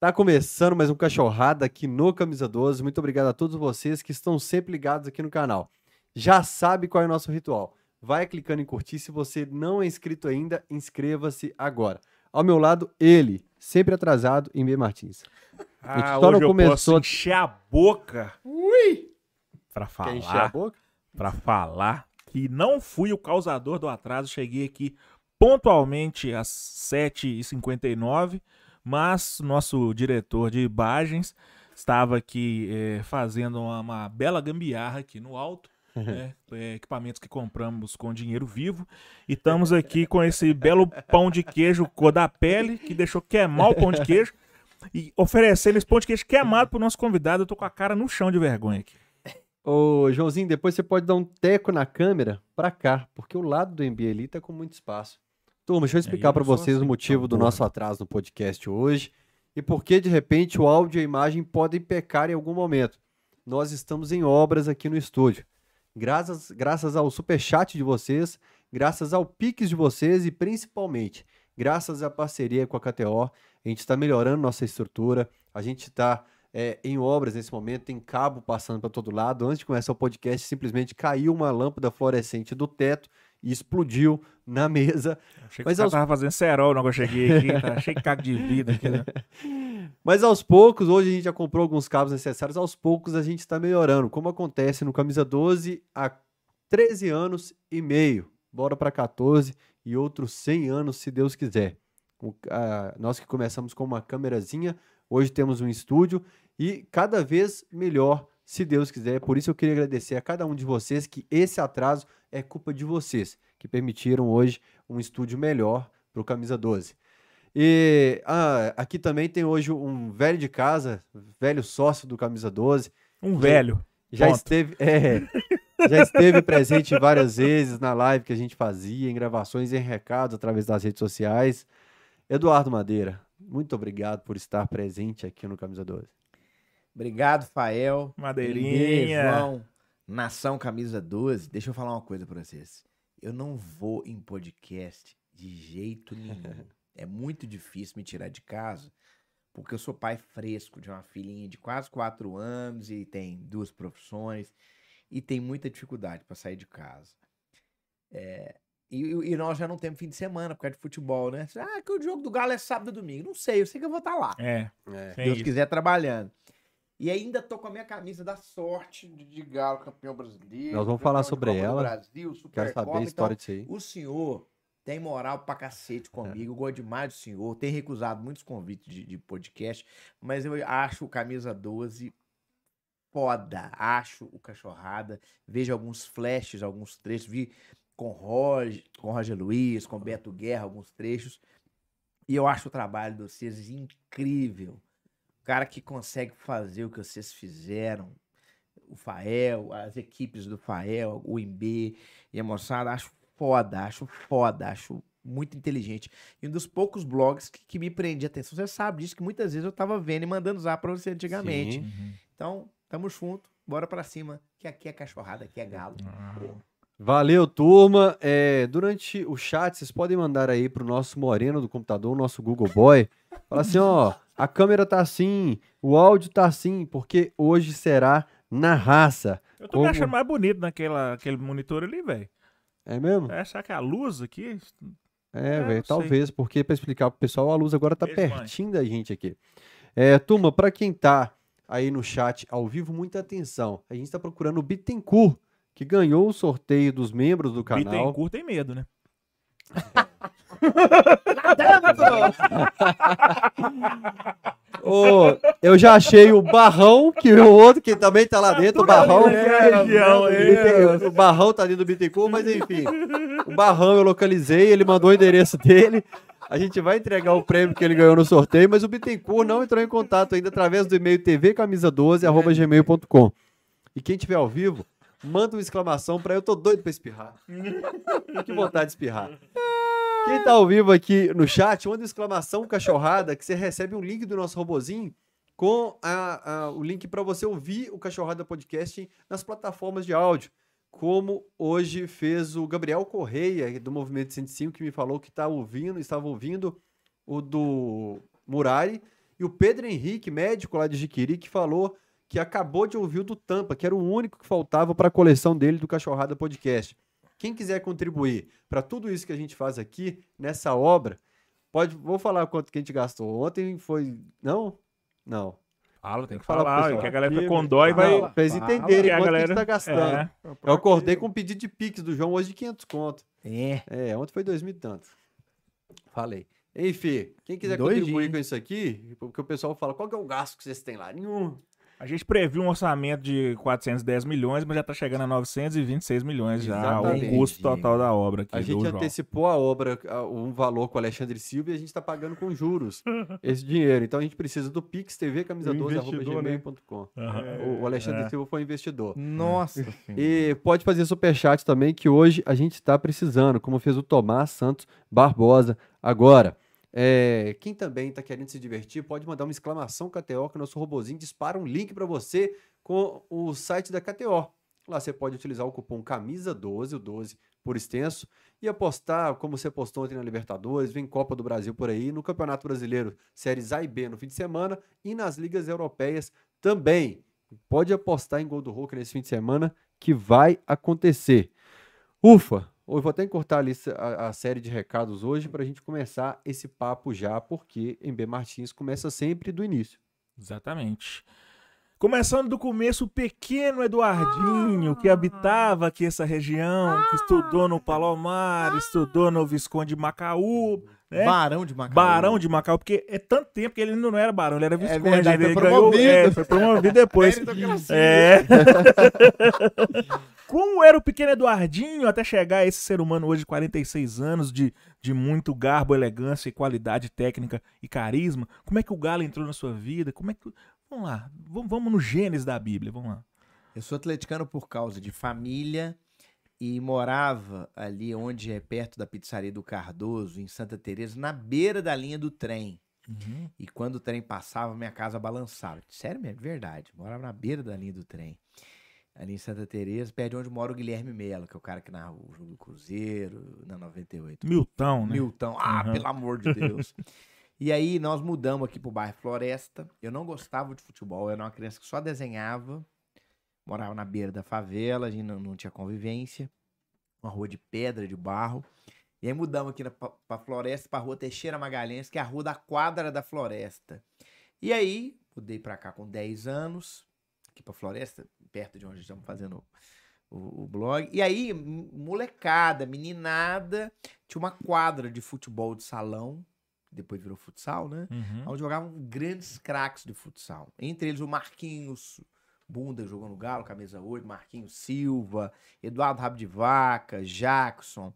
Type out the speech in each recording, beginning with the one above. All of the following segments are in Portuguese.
Tá começando mais um Cachorrada aqui no Camisa 12. Muito obrigado a todos vocês que estão sempre ligados aqui no canal. Já sabe qual é o nosso ritual. Vai clicando em curtir. Se você não é inscrito ainda, inscreva-se agora. Ao meu lado, ele, sempre atrasado, em B. Martins. Ah, hoje eu começou- posso encher a boca. Ui! Pra Quer encher a falar, boca? pra falar que não fui o causador do atraso. Cheguei aqui pontualmente às 7h59, mas nosso diretor de imagens estava aqui eh, fazendo uma, uma bela gambiarra aqui no alto. né, eh, equipamentos que compramos com dinheiro vivo e estamos aqui com esse belo pão de queijo cor da pele que deixou queimar o pão de queijo e oferecendo esse pão de queijo queimado pro nosso convidado. Eu tô com a cara no chão de vergonha aqui. Ô, Joãozinho, depois você pode dar um teco na câmera pra cá, porque o lado do MB ali tá com muito espaço. Turma, deixa eu explicar sou vocês assim, o motivo do tão nosso gordo. atraso no podcast hoje e por que, de repente, o áudio e a imagem podem pecar em algum momento. Nós estamos em obras aqui no estúdio. Graças, graças ao superchat de vocês, graças ao Pix de vocês e principalmente graças à parceria com a KTO, a gente está melhorando nossa estrutura, a gente está em obras nesse momento, tem cabo passando para todo lado. Antes de começar o podcast, simplesmente caiu uma lâmpada fluorescente do teto e explodiu na mesa. Achei que Mas cara aos- tava fazendo cerol que eu cheguei aqui, tá cheio de caco de vida aqui, né? Mas aos poucos, hoje a gente já comprou alguns cabos necessários, aos poucos a gente está melhorando, como acontece no Camisa 12 há 13 anos e meio. Bora para 14 e outros 100 anos, se Deus quiser. O- a- nós que começamos com uma câmerazinha, hoje temos um estúdio e cada vez melhor, se Deus quiser. Por isso eu queria agradecer a cada um de vocês que esse atraso é culpa de vocês, que permitiram hoje um estúdio melhor para o Camisa 12. E ah, aqui também tem hoje um velho de casa, velho sócio do Camisa 12. Um velho. Já Ponto. esteve, é, já esteve presente várias vezes na live que a gente fazia, em gravações e em recados através das redes sociais. Eduardo Madeira, muito obrigado por estar presente aqui no Camisa 12. Obrigado, Fael. Madeirinha. João. Nação Camisa 12. Deixa eu falar uma coisa pra vocês. Eu não vou em podcast de jeito nenhum. é muito difícil me tirar de casa, porque eu sou pai fresco de uma filhinha de quase quatro anos e tem duas profissões e tem muita dificuldade pra sair de casa. É, e, e nós já não temos fim de semana por causa de futebol, né? Ah, que o jogo do Galo é sábado e domingo. Não sei, eu sei que eu vou estar lá. É, É. tem Deus isso. quiser trabalhando. E ainda tô com a minha camisa da sorte de, Galo, campeão brasileiro. Nós vamos falar sobre Copa ela. Brasil, Quero saber a história Então, disso aí. o senhor tem moral pra cacete comigo, eu gosto demais do senhor, tem recusado muitos convites de, de podcast, mas eu acho o Camisa 12 foda, acho o Cachorrada, vejo alguns flashes, alguns trechos, vi com Roger, com Roger Luiz, com Beto Guerra, alguns trechos, e eu acho o trabalho de vocês incrível. O cara que consegue fazer o que vocês fizeram, o Fael, as equipes do Fael, o IMB e a moçada, acho foda, acho foda, acho muito inteligente. E um dos poucos blogs que, que me prende a atenção. Você sabe disso, que muitas vezes eu tava vendo e mandando usar pra você antigamente. Sim. Uhum. Então, tamo junto, bora pra cima, que aqui é cachorrada, aqui é galo. Ah, Valeu, turma. É, durante o chat, vocês podem mandar aí pro nosso moreno do computador, o nosso Google Boy. Fala assim, ó, a câmera tá assim, o áudio tá assim, porque hoje será na raça. Eu tô Como- me achando mais bonito naquela aquele monitor ali, velho. É mesmo? É, será que a luz aqui? É, É, velho, não sei. talvez, porque para explicar pro pessoal, a luz agora tá Beijo, mãe. pertinho da gente aqui. É, turma, para quem tá aí no chat ao vivo, muita atenção. A gente tá procurando o Bittencourt, que ganhou o sorteio dos membros do canal. Bittencourt tem medo, né? Ô, eu já achei o Barrão, que é o outro que também tá lá dentro, o Barrão. ali. Bitten- O Barrão tá dentro do Bittencourt, mas enfim. O Barrão eu localizei, ele mandou o endereço dele. A gente vai entregar o prêmio que ele ganhou no sorteio, mas o Bittencourt não entrou em contato ainda através do e-mail tvcamisa12@gmail.com. E quem tiver ao vivo, manda uma exclamação pra eu tô doido pra espirrar. que vontade de espirrar. Quem tá ao vivo aqui no chat, manda uma exclamação cachorrada que você recebe um link do nosso robozinho com a- a- o link para você ouvir o Cachorrada Podcast nas plataformas de áudio. Como hoje fez o Gabriel Correia, do Movimento 105, que me falou que tá ouvindo, estava ouvindo o do Murari E o Pedro Henrique, médico lá de Jiquiri, que falou que acabou de ouvir o do Tampa, que era o único que faltava para a coleção dele do Cachorrada Podcast. Quem quiser contribuir para tudo isso que a gente faz aqui nessa obra, pode. Vou falar quanto que a gente gastou. Ontem foi. Não? Não. Fala, tem que falar. pessoal. que a galera fica com dó e vai. Para eles entenderem que a quanto que a galera- gente tá gastando. É. Eu acordei com um pedido de Pix do João hoje de 500 conto. É. É, ontem foi dois mil e tanto. Falei. Enfim, quem quiser Dois contribuir dias. com isso aqui, porque o pessoal fala, qual que é o gasto que vocês têm lá? Nenhum. A gente previu um orçamento de 410 milhões, mas já tá chegando a 926 milhões já, Exatamente. o custo total da obra aqui A gente João. antecipou a obra, um valor com o Alexandre Silva e a gente está pagando com juros esse dinheiro. Então a gente precisa do Pix TV camisa O 12 investidor, arroba né? gmail.com. Aham. O- O Alexandre É. Silva foi investidor. Nossa. E pode fazer superchat também, que hoje a gente está precisando, como fez o Tomás Santos Barbosa agora. É, quem também está querendo se divertir, pode mandar uma exclamação KTO, que o nosso robozinho dispara um link para você com o site da KTO. Lá você pode utilizar o cupom camisa12, o 12 por extenso, e apostar, como você apostou ontem na Libertadores, vem Copa do Brasil por aí, no Campeonato Brasileiro, séries A e B no fim de semana, e nas ligas europeias também. Pode apostar em gol do Hulk nesse fim de semana, que vai acontecer. Ufa! Eu vou até encurtar a, a, série de recados hoje para a gente começar esse papo já, porque em B Martins começa sempre do início. Exatamente. Começando do começo, o pequeno Eduardinho, que habitava aqui essa região, que estudou no Palomar, estudou no Visconde de Macaú, né? Barão de Macaú. Barão de Macau, porque é tanto tempo que ele ainda não era barão, ele era Visconde. verdade, ele foi ganhou- promovido. é, foi promovido depois. É. Como era o pequeno Eduardinho até chegar a esse ser humano hoje de 46 anos, de, de muito garbo, elegância e qualidade técnica e carisma? Como é que o Galo entrou na sua vida? Como é que. Vamos lá, vamos, vamos no Gênesis da Bíblia, vamos lá. Eu sou atleticano por causa de família e morava ali onde é perto da pizzaria do Cardoso, em Santa Teresa, na beira da linha do trem. E quando o trem passava, minha casa balançava. Sério mesmo, verdade. Morava na beira da linha do trem. Ali em Santa Teresa, perto de onde mora o Guilherme Melo, que é o cara que narra o jogo do Cruzeiro, na 98. Milton, né? Milton. Ah, Aham. pelo amor de Deus. e aí nós mudamos aqui pro bairro Floresta. Eu não gostava de futebol, eu era uma criança que só desenhava. Morava na beira da favela, a gente não, não tinha convivência. Uma rua de pedra, de barro. E aí mudamos aqui na, pra, Floresta, pra rua Teixeira Magalhães, que é a rua da quadra da Floresta. E aí, mudei pra cá com 10 anos, aqui pra Floresta, perto de onde estamos fazendo o, o blog. E aí, molecada, meninada, tinha uma quadra de futebol de salão, depois virou futsal, né? Uhum. Onde jogavam grandes craques de futsal. Entre eles o Marquinhos Bunda jogou no Galo, camisa 8, Marquinhos Silva, Eduardo Rabo de Vaca, Jackson.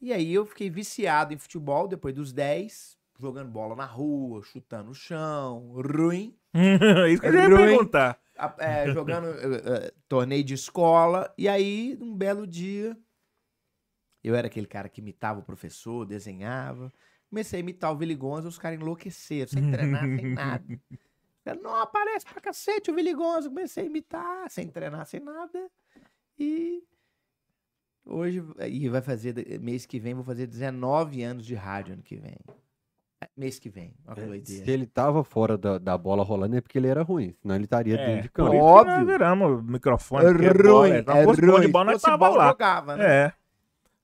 E aí eu fiquei viciado em futebol depois dos 10, jogando bola na rua, chutando o chão, ruim. Isso que eu ia perguntar. é, jogando eh, torneio de escola. E aí, um belo dia, eu era aquele cara que imitava o professor, desenhava. Comecei a imitar o Willy Gonza, os caras enlouqueceram, sem treinar, sem nada. Eu, Não aparece pra cacete o Gonza. Comecei a imitar, sem treinar, sem nada. E hoje, e vai fazer, mês que vem, vou fazer 19 anos de rádio ano que vem. É, Mês que vem, olha que Se ele tava fora da, da bola rolando é porque ele era ruim, senão ele estaria É, dentro de campo. Óbvio. nós viramos o microfone. É é ruim, bola, é, é bom de ruim. bola, nós Se fosse tava bom, lá. jogava, né? É.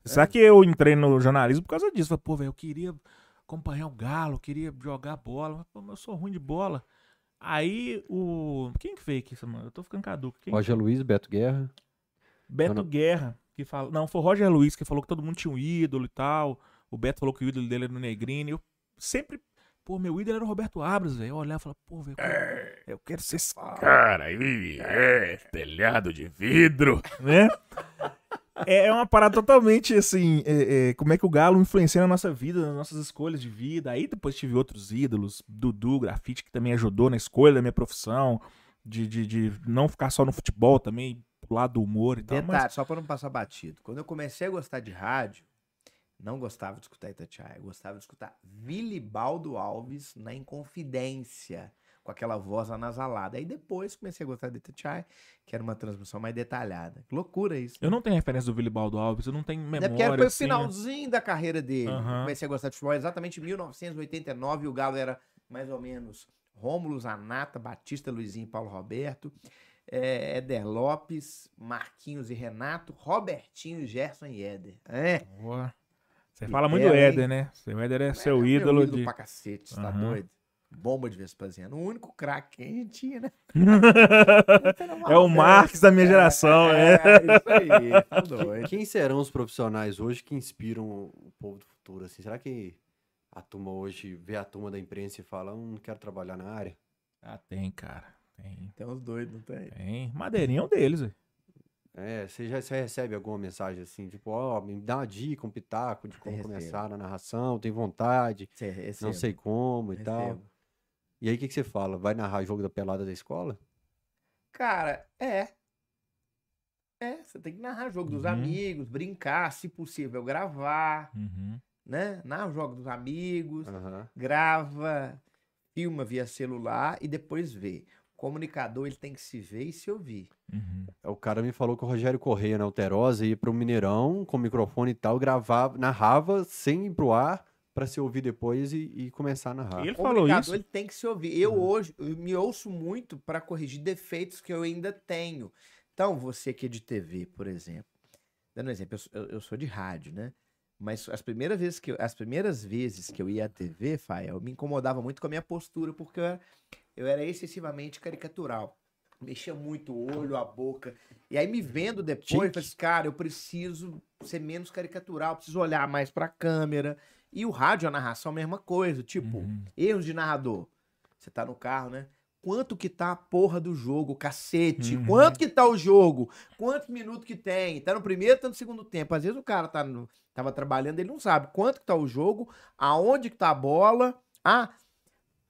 Sabe que eu entrei no jornalismo por causa disso. Falei, pô, velho, eu queria acompanhar o Galo, eu queria jogar bola. Mas, pô, mas eu sou ruim de bola. Aí o. Quem que fez isso, mano? Eu tô ficando caduco. Quem? Roger Luiz, Beto Guerra. Beto não- Guerra, que fala. Não, foi o Roger Luiz que falou que todo mundo tinha um ídolo e tal. O Beto falou que o ídolo dele era o Negrini. Eu sempre. Pô, meu ídolo era o Roberto Abras, velho. Eu olhava e falava, pô, velho, eu quero- eu quero ser esse cara aí. É, telhado de vidro, né? É é uma parada totalmente assim. é- é, como é que o Galo influencia na nossa vida, nas nossas escolhas de vida. Aí depois tive outros ídolos, Dudu, grafite, que também ajudou na escolha da minha profissão, de, de, de não ficar só no futebol também, lado do humor e tal. Mas só pra não passar batido. Quando eu comecei a gostar de rádio, não gostava de escutar Itatiaia. Gostava de escutar Vilibaldo Alves na Inconfidência, com aquela voz anasalada. Aí depois comecei a gostar de Itatiaia, que era uma transmissão mais detalhada. Que loucura isso. eu não tenho referência do Vilibaldo Alves, eu não tenho memória. É porque era foi o assim, né? finalzinho da carreira dele. Aham. Comecei a gostar de futebol exatamente em 1989. O Galo era mais ou menos Rômulo Zanata, Batista Luizinho e Paulo Roberto, é, Éder Lopes, Marquinhos e Renato, Robertinho, Gerson e Éder. É. Boa. Você fala muito do? Éder, né? Seu Éder é seu Meu ídolo de. pra cacete, você tá doido? Bomba de Vespasiano. O único craque que a gente tinha, né? é o Marques da minha geração, é. É, isso aí, tá. Quem serão os profissionais hoje que inspiram o povo do futuro? Assim? Será que a turma hoje vê a turma da imprensa e fala, "Hum, não quero trabalhar na área? Ah, tem, cara. Tem. Tem uns doidos, não tem? Tem. Madeirinha é um deles, velho. É, você já você recebe alguma mensagem assim, tipo, ó, me dá uma dica, um pitaco de como Recebo. começar na narração, tem vontade, não recebo, sei como e tal. E aí o que, que você fala? Vai narrar jogo da pelada da escola? Cara, é. É, você tem que narrar jogo dos Uhum. amigos, brincar, se possível, gravar, Uhum. né? Narra o jogo dos amigos, Aham. grava, filma via celular e depois vê. O comunicador, ele tem que se ver e se ouvir. Uhum. O cara me falou que o Rogério Correia na Alterosa ia pro Mineirão com microfone e tal, gravava, narrava sem ir pro ar pra se ouvir depois e, e começar a narrar. Ele O falou comunicador, isso. ele tem que se ouvir. Eu Uhum. hoje eu me ouço muito para corrigir defeitos que eu ainda tenho. Então, você que é de TV, por exemplo. Dando um exemplo, eu, sou- eu- eu sou de rádio, né? Mas as primeiras vezes que eu, as primeiras vezes que eu ia à TV, Fael, eu me incomodava muito com a minha postura, porque eu era, eu era excessivamente caricatural. Mexia muito o olho, a boca. E aí, me vendo depois, eu falei assim, cara, eu preciso ser menos caricatural, preciso olhar mais pra câmera. E o rádio, a narração, a mesma coisa. Tipo, Uhum. erros de narrador. Você tá no carro, né? Quanto que tá a porra do jogo, cacete? Uhum. Quanto que tá o jogo? Quantos minutos que tem? Tá no primeiro, tá no segundo tempo. Às vezes o cara tá no, tava trabalhando, ele não sabe quanto que tá o jogo, aonde que tá a bola. Ah,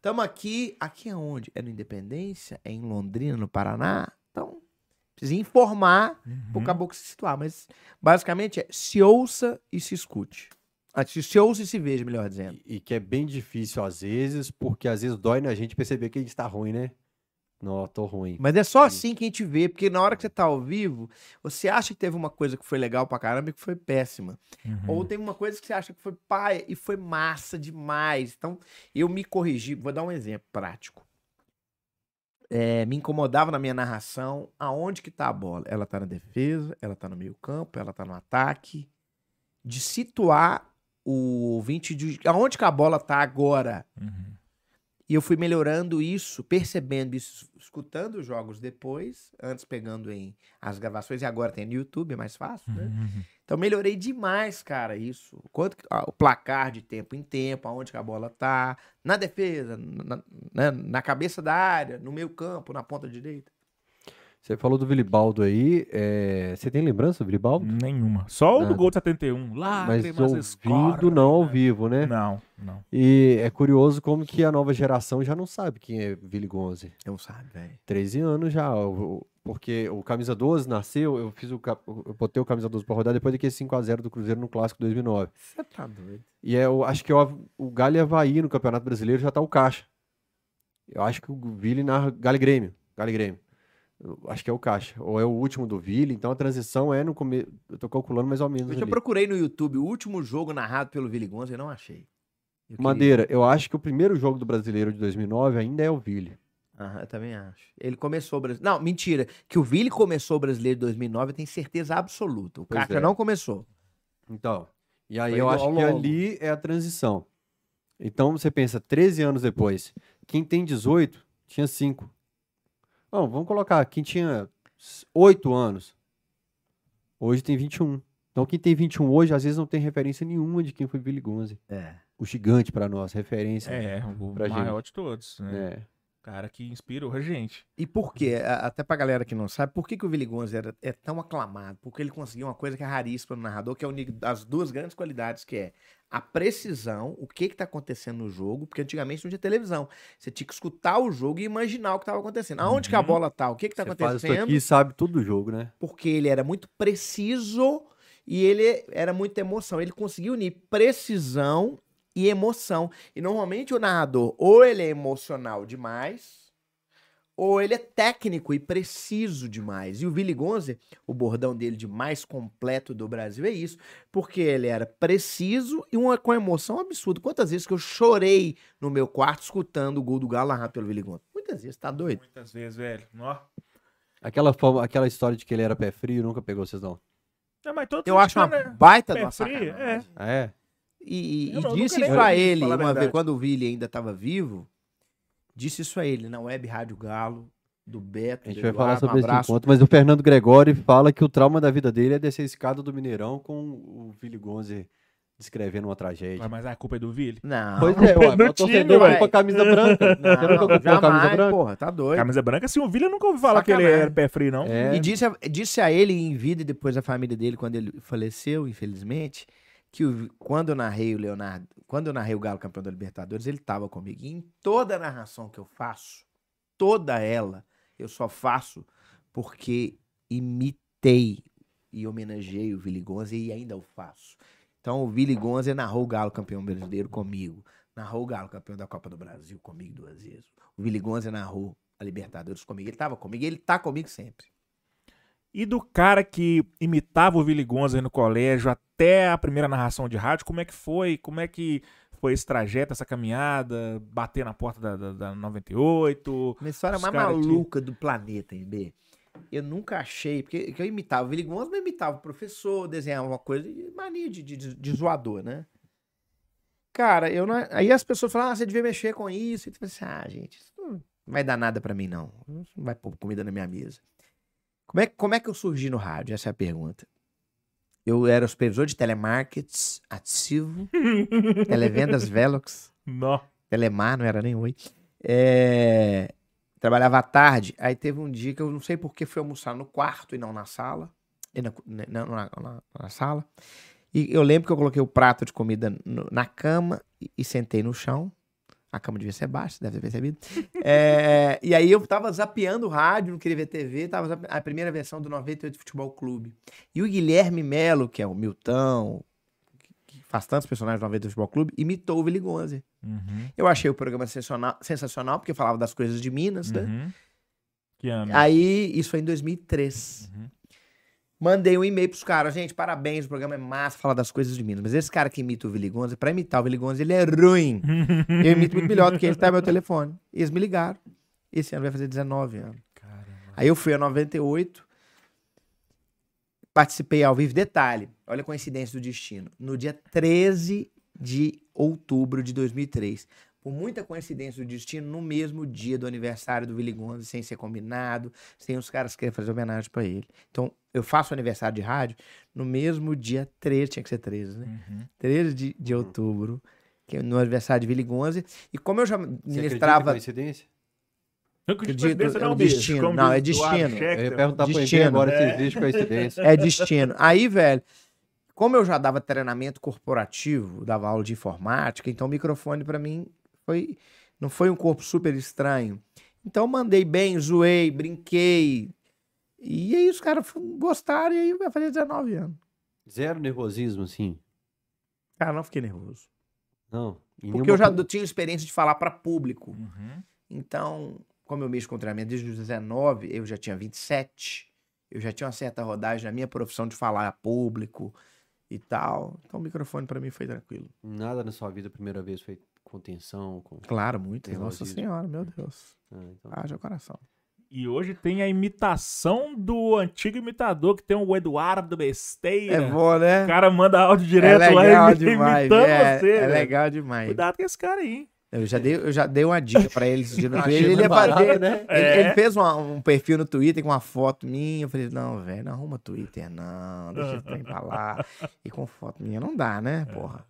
tamo aqui. Aqui é onde? É no Independência? É em Londrina, no Paraná? Então, precisa informar pro Uhum. caboclo se situar. Mas, basicamente, é se ouça e se escute. Se, se ouça e se veja, melhor dizendo. E, e que é bem difícil às vezes, porque às vezes dói na gente perceber que a gente tá ruim, né? Não, tô ruim. Mas é só assim que a gente vê, porque na hora que você tá ao vivo, você acha que teve uma coisa que foi legal pra caramba e que foi péssima. Uhum. Ou tem uma coisa que você acha que foi paia e foi massa demais. Então, eu me corrigi. Vou dar um exemplo prático. É, me incomodava na minha narração aonde que tá a bola. Ela tá na defesa, ela tá no meio campo, ela tá no ataque. De situar o ouvinte de aonde que a bola tá agora. Uhum. E eu fui melhorando isso, percebendo isso, escutando os jogos depois, antes pegando em as gravações, e agora tem no YouTube, é mais fácil, né? Uhum. Então melhorei demais, cara, isso. Quanto ah, o placar de tempo em tempo, aonde que a bola tá, na defesa, na, na- na cabeça da área, no meio campo, na ponta direita. Você falou do Vilibaldo aí. é, Você tem lembrança do Vilibaldo? Nenhuma. Só o do gol de 71. Lá, Mas ouvindo não ao vivo, né? Não, não. E é curioso como que a nova geração já não sabe quem é Vili Gonze. Não sabe, velho. 13 anos já, porque o Camisa 12 nasceu, eu fiz o cap- eu botei o Camisa 12 pra rodar depois daquele 5x0 do Cruzeiro no Clássico 2009. Você tá doido. E é, eu acho que o, o Galo e Havaí no Campeonato Brasileiro já tá o caixa. Eu acho que o Vili narra Galo Grêmio. Galo Grêmio. Acho que é o caixa. Ou é o último do Vili, então a transição é no começo. Eu tô calculando mais ou menos. Eu já ali. procurei no YouTube o último jogo narrado pelo Vili Gonza e não achei. Eu queria. Madeira, eu acho que o primeiro jogo do brasileiro de 2009 ainda é o Vili. Aham, eu também acho. Ele começou o brasileiro. Não, mentira. Que o Vili começou o brasileiro de 2009, eu tenho certeza absoluta. O Pois Caca é. não começou. Então, e aí Foi eu acho que longo. ali é a transição. Então você pensa, 13 anos depois, quem tem 18 tinha 5. Não, vamos colocar, quem tinha 8 anos, hoje tem 21. Então quem tem 21 hoje, às vezes não tem referência nenhuma de quem foi Billy Gonze. É. O gigante pra nós, referência. É, o Pra maior de todos. Né? né? Cara que inspirou a gente. E por quê? Até pra galera que não sabe, por que, que o Vili Gonza era, é tão aclamado? Porque ele conseguiu uma coisa que é raríssima no narrador, que é unir as duas grandes qualidades, que é a precisão, o que que tá acontecendo no jogo, porque antigamente não tinha televisão. Você tinha que escutar o jogo e imaginar o que tava acontecendo. Aonde que a Uhum. bola tá? O que que tá Você faz isso acontecendo? aqui e sabe tudo do jogo, né? porque ele era muito preciso e ele era muita emoção. Ele conseguiu unir precisão e emoção. E normalmente o narrador, ou ele é emocional demais, ou ele é técnico e preciso demais. E o Willy Gonze, o bordão dele de mais completo do Brasil é isso, porque ele era preciso e uma com emoção absurda. Quantas vezes que eu chorei no meu quarto escutando o gol do Galo narrado pelo Willy Gonze? Muitas vezes, tá doido? Muitas vezes, velho. Ó. Aquela, forma, aquela história de que ele era pé frio nunca pegou vocês não. É, mas todo Eu acho uma atleticano é baita de pé uma frio, sacanagem. Ah, é? E, e- e disse isso a ele, falar a uma vez, quando o Willy ainda estava vivo, disse isso a ele, na web Rádio Galo, do Beto, A gente vai falar sobre um esse abraço. encontro, mas o Fernando Gregori fala que o trauma da vida dele é descer a escada do Mineirão com o Willy Gonze descrevendo uma tragédia. Mas a culpa é do Vili. Não, Pois é, ué, o torcedor time, vai com a camisa branca. não, Você nunca a camisa branca? porra, tá doido. Camisa branca, assim, o Vili eu nunca ouvi falar que ele Sacanagem. era pé frio, não. É, E disse a, disse a ele em vida e depois a família dele, quando ele faleceu, infelizmente, que o- quando eu narrei o Leonardo, quando eu narrei o Galo campeão da Libertadores, ele estava comigo. E em toda a narração que eu faço, toda ela, eu só faço porque imitei e homenageei o Vili Gonze e ainda o faço. Então o Vili Gonze narrou o Galo campeão brasileiro comigo. Narrou o Galo campeão da Copa do Brasil comigo duas vezes. O Vili Gonze narrou a Libertadores comigo. Ele estava comigo ele tá comigo sempre. E do cara que imitava o Willy Gonza no colégio até a primeira narração de rádio, como é que foi? Como é que foi esse trajeto, essa caminhada? Bater na porta da, da, da 98? Uma história mais cara que- maluca do planeta, MB. Eu nunca achei, porque que eu imitava o Willy Gonza, mas imitava o professor, desenhava uma coisa, mania de, de, de zoador, né? Cara, eu não. Aí as pessoas falam, ah, você devia mexer com isso. E tu assim, ah, gente, isso não vai dar nada pra mim, não. Isso não vai pôr comida na minha mesa. Como é, como é que eu surgi no rádio? Essa é a pergunta. Eu era supervisor de telemarkets ativo, televendas Velox. Não. Telemar, não era nem oi. É, trabalhava à tarde. Aí teve um dia que eu não sei por que fui almoçar no quarto e não na sala. E na, na, na- na- na sala. E eu lembro que eu coloquei o prato de comida no- na cama e, e sentei no chão. A cama devia ser baixa, você deve ter percebido. É, e aí eu tava zapeando o rádio, não queria ver TV, tava zape- a primeira versão do 98 Futebol Clube. E o Guilherme Melo, que é o Milton, que- faz tantos personagens do 98 Futebol Clube, imitou o Willy Gonze. Uhum. Eu achei o programa sensacional, sensacional porque falava das coisas de Minas, né? Uhum. Que ano? Aí, isso foi em 2003. Uhum. Mandei um e-mail pros caras, gente, parabéns, o programa é massa, fala das coisas de Minas. Mas esse cara que imita o Willy Gonza, pra imitar o Willy Gonza, ele é ruim. Eu imito muito melhor do que ele, tá no meu telefone. E eles me ligaram. Esse ano vai fazer 19 anos. Caramba. Aí eu fui a 98, participei ao vivo. Detalhe, olha a coincidência do destino. No dia 13 de outubro de 2003. Por muita coincidência do destino, no mesmo dia do aniversário do Willy Gonza, sem ser combinado, sem os caras querem fazer homenagem pra ele. Então, eu faço o aniversário de rádio no mesmo dia 13, tinha que ser 13, né? Uhum. 13 de, de outubro, que é no aniversário de Willy Gonza. E como eu já Você ministrava coincidência? Não acredito Acredito, coincidência é não, o bicho. destino. Como Não, é o destino. Eu ia perguntar pra ele Destino, agora se né? existe coincidência. É destino. Aí, velho, como eu já dava treinamento corporativo, dava aula de informática, então o microfone pra mim foi não foi um corpo super estranho. Então mandei bem, zoei, brinquei. E aí os caras gostaram e aí vai fazer 19 anos. Zero nervosismo, assim. Cara, não fiquei nervoso. Não. Porque eu já tinha experiência de falar pra público. Uhum. Então, como eu mexo com treinamento desde os 19, eu já tinha 27. Eu já tinha uma certa rodagem na minha profissão de falar a público e tal. Então o microfone pra mim foi tranquilo. Nada na sua vida, a primeira vez, foi com tensão, com... Claro, muito. Nossa senhora, meu Deus. Ah, então... Haja coração. E hoje tem a imitação do antigo imitador, que tem o Eduardo Besteira. É bom, né? O cara manda áudio É direto legal lá demais. imitando É, você. é velho. legal demais. Cuidado com esse cara aí. Eu já dei, eu já dei uma dica pra ele esse dia no Achei Twitter. Ele mais barato, fazer. né? Ele, É. ele fez uma- um perfil no Twitter com uma foto minha. Eu falei, não, velho, não arruma Twitter, não. Deixa esse trem pra lá. E com foto minha não dá, né, porra?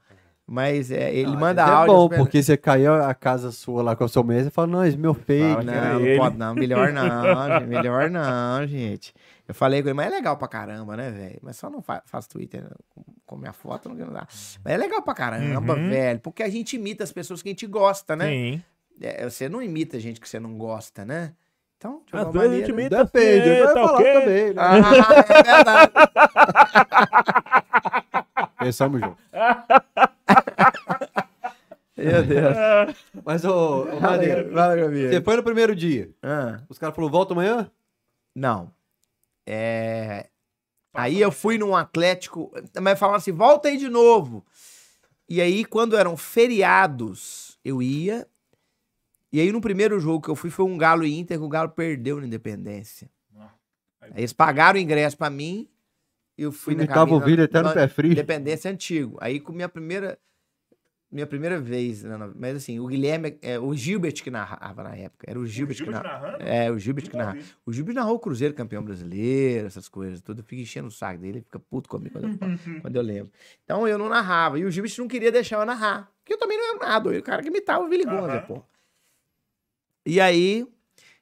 Mas é, ele Não, manda vezes áudio. É bom, porque você caiu a casa sua lá com o seu mês e fala, não, esse meu feio. Não, era não ele. pode não, melhor não, gente, melhor não, gente. Eu falei com ele, mas é legal pra caramba, né, velho? Mas só não fa faço Twitter com, com minha foto, não quero dar. Mas é legal pra caramba, Uhum. velho, porque a gente imita as pessoas que a gente gosta, né? Sim. É, você não imita gente que você não gosta, né? Então, de alguma gente maneira... imita Depende, eu ia tá falar ok? também, né? Ah, é verdade. Pensamos junto. Meu Deus. Mas, ô, ô Madeira, Fala, você foi no primeiro dia. Ah, Os caras falaram, volta amanhã? não. É... Aí eu fui num Atlético, mas falaram assim, volta aí de novo. E aí, quando eram feriados, eu ia. E aí, no primeiro jogo que eu fui, foi um Galo e Inter, que o Galo perdeu na Independência. Aí eles pagaram o ingresso pra mim, eu fui na o vídeo até no pé frio. Independência antigo. Aí com minha primeira minha primeira vez, né, mas assim, o Guilherme, é, o Gilbert que narrava na época, era o Gilbert, que narrava. narrando? É, o Gilbert que Nunca narrava. O Gilbert narrou o Cruzeiro campeão brasileiro, essas coisas, tudo. Eu fico enchendo o saco dele, ele fica puto comigo quando eu, quando eu lembro. Então eu não narrava. E o Gilbert não queria deixar eu narrar. Porque eu também não era nada. O cara que imitava o Gonza, Aham. pô. E aí,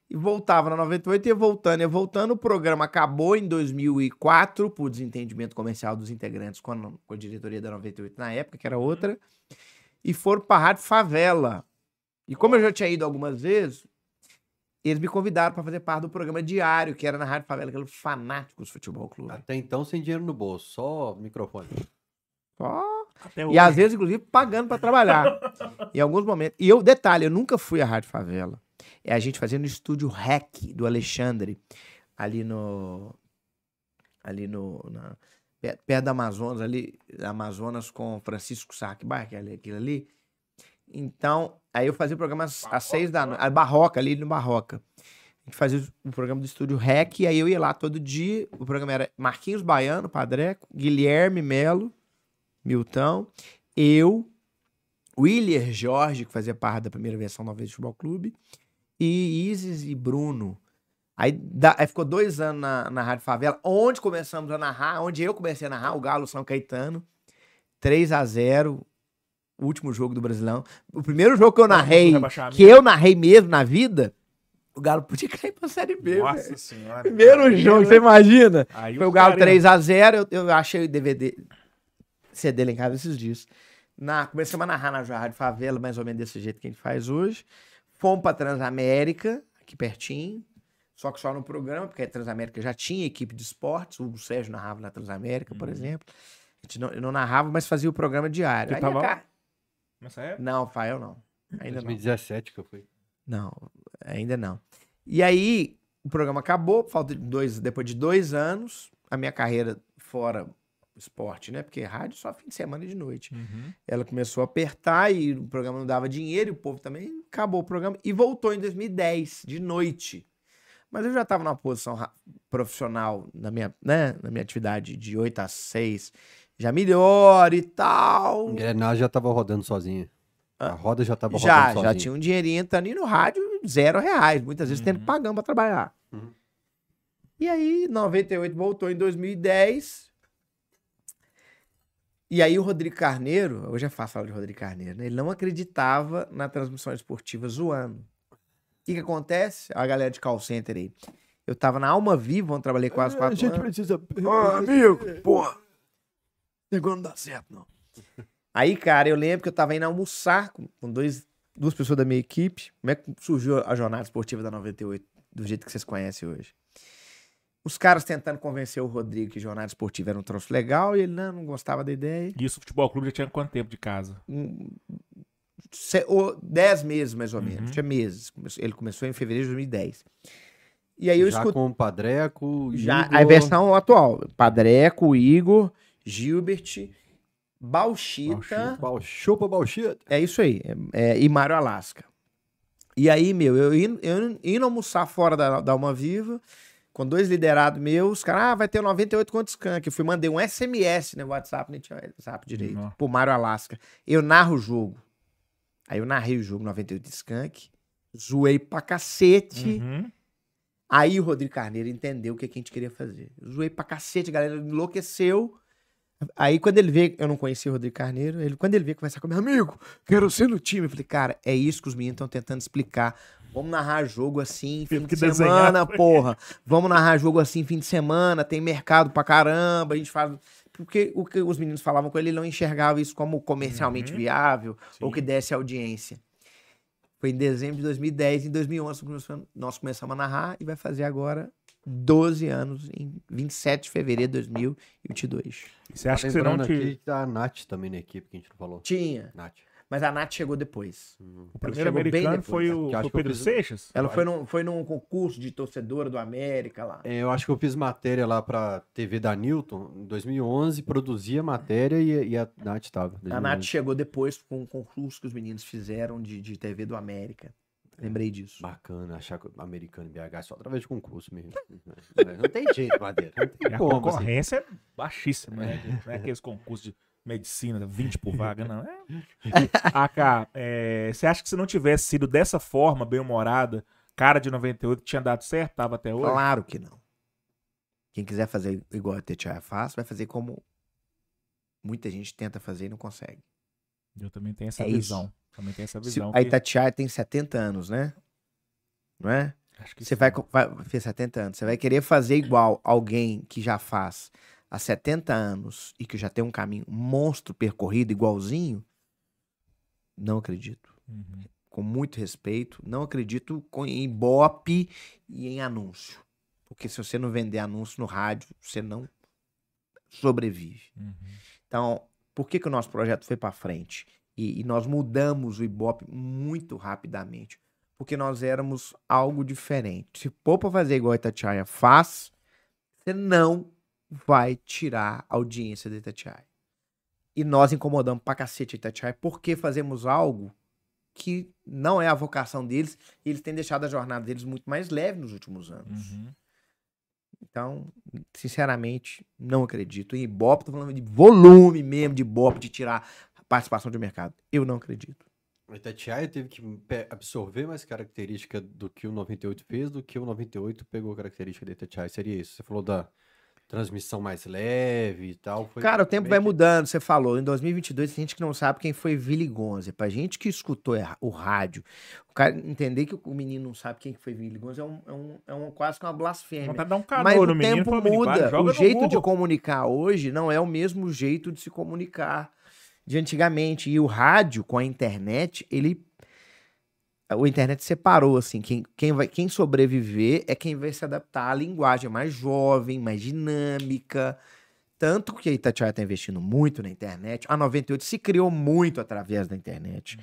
e voltava na 98, ia voltando, ia voltando. O programa acabou em 2004, por desentendimento comercial dos integrantes com a, com a diretoria da 98 na época, que era outra. E foram pra Rádio Favela. E como eu já tinha ido algumas vezes, eles me convidaram para fazer parte do programa diário, que era na Rádio Favela, o Fanáticos Futebol Clube. Até então, sem dinheiro no bolso, só microfone. Ó. Até E hoje. às vezes, inclusive, pagando para trabalhar. em alguns momentos. E eu, detalhe, eu nunca fui à Rádio Favela. É a gente fazendo no estúdio REC do Alexandre, ali no. Ali no. Na, perto, da Amazonas, ali. Amazonas com Francisco Sá, que é aquilo ali. Então, aí eu fazia o programa às, às seis da noite. A Barroca, ali no Barroca. A gente fazia o programa do estúdio REC, e aí eu ia lá todo dia. O programa era Marquinhos Baiano, Padreco, Guilherme Melo, Milton, eu, Willer Jorge, que fazia parte da primeira versão do Nova Futebol Clube, e Isis e Bruno. Aí, da- aí ficou dois anos na, na Rádio Favela, onde começamos a narrar, onde eu comecei a narrar, o Galo São Caetano, 3 a 0 o último jogo do Brasilão. O primeiro jogo que eu narrei, que eu narrei mesmo na vida, o Galo podia cair pra Série B. Nossa senhora. Primeiro jogo, você imagina? Aí Foi o Galo caras- 3x0, eu, eu achei o DVD, CD lá em casa esses dias. Na, começamos a narrar na Rádio Favela, mais ou menos desse jeito que a gente faz hoje. Fomos pra Transamérica, aqui pertinho, só que só no programa, porque a Transamérica já tinha equipe de esportes, o Sérgio narrava na Transamérica, por Uhum. exemplo. A gente não, eu não narrava, mas fazia o programa diário. Você Aí, tava cara, Nessa época? Não, Fael não. Ainda não. 2017 que eu fui. Não, ainda não. E aí, o programa acabou, falta de dois, depois de dois anos, a minha carreira fora esporte, né? Porque rádio só fim de semana e de noite. Uhum. Ela começou a apertar e o programa não dava dinheiro, e o povo também acabou o programa e voltou em 2010, de noite. Mas eu já estava numa posição profissional na minha, né, na minha atividade de 8 a 6, já melhor e tal. Engrenagem já tava rodando sozinha. A roda já tava Já, rodando já sozinha. tinha um dinheirinho entrando e no rádio, zero reais. Muitas vezes tendo Uhum. pagando pra trabalhar. Uhum. E aí, 98 voltou em 2010. E aí o Rodrigo Carneiro, hoje é fácil falar de Rodrigo Carneiro, né? Ele não acreditava na transmissão esportiva zoando. O que que acontece? A galera de call center aí. Eu tava na Alma Viva, onde trabalhei quase quatro anos. precisa. Ô, amigo, porra. Negócio não dá certo, não. Aí, cara, eu lembro que eu tava indo almoçar com, com dois, duas pessoas da minha equipe. Como é que surgiu a jornada esportiva da 98, do jeito que vocês conhecem hoje? Os caras tentando convencer o Rodrigo que jornada esportiva era um troço legal e ele não, não gostava da ideia. E isso, o futebol clube já tinha quanto tempo de casa? Um, se- o- dez meses, mais ou menos. Uhum. Tinha meses. Ele começou em fevereiro de 2010. E aí eu já escutei. com o Padreco, Já, Igor, a versão atual. Padreco, Igor, Gilbert, Bauchita. Bauchita. Bal- Chupa Balchita. É isso aí. É, é, e Mário Alasca. E aí, meu, eu indo, eu indo almoçar fora da, da Alma Viva, com dois liderados meus, os caras, ah, vai ter 98 conto Skank. Eu fui, mandei um SMS no WhatsApp, nem tinha WhatsApp direito, Nó. pro Mário Alasca. Eu narro o jogo. Aí eu narrei o jogo 98 Skank, zoei pra cacete. Uhum. Aí o Rodrigo Carneiro entendeu o que, que a gente queria fazer. Eu zoei pra cacete, a galera enlouqueceu. Aí quando ele vê, eu não conhecia o Rodrigo Carneiro, ele, quando ele veio conversar comigo, amigo, quero ser no time. Eu falei, cara, é isso que os meninos estão tentando explicar. Vamos narrar jogo assim, fim de desenhar, semana, foi. porra. Vamos narrar jogo assim, fim de semana, tem mercado pra caramba, a gente faz... Porque o que os meninos falavam com ele, ele não enxergava isso como comercialmente Uhum. viável ou Sim. que desse audiência. Foi em dezembro de 2010, em 2011 começamos- nós começamos a narrar e vai fazer agora 12 anos, em 27 de fevereiro de 2022. E Você acha que você não te... aqui tá a Nath também na equipe que a gente não falou. Tinha. Nath. Mas a Nath chegou depois. O primeiro americano depois, foi né? o, o Pedro fiz- Seixas? Ela foi num, foi num concurso de torcedora do América lá. É, eu acho que eu fiz matéria lá pra TV da Newton em 2011, produzia matéria e, e a Nath tava. A Nath chegou depois com um concurso que os meninos fizeram de, de TV do América. Lembrei disso. Bacana, achar que o americano BH é só através de concurso mesmo. Não tem jeito, Madeira. Não tem E a como. assim. concorrência é baixíssima, né? Não é aqueles concursos de medicina, 20 por vaga, não. É. AK, é, você acha que se não tivesse sido dessa forma, bem-humorada, cara de 98, tinha dado certo? Tava até hoje? Claro que não. Quem quiser fazer igual a Tetiaia faz, vai fazer como muita gente tenta fazer e não consegue. Eu também tenho essa É isso. visão. Também tenho essa Se, visão. a que- Itatiaia tem 70 anos, né? Não é? acho que Você sim. vai, vai fez 70 anos, você vai querer fazer igual alguém que já faz há 70 anos e que já tem um caminho monstro percorrido igualzinho? Não acredito. Uhum. Com muito respeito, não acredito com- em bope e em anúncio. Porque se você não vender anúncio no rádio, você não sobrevive. Uhum. Então, por que, que o nosso projeto foi para frente? E, e nós mudamos o Ibope muito rapidamente. Porque nós éramos algo diferente. Se for para fazer igual a Itatiaia faz, você não vai tirar a audiência da Itatiaia. E nós incomodamos pra cacete a Itatiaia porque fazemos algo que não é a vocação deles. E eles têm deixado a jornada deles muito mais leve nos últimos anos. Uhum. Então, sinceramente, não acredito. Em Ibope, tô falando de volume mesmo de Ibope, de tirar a participação de mercado. Eu não acredito. A Itatiaia teve que absorver mais característica do que o 98 fez do que o 98 pegou característica da Itatiaia. Seria isso. Você falou da transmissão mais leve e tal. foi Cara, o tempo vai que- mudando, você falou. Em 2022, tem gente que não sabe quem foi Willy Gonza. Pra gente que escutou o rádio, o cara entender que o menino não sabe quem que foi Willy Gonza é, um, é, um, é um- quase que uma blasfêmia. Dar um calor Mas o menino. tempo vai, muda. O jeito de comunicar hoje não é o mesmo jeito de se comunicar de antigamente. E o rádio, com a internet, ele. O internet separou, assim. Quem, quem, vai, quem sobreviver é quem vai se adaptar à linguagem mais jovem, mais dinâmica. Tanto que a Itatiaia está investindo muito na internet. A 98 se criou muito através da internet.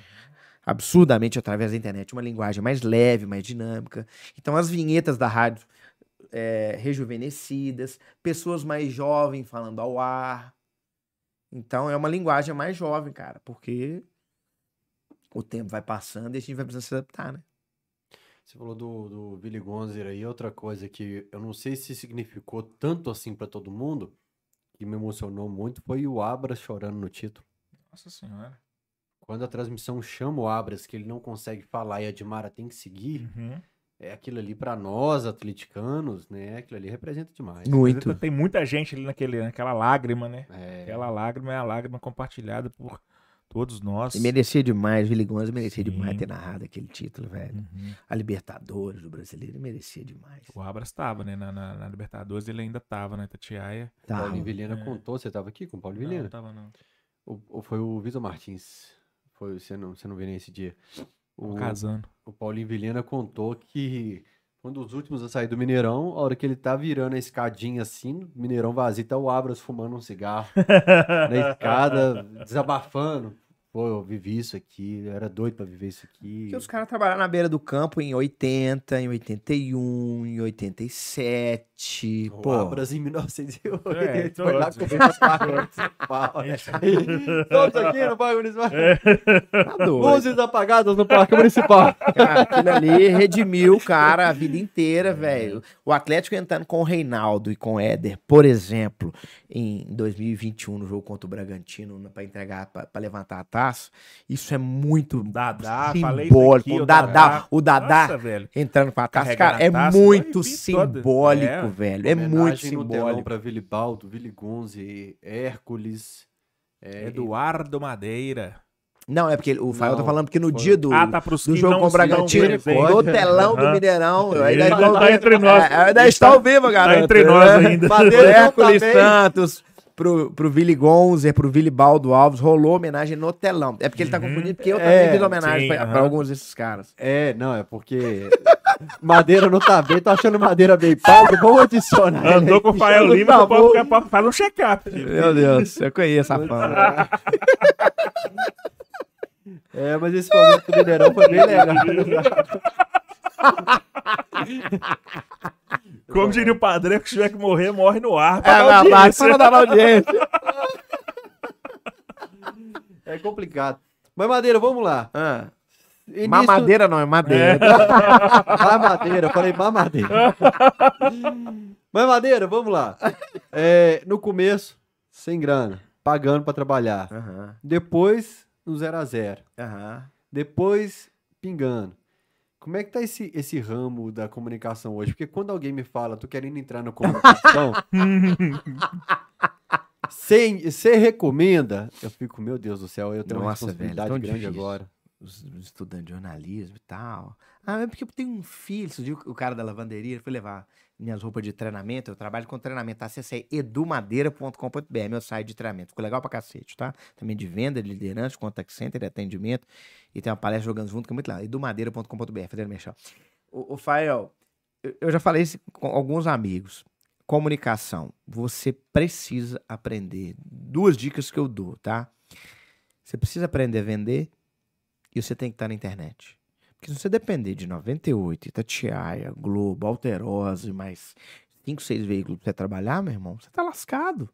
Absurdamente através da internet. Uma linguagem mais leve, mais dinâmica. Então, as vinhetas da rádio é, rejuvenescidas, pessoas mais jovens falando ao ar. Então é uma linguagem mais jovem, cara, porque o tempo vai passando e a gente vai precisando se adaptar, né? Você falou do, do Billy Gonzer aí, outra coisa que eu não sei se significou tanto assim pra todo mundo, que me emocionou muito, foi o Abras chorando no título. Nossa senhora. Quando a transmissão chama o Abras, que ele não consegue falar e a Dimara tem que seguir, Uhum. é aquilo ali pra nós, atleticanos, né? Aquilo ali representa demais. Muito. Tem muita gente ali naquele, naquela lágrima, né? É, Aquela lágrima é a lágrima compartilhada por todos nós. E merecia demais, Willy Gonza merecia Sim. demais ter narrado aquele título, velho. Uhum. A Libertadores do brasileiro merecia demais. O Abras estava, né? Na, na- na Libertadores ele ainda estava na Itatiaia. Tá. Paulinho Vilhena É. contou, você tava aqui com o Paulo Não, Vilhena? não tava não. Ou, ou foi o Vitor Martins? Foi, você não, você não viu nesse dia. O, Casando. o Paulinho Vilhena contou que um dos últimos a sair do Mineirão, a hora que ele tá virando a escadinha assim, Mineirão vazio, tá o Abras fumando um cigarro na escada, desabafando. Pô, eu vivi isso aqui, eu era doido pra viver isso aqui. Porque os caras trabalharam na beira do campo em 80, em 81, em 87. O Pô, Abras em 1908, É, foi lá todos. com o Parque Municipal. Todos aqui no Parque Municipal. tá doido. Luzes apagadas no Parque Municipal. Cara, aquilo ali redimiu o cara a vida inteira, velho. O Atlético entrando com o Reinaldo e com o Éder, por exemplo, em 2021, no jogo contra o Bragantino, pra entregar, pra, pra levantar a taça, isso é muito Dadá, falei isso simbólico. aqui, o Dadá, o Dadá Nossa, velho. entrando com a taça, cara, é taça, muito simbólico, É. velho. É muito simbólico. pra Vili Baldo, Vili Gonze, Hércules. é, Eduardo Madeira. Não, é porque o Fael tá falando porque no foi- dia do, ah, tá do jogo com o Bragantino, no telão do Aham. Mineirão. Ele Ainda, ainda tá entre nós. É, ainda está ao vivo, garoto. Tá entre nós ainda. Madeira Hércules tá. Santos, pro, pro Vili Gonzer, pro Vili Baldo Alves, rolou homenagem no telão. É porque ele tá Uhum. confundindo, porque eu É, também fiz homenagem sim, pra, pra alguns desses caras. É, não, é porque Madeira não tá bem, tô achando Madeira bem pago, vamos adicionar. Andou com o Fael Lima, o povo faz um check-up. filho. Meu Deus, eu conheço a fama. É, mas esse momento do Mineirão foi bem legal. Como diria o padre, que tiver que morrer, morre no ar. É pra verdade, audiência. para dar audiência. É complicado. Mas, Madeira, vamos lá. Ah, Início- Mamadeira não, é madeira. Mamadeira, eu falei mamadeira. Mas, Madeira, vamos lá. É, no começo, sem grana, pagando pra trabalhar. Depois, no zero a zero. Depois, pingando. Como é que tá esse, esse ramo da comunicação hoje? Porque quando alguém me fala, tô querendo entrar na comunicação, você recomenda? Eu fico, meu Deus do céu, eu tenho uma Nossa, velho, responsabilidade tão grande difícil. agora. Os, os estudantes de jornalismo e tal. Ah, é porque eu tenho um filho. O cara da lavanderia? Ele foi levar minhas roupas de treinamento. Eu trabalho com treinamento. Acesse aí edumadeira.com.br, meu site de treinamento. Ficou legal pra cacete, tá? Também de venda, de liderança, de contact center, de atendimento. E tem uma palestra jogando junto, que é muito legal. edumadeira.com.br, fazendo mexer. O, o Fael, eu, eu já falei isso com alguns amigos. Comunicação. Você precisa aprender. Duas dicas que eu dou, tá? Você precisa aprender a vender e você tem que estar na internet. Porque se você depender de 98, Itatiaia, Globo, Alterosa e mais 5, 6 veículos pra você trabalhar, meu irmão, você tá lascado.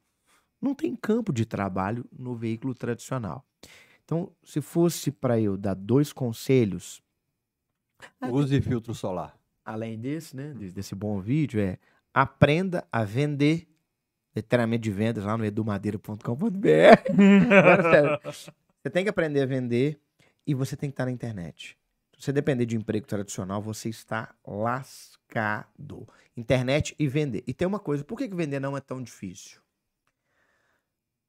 Não tem campo de trabalho no veículo tradicional. Então, se fosse para eu dar dois conselhos, Use filtro solar. além desse, né, de- desse bom vídeo, é aprenda a vender treinamento de vendas lá no edumadeira.com.br. Agora, sério, você tem que aprender a vender e você tem que estar na internet. Se você depender de emprego tradicional, você está lascado. Internet e vender. E tem uma coisa, por que, que vender não é tão difícil?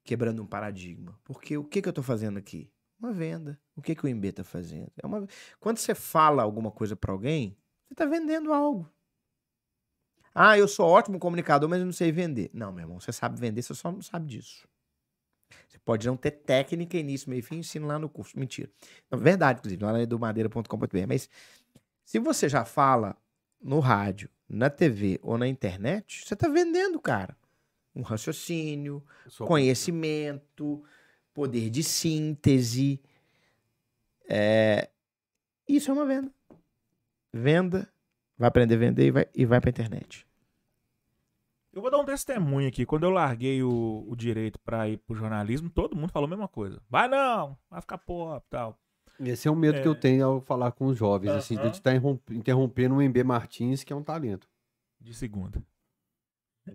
Quebrando um paradigma. Porque o que, que eu estou fazendo aqui? Uma venda. O que, que o MB está fazendo? É uma... Quando você fala alguma coisa para alguém, você está vendendo algo. Ah, eu sou ótimo comunicador, mas eu não sei vender. Não, meu irmão, você sabe vender, você só não sabe disso. Você pode não ter técnica, início, meio e fim, ensino lá no curso. Mentira. Não, verdade, inclusive, lá na edumadeira.com.br. Mas se você já fala no rádio, na TV ou na internet, você está vendendo, cara. Um raciocínio, Só- conhecimento, poder de síntese. É, Isso é uma venda. Venda, vai aprender a vender e vai, e vai pra internet. Eu vou dar um testemunho aqui. Quando eu larguei o, o direito pra ir pro jornalismo, todo mundo falou a mesma coisa. Vai não, vai ficar pop e tal. Esse é o medo que eu É. tenho ao falar com os jovens, assim, de estar interrompendo o MB Martins, que é um talento. De segunda.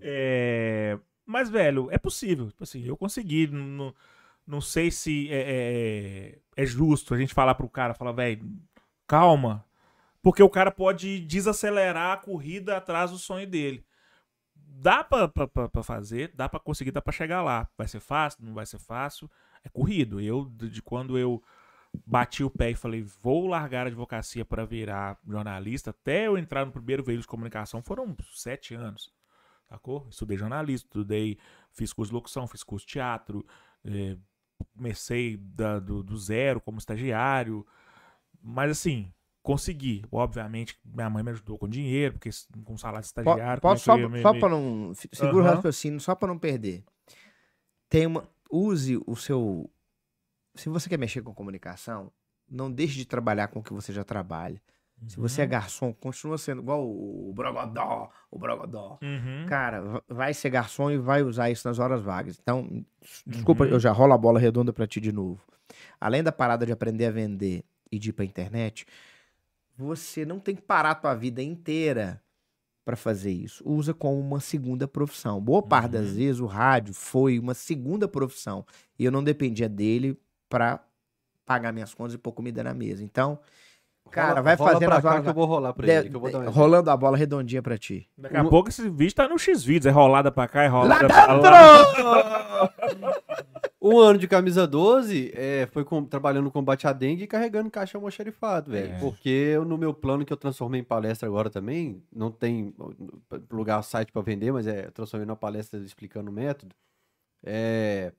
É, Mas, velho, é possível. Tipo assim, eu consegui. Não, não sei se é, é- é justo a gente falar pro cara, falar, velho, calma. Porque o cara pode desacelerar a corrida atrás do sonho dele. Dá pra fazer, dá pra conseguir, dá pra chegar lá. Vai ser fácil? Não vai ser fácil? É corrido. Eu, de quando eu bati o pé e falei, vou largar a advocacia para virar jornalista, até eu entrar no primeiro veículo de comunicação, foram sete anos. Sacou? Estudei jornalismo, estudei, fiz curso de locução, fiz curso de teatro, eh, comecei da- do, do zero como estagiário. Mas assim, consegui. Obviamente, minha mãe me ajudou com dinheiro, porque com salário de estagiário. que só, me- só me- para não. Segura o Aham. raciocínio, só para não perder. Tem uma. Use o seu. Se você quer mexer com comunicação, não deixe de trabalhar com o que você já trabalha. Se você é Uhum. garçom, continua sendo igual o, o Brogodó, o Brogodó. Uhum. Cara, va- vai ser garçom e vai usar isso nas horas vagas. Então, desculpa, Uhum. eu já rolo a bola redonda pra ti de novo. Além da parada de aprender a vender e de ir pra internet, você não tem que parar a tua vida inteira pra fazer isso. Usa como uma segunda profissão. Boa parte das Uhum. vezes o rádio foi uma segunda profissão e eu não dependia dele pra pagar minhas contas e pôr comida na mesa. Então, cara, Rola- vai rola fazendo pra as horas que eu vou rolar pra de- ele, que eu vou dar um rolando a bola redondinha pra ti. Daqui a pouco esse vídeo tá no X-Vídeos, é rolada pra cá, é Lá rolada pra lá. Um ano de camisa 12 é, foi com- trabalhando no combate à dengue e carregando caixa almoxarifado, velho. É. Porque eu, no meu plano que eu transformei em palestra agora também, não tem lugar, site pra vender, mas é, transformei numa palestra explicando o método. É,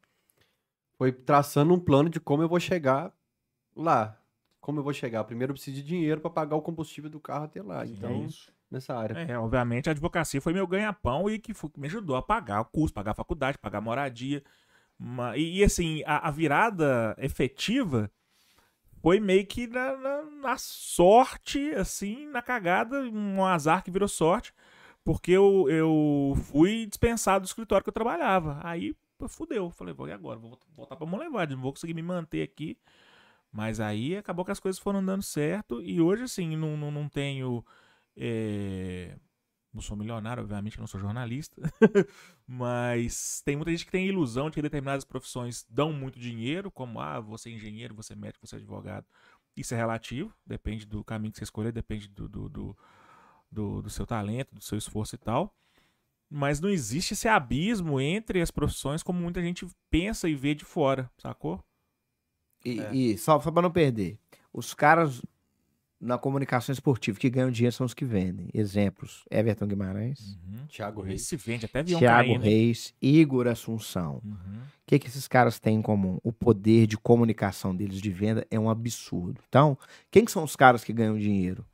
foi traçando um plano de como eu vou chegar lá. Como eu vou chegar? Primeiro eu preciso de dinheiro pra pagar o combustível do carro até lá. Então, isso. nessa área. É, obviamente a advocacia foi meu ganha-pão e que, foi- que me ajudou a pagar o curso, pagar a faculdade, pagar a moradia. E, e, assim, a, a virada efetiva foi meio que na, na, na sorte, assim, na cagada, um azar que virou sorte, porque eu, eu fui dispensado do escritório que eu trabalhava. Aí, fudeu. Falei, vou e agora? Vou voltar pra Molevade, não vou conseguir me manter aqui. Mas aí acabou que as coisas foram dando certo e hoje, assim, não, não, não tenho. é, Não sou milionário, obviamente, eu não sou jornalista. Mas tem muita gente que tem ilusão de que determinadas profissões dão muito dinheiro, como, ah, você é engenheiro, você é médico, você é advogado. Isso é relativo, depende do caminho que você escolher, depende do, do, do, do- do seu talento, do seu esforço e tal. Mas não existe esse abismo entre as profissões como muita gente pensa e vê de fora, sacou? E, É. e só, só pra não perder, os caras na comunicação esportiva que ganham dinheiro são os que vendem. Exemplos: Everton Guimarães, Uhum. Thiago Reis. Esse vende até avião Thiago caindo. Reis, Igor Assunção. Uhum. O que, que esses caras têm em comum? O poder de comunicação deles de venda é um absurdo. Então, quem que são os caras que ganham dinheiro?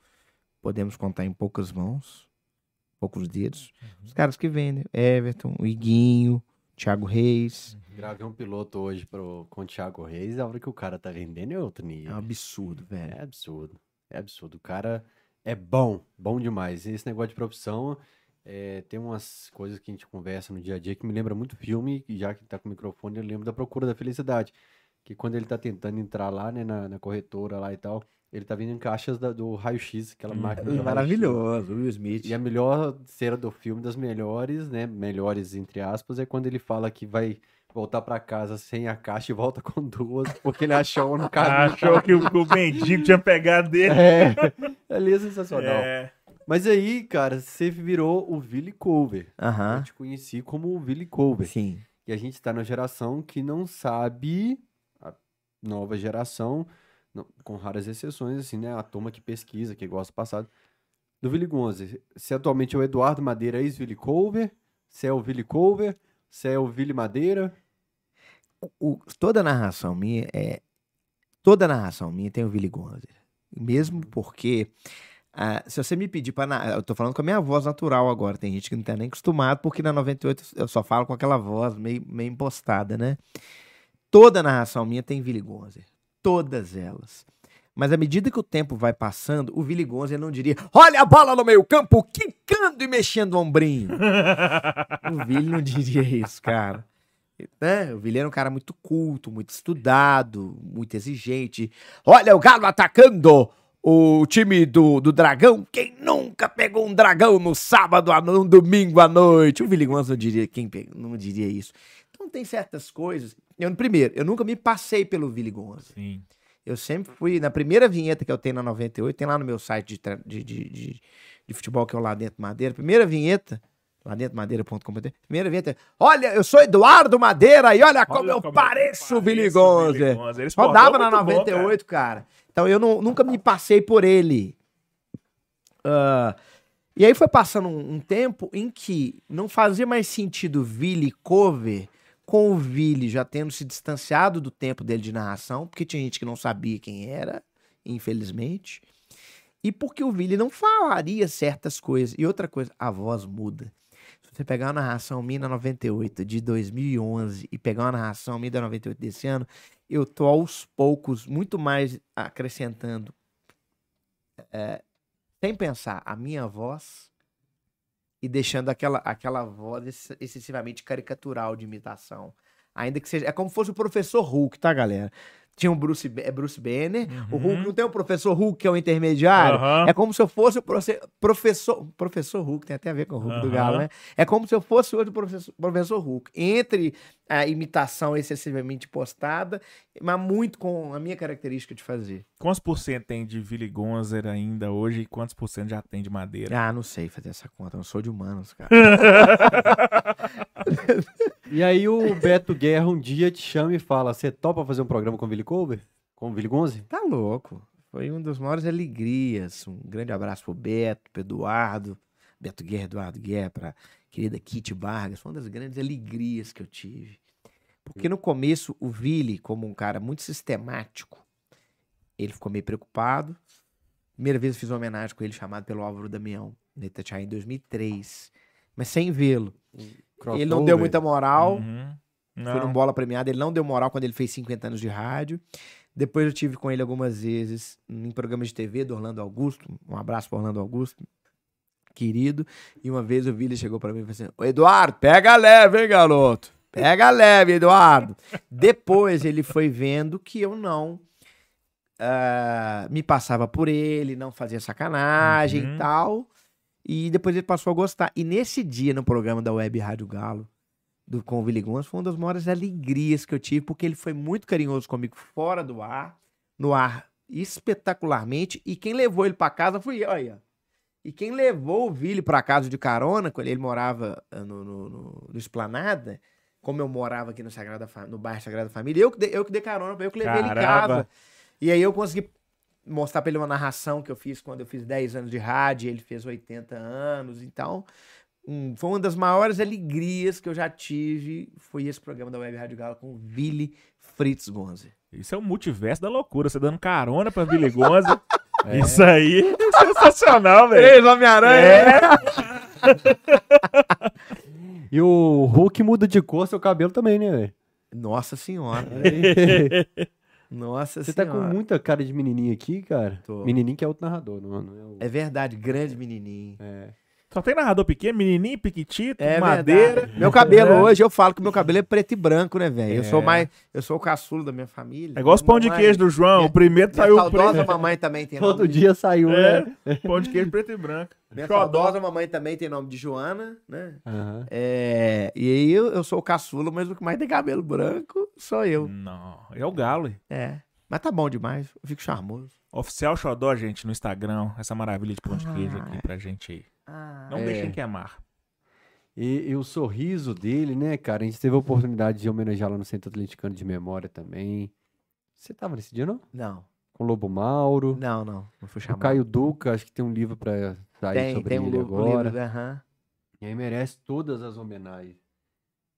Podemos contar em poucas mãos, poucos dedos. Os caras que vendem. Everton, o Iguinho, Thiago Reis. Gravei um piloto hoje pro, com o Thiago Reis, a hora que o cara tá vendendo é outro É um nível. absurdo, velho. É absurdo. É absurdo. O cara é bom, bom demais. E esse negócio de profissão, é, tem umas coisas que a gente conversa no dia a dia que me lembra muito filme, e já que tá com o microfone, eu lembro da Procura da Felicidade. Que quando ele tá tentando entrar lá, né, na, na corretora lá e tal, ele tá vindo em caixas da- do raio-x, aquela Uhum. máquina. Maravilhoso, Will Smith. E a melhor cena do filme, das melhores, né? Melhores, entre aspas, é quando ele fala que vai voltar pra casa sem a caixa e volta com duas, porque ele achou no caminho. Achou que o, o mendigo tinha pegado dele. É, ali é sensacional. É. Mas aí, cara, você virou o Billy Cover. Eu Aham. te conheci como o Billy Cover. Sim. E a gente tá na geração que não sabe, a nova geração, não- com raras exceções, assim, né? A turma que pesquisa, que gosta do passado. Do Billy Gonze. Se atualmente é o Eduardo Madeira, ex-Billy Cover. Se é o Billy Cover. Se é o Billy Madeira. O- toda narração minha é. Toda narração minha tem o Willy Gonzer. Mesmo porque. ah, se você me pedir pra. na- Eu tô falando com a minha voz natural agora. Tem gente que não tá nem acostumado, porque na 98 eu só falo com aquela voz meio, meio impostada, né? Toda narração minha tem Willy Gonzer. Todas elas. Mas à medida que o tempo vai passando, o Willy Gonzer não diria: Olha a bola no meio campo, quicando e mexendo o ombrinho. O Vili não diria isso, cara. Né? O Vili era um cara muito culto, muito estudado, muito exigente. Olha o Galo atacando o time do, do Dragão. Quem nunca pegou um dragão no sábado, no, domingo à noite? O Gonçalves não diria, quem não diria isso. Então tem certas coisas. Eu, primeiro, eu nunca me passei pelo Vili Gonçalves. Sim. Eu sempre fui, na primeira vinheta que eu tenho na 98, tem lá no meu site de, de, de, de, de futebol que é o Lá Dentro Madeira. Primeira vinheta, lá dentro madeira.com.br. Primeira vinheta, olha, eu sou Eduardo Madeira e olha como Olha eu como pareço o Billy Billy bordão Rodava na muito bom, 98, cara. Então eu não- nunca me passei por ele. Ah, e aí foi passando um, um tempo em que não fazia mais sentido Vili cover com o Vili já tendo se distanciado do tempo dele de narração, porque tinha gente que não sabia quem era, infelizmente. E porque o Vili não falaria certas coisas. E outra coisa, a voz muda. Você pegar uma narração minha na 98 de 2011 e pegar uma narração minha da 98 desse ano, eu tô aos poucos muito mais acrescentando, é, sem pensar, a minha voz e deixando aquela, aquela voz ex- excessivamente caricatural de imitação. Ainda que seja. É como se fosse o professor Hulk, tá, galera? Tinha o Bruce, Ba- é Bruce Banner, o Hulk não tem o professor Hulk, que é o intermediário. Aham. É como se eu fosse o professor. Professor Hulk, tem até a ver com o Hulk do Aham. Galo, né? É como se eu fosse hoje o professor, professor Hulk. Entre a imitação excessivamente postada, mas muito com a minha característica de fazer. Quantos por cento tem de Willy Gonzer ainda hoje e quantos por cento já tem de madeira? Ah, não sei fazer essa conta, eu não sou de humanos, cara. E aí o Beto Guerra um dia te chama e fala: Você topa fazer um programa com o Billy Cover? Com o Billy Gonze? Tá louco. Foi uma das maiores alegrias. Um grande abraço pro Beto, pro Eduardo, Beto Guerra, Eduardo Guerra, pra querida Kitty Vargas. Foi uma das grandes alegrias que eu tive. Porque no começo, o Vili, como um cara muito sistemático, ele ficou meio preocupado. Primeira vez eu fiz uma homenagem com ele, chamado pelo Álvaro Damião, no Itatiaia, em 2003. Mas sem vê-lo. Ele não deu muita moral. Uhum. Foi num bola premiada, ele não deu moral quando ele fez 50 anos de rádio. Depois eu tive com ele algumas vezes em programas de TV do Orlando Augusto. Um abraço pro Orlando Augusto, querido. E uma vez o Vili chegou pra mim e falou assim: Ô Eduardo, pega leve, hein, garoto? Pega leve, Eduardo. Depois ele foi vendo que eu não ah, me passava por ele, não fazia sacanagem Uhum. e tal. E depois ele passou a gostar. E nesse dia, no programa da Web Rádio Galo, do, com o Willi Gonçalves, foi uma das maiores alegrias que eu tive, porque ele foi muito carinhoso comigo fora do ar, no ar espetacularmente, e quem levou ele pra casa fui eu, aí, ó. E quem levou o Vili pra casa de carona, quando ele morava ah, no, no, no- no Esplanada, como eu morava aqui no, Sagrada, no bairro Sagrada Família, eu que dei, eu que dei carona, eu que levei ele em Caramba. casa. E aí eu consegui mostrar pra ele uma narração que eu fiz quando eu fiz 10 anos de rádio, ele fez 80 anos, então hum, foi uma das maiores alegrias que eu já tive, foi esse programa da Web Rádio Galo com o Vili Fritz Gonze. Isso é o multiverso da loucura. Você dando carona pra Billy Gonza. Isso aí é sensacional, velho. Homem-Aranha! É. E o Hulk muda de cor, seu cabelo também, né, velho? Nossa senhora. Nossa Você tá senhora. com muita cara de menininho aqui, cara. Tô. Menininho que é outro narrador, não, não é o... É verdade, grande menininho. É. Só tem narrador pequeno, menininho, piquitito, É madeira. verdade. Meu cabelo É. hoje, eu falo que meu cabelo é preto e branco, né, velho? Eu sou É. mais. Eu sou o caçulo da minha família. É igual os pão de queijo do João. minha- o primeiro Minha saiu saudosa preto. mamãe também tem Todo nome. dia saiu, É, né? pão de queijo preto e branco. Minha Xodó. saudosa mamãe também tem nome de Joana, né? Aham. É, e aí eu, eu sou o caçula, mas o que mais tem cabelo branco sou eu. Não, é o galo. hein? É. Mas tá bom demais, eu fico charmoso. Oficial Xodó, gente, no Instagram. Essa maravilha de pão de queijo aqui Ah. pra gente aí. Não É. deixem queimar. E, e o sorriso dele, né, cara? A gente teve a oportunidade de homenageá-lo no Centro Atleticano de Memória também. Você tava nesse dia, não? Não, Com o Lobo Mauro. não, não. Não fui O chamado. Caio Duca, acho que tem um livro pra sair tem, sobre tem um ele livro, agora. livro, aham. E aí merece todas as homenagens.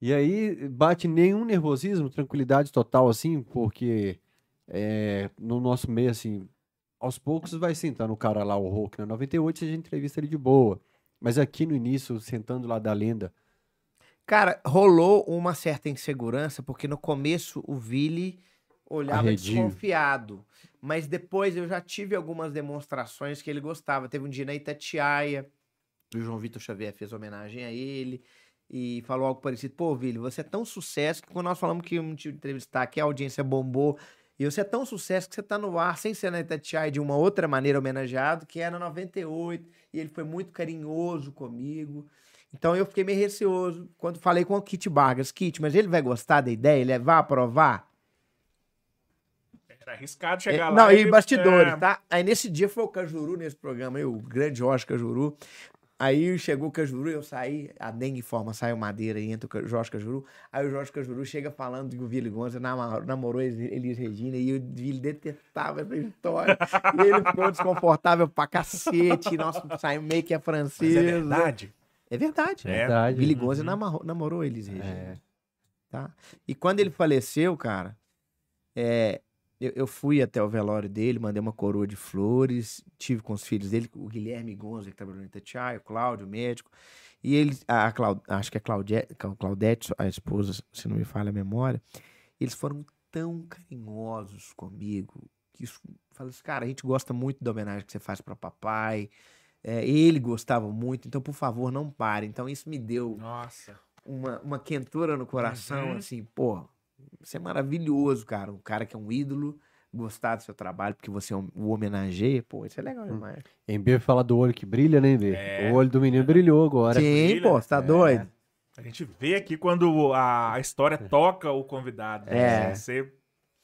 E aí bate nenhum nervosismo, tranquilidade total, assim, porque é, no nosso meio, assim, aos poucos vai sentando o cara lá, o Hulk, na 98 a gente entrevista ele de boa. Mas aqui no início, sentando lá da lenda, Cara, rolou uma certa insegurança, porque no começo o Vili olhava Arredio. desconfiado. Mas depois eu já tive algumas demonstrações que ele gostava. Teve um dia na Itatiaia, o João Vitor Xavier fez homenagem a ele e falou algo parecido. Pô, Vili, você é tão sucesso que quando nós falamos que íamos te entrevistar, que a audiência bombou, e você é tão sucesso que você tá no ar sem ser na Itatiaia de uma outra maneira homenageado, que é na 98, e ele foi muito carinhoso comigo. Então eu fiquei meio receoso quando falei com o Kit Vargas. Kit, mas ele vai gostar da ideia? Ele vai aprovar? Era arriscado É, chegar lá. não, e ele- bastidores, é, tá? Aí nesse dia foi o Cajuru nesse programa, aí, o grande Jorge Cajuru. Aí chegou o Cajuru, eu saí, a dengue forma, saiu madeira e entra o Jorge Cajuru. Aí o Jorge Cajuru chega falando que o Vili Gonza namorou Elis Elis Regina e o Vili detestava essa história. e ele ficou desconfortável pra cacete. Nós saímos meio que a Mas francesa. é verdade. É verdade. É. verdade. Billy Gonza Uhum. namorou, namorou Elis Regina. É. Tá? E quando ele faleceu, cara, é, eu, eu fui até o velório dele, mandei uma coroa de flores, tive com os filhos dele, o Guilherme Gonza, que trabalhou no Itatiaia, o Cláudio, o médico, e eles, a, Clau- acho que é Claudete, Claudete, a esposa, se não me falha a memória, eles foram tão carinhosos comigo, que isso, falei assim, cara, a gente gosta muito da homenagem que você faz para papai, é, ele gostava muito, então por favor não pare. Então isso me deu Nossa. uma, uma quentura no coração, Uhum. assim, pô, isso é maravilhoso, cara. Um cara que é um ídolo, gostar do seu trabalho, porque você o homenageia, pô, isso é legal Hum. demais. Em B fala do olho que brilha, né, B? É. O olho do menino brilhou agora. Sim, brilha, pô, você tá é. doido? A gente vê aqui quando a história toca o convidado. É. Você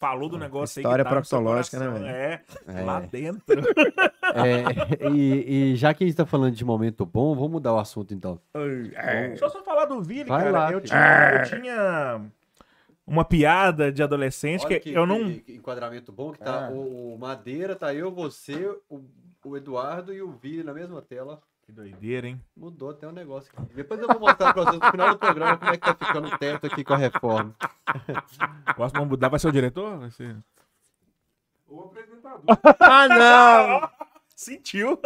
falou do negócio aí. História que tá no seu proctológica, né, coração. É, É. lá dentro. É, e, e já que a gente tá falando de momento bom, vamos mudar o assunto então. Deixa eu só falar do Vini, Vai cara. lá, eu, tinha, eu tinha uma piada de adolescente que, eu não. enquadramento bom que tá o, Madeira, tá eu, você, o, Eduardo e o Vini na mesma tela. Que doideira, hein? Mudou até um negócio aqui. Depois eu vou mostrar pra vocês no final do programa como é que tá ficando o teto aqui com a reforma. Próximo mudar vai ser o diretor? Vai ser. O apresentador. Ah, não! Sentiu.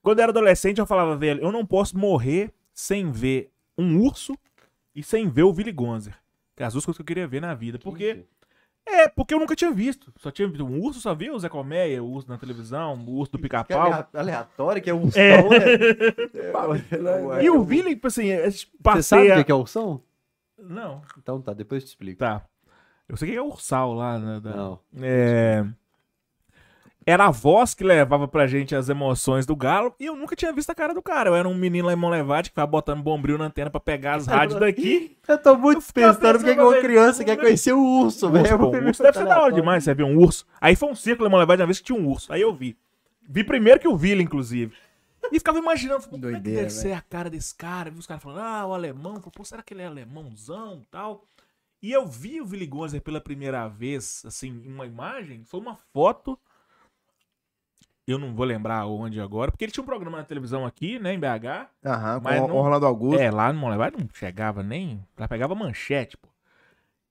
Quando eu era adolescente, eu falava, velho, eu não posso morrer sem ver um urso e sem ver o Willy Gonzer. Que é as duas coisas que eu queria ver na vida. Porque É, porque eu nunca tinha visto. Só tinha visto um urso, só via o Zé Colmeia, o urso na televisão, o urso do Que pica-pau. alea- aleatório, que é um É. som, né? E o Vili, tipo assim, a gente Você sabe o passeia... que é o som? Não, Então tá, depois eu te explico. tá. Eu sei que é ursal lá, né? da- Não. É... Era a voz que levava pra gente as emoções do galo e eu nunca tinha visto a cara do cara. Eu era um menino lá em Monlevade que ficava botando bombril na antena pra pegar as rádios daqui. Eu tô muito Eu pensando porque uma criança quer é- conhecer o urso, velho. Urso, urso deve ser da hora demais, você vê um urso. Aí foi um círculo em Monlevade uma vez que tinha um urso. Aí eu vi. Vi primeiro que o Vila, inclusive. E ficava imaginando, como é que Doideira, deve ser a cara desse cara? Vi os caras falando, ah, o alemão, pô, será que ele é alemãozão e tal? E eu vi o Willy Gonzer pela primeira vez, assim, em uma imagem, foi uma foto. Eu não vou lembrar onde agora, porque ele tinha um programa na televisão aqui, né, em BH. Aham, Mas com não- o Orlando Augusto. É, lá no Monlevade não chegava nem. Ela pegava manchete, pô.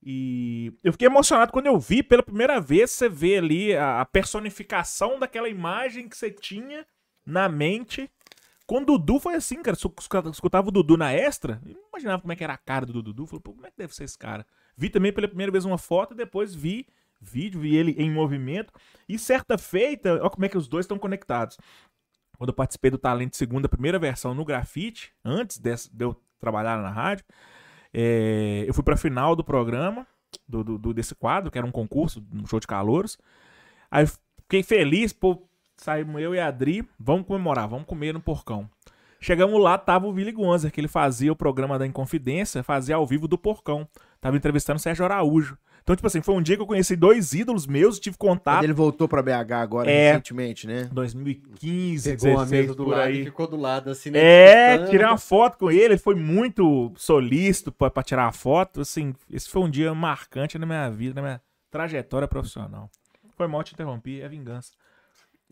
E eu fiquei emocionado quando eu vi pela primeira vez. Você vê ali a, a personificação daquela imagem que você tinha na mente. Com o Dudu foi assim, cara. Eu escu- escutava o Dudu na extra, eu não imaginava como é que era a cara do Dudu. Falei, pô, como é que deve ser esse cara? Vi também pela primeira vez uma foto e depois vi vídeo, vi ele em movimento. E certa feita, olha como é que os dois estão conectados. Quando eu participei do Talento Segunda, primeira versão no grafite, antes de eu trabalhar na rádio, é, eu fui pra final do programa, do, do- desse quadro, que era um concurso, um show de calouros. Aí fiquei feliz, pô, saímos eu e a Adri, vamos comemorar, vamos comer no porcão. Chegamos lá, tava o Willy Gonzer, que ele fazia o programa da Inconfidência, fazia ao vivo do porcão. Tava entrevistando o Sérgio Araújo. Então, tipo assim, foi um dia que eu conheci dois ídolos meus, tive Quando contato. ele voltou pra BH agora, É. recentemente, né? 2015, Pegou a 16, mesa do por lado aí. e ficou do lado assim, né? É, tirei uma foto com ele, ele foi muito solícito pra, pra tirar a foto, assim, esse foi um dia marcante na minha vida, na minha trajetória profissional. Foi mal te interrompi, é vingança.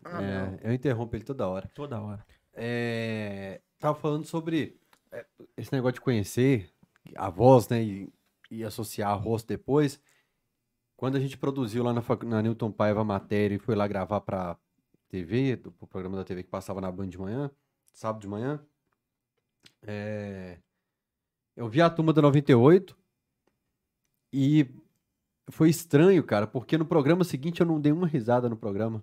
Ah, É, eu interrompo ele toda hora. Toda hora. É, tava falando sobre é, esse negócio de conhecer a voz, né? E, e associar o rosto depois. Quando a gente produziu lá na, na Newton Paiva a matéria e foi lá gravar pra TV, do pro programa da TV que passava na Band de manhã, sábado de manhã, é, eu vi a turma da 98 e foi estranho, cara, porque no programa seguinte eu não dei uma risada no programa.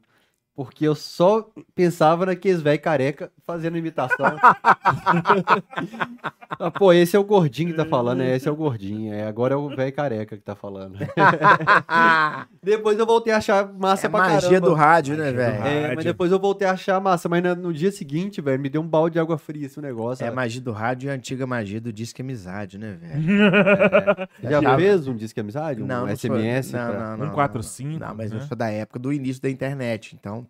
Porque eu só pensava naqueles velho careca fazendo imitação. ah, pô, esse é o gordinho que tá falando, é, esse é o gordinho. É, agora é o velho careca que tá falando. depois eu voltei a achar massa é pra magia caramba. do rádio, né, velho? É, mas depois eu voltei a achar massa. Mas na- no dia seguinte, velho, me deu um balde de água fria esse negócio. É magia do rádio e a antiga magia do disque amizade, né, velho? Já Já- fez um disque amizade? Um não SMS? não, pra- não, não, 145, Não, não, mas eu né? sou da época do início da internet, então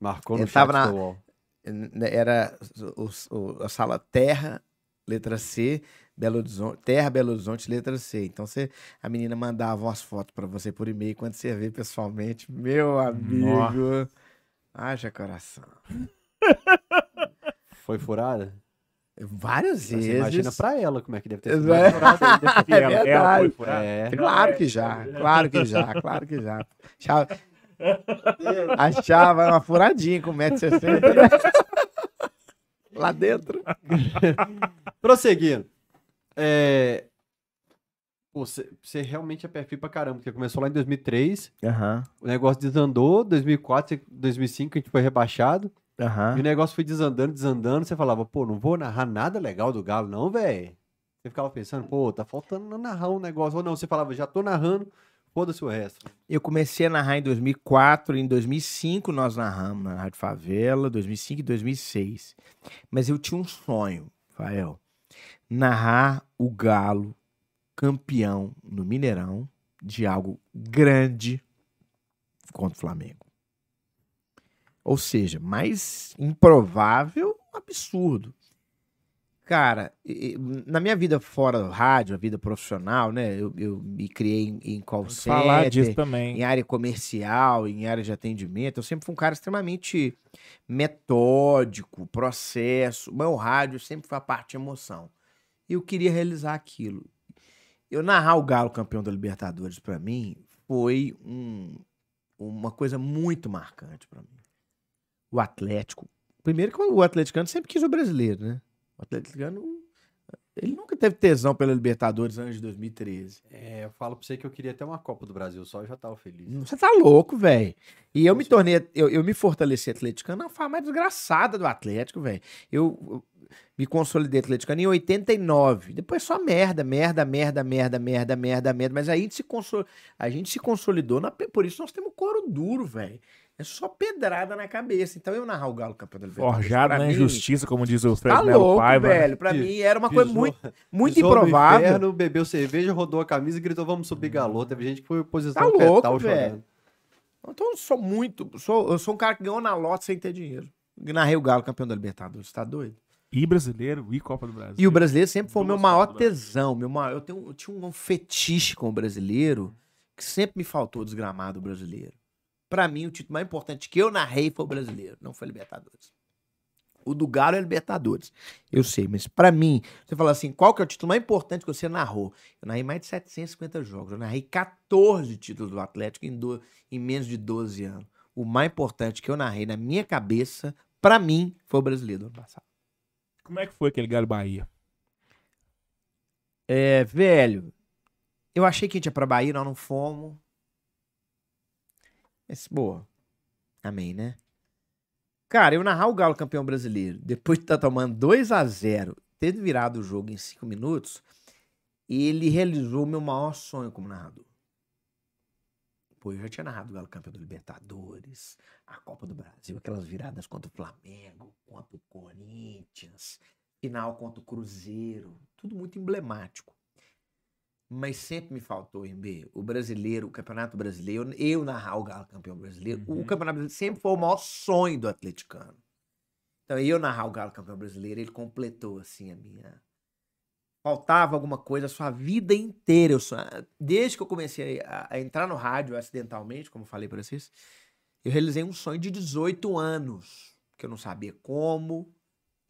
Marcou no tava na- n- era o- o- a sala Terra, letra C, Belo Horizonte, Terra, Belo Horizonte, letra C. Então você, a menina mandava umas fotos pra você por e-mail, quando você vê pessoalmente, meu amigo, haja coração. Foi furada? Várias Você vezes. imagina pra ela como é que deve ter sido. É. E ela- ela foi furada? É. Claro que já, claro que já, claro que já. Achava, uma furadinha com 1,60m, né? Lá dentro. Prosseguindo. É... Você, você realmente é perfil pra caramba, porque começou lá em 2003, Aham, o negócio desandou, 2004, 2005 a gente foi rebaixado, e aham. o negócio foi desandando, desandando, você falava, pô, não vou narrar nada legal do Galo não, velho. Você ficava pensando, pô, tá faltando narrar um negócio, ou não, você falava, já tô narrando, foda-se o resto. Eu comecei a narrar em 2004, em 2005 nós narramos na Rádio Favela, 2005 e 2006. Mas eu tinha um sonho, Fael, narrar o Galo campeão no Mineirão de algo grande contra o Flamengo. Ou seja, mais improvável, absurdo. Cara, na minha vida fora do rádio, a vida profissional, né? Eu, eu me criei em, em call Vamos falar center, disso também. em área comercial, em área de atendimento. Eu sempre fui um cara extremamente metódico, processo. Meu rádio sempre foi a parte de emoção. E eu queria realizar aquilo. Eu narrar o Galo campeão da Libertadores pra mim foi um- uma coisa muito marcante pra mim. O Atlético. Primeiro que o atleticano sempre quis o brasileiro, né? O atleticano Ele nunca teve tesão pela Libertadores antes de 2013. É, eu falo pra você que eu queria ter uma Copa do Brasil só, eu já tava feliz. Você tá louco, velho. E eu me tornei, eu, eu me fortaleci atleticano na forma mais desgraçada do Atlético, velho. Eu, eu me consolidei atleticano em 89. Depois só merda, merda, merda, merda, merda, merda, merda. Mas aí a gente se, consol... a gente se consolidou, na... por isso nós temos couro duro, velho. É só pedrada na cabeça. Então eu narrar o Galo campeão da Libertadores. Forjado na mim, injustiça, como diz o Fred Tá Melo louco, Paiva. né? velho. Pra mim era uma coisa pisou- muito, muito Pisou no improvável. inferno, bebeu cerveja, rodou a camisa e gritou, vamos subir galô. Teve gente que foi em posição Tá louco, fetal velho. chorando. Então eu sou muito. Sou, eu sou um cara que ganhou na lote sem ter dinheiro. Narrei o Galo campeão da Libertadores, tá doido? E brasileiro, e Copa do Brasil. E o brasileiro sempre foi o meu maior tesão. Meu maior, eu, tenho, eu tinha um fetiche com o brasileiro que sempre me faltou desgramado o brasileiro. Pra mim, o título mais importante que eu narrei foi o brasileiro, não foi Libertadores. O do Galo é Libertadores. Eu sei, mas pra mim, você fala assim, qual que é o título mais importante que você narrou? Eu narrei mais de 750 jogos. Eu narrei 14 títulos do Atlético em, do- em menos de 12 anos. O mais importante que eu narrei na minha cabeça, pra mim, foi o brasileiro do ano passado. Como é que foi aquele Galo Bahia? É, velho, eu achei que a gente ia pra Bahia, nós não fomos. Mas, boa. Amém, né? Cara, eu narrar o Galo campeão brasileiro, depois de estar tomando 2 a 0 ter virado o jogo em 5 minutos, ele realizou o meu maior sonho como narrador. Pô, eu já tinha narrado o Galo campeão da Libertadores, a Copa do Brasil, aquelas viradas contra o Flamengo, contra o Corinthians, final contra o Cruzeiro, tudo muito emblemático. Mas sempre me faltou, MB, o brasileiro, o Campeonato Brasileiro, eu narrar o Galo campeão brasileiro. O Uhum. Campeonato Brasileiro sempre foi o maior sonho do atleticano. Então, eu narrar o Galo campeão brasileiro, ele completou, assim, a minha... Faltava alguma coisa a sua vida inteira. Eu só... Desde que eu comecei a, a entrar no rádio acidentalmente, como eu falei pra vocês, eu realizei um sonho de 18 anos, que eu não sabia como,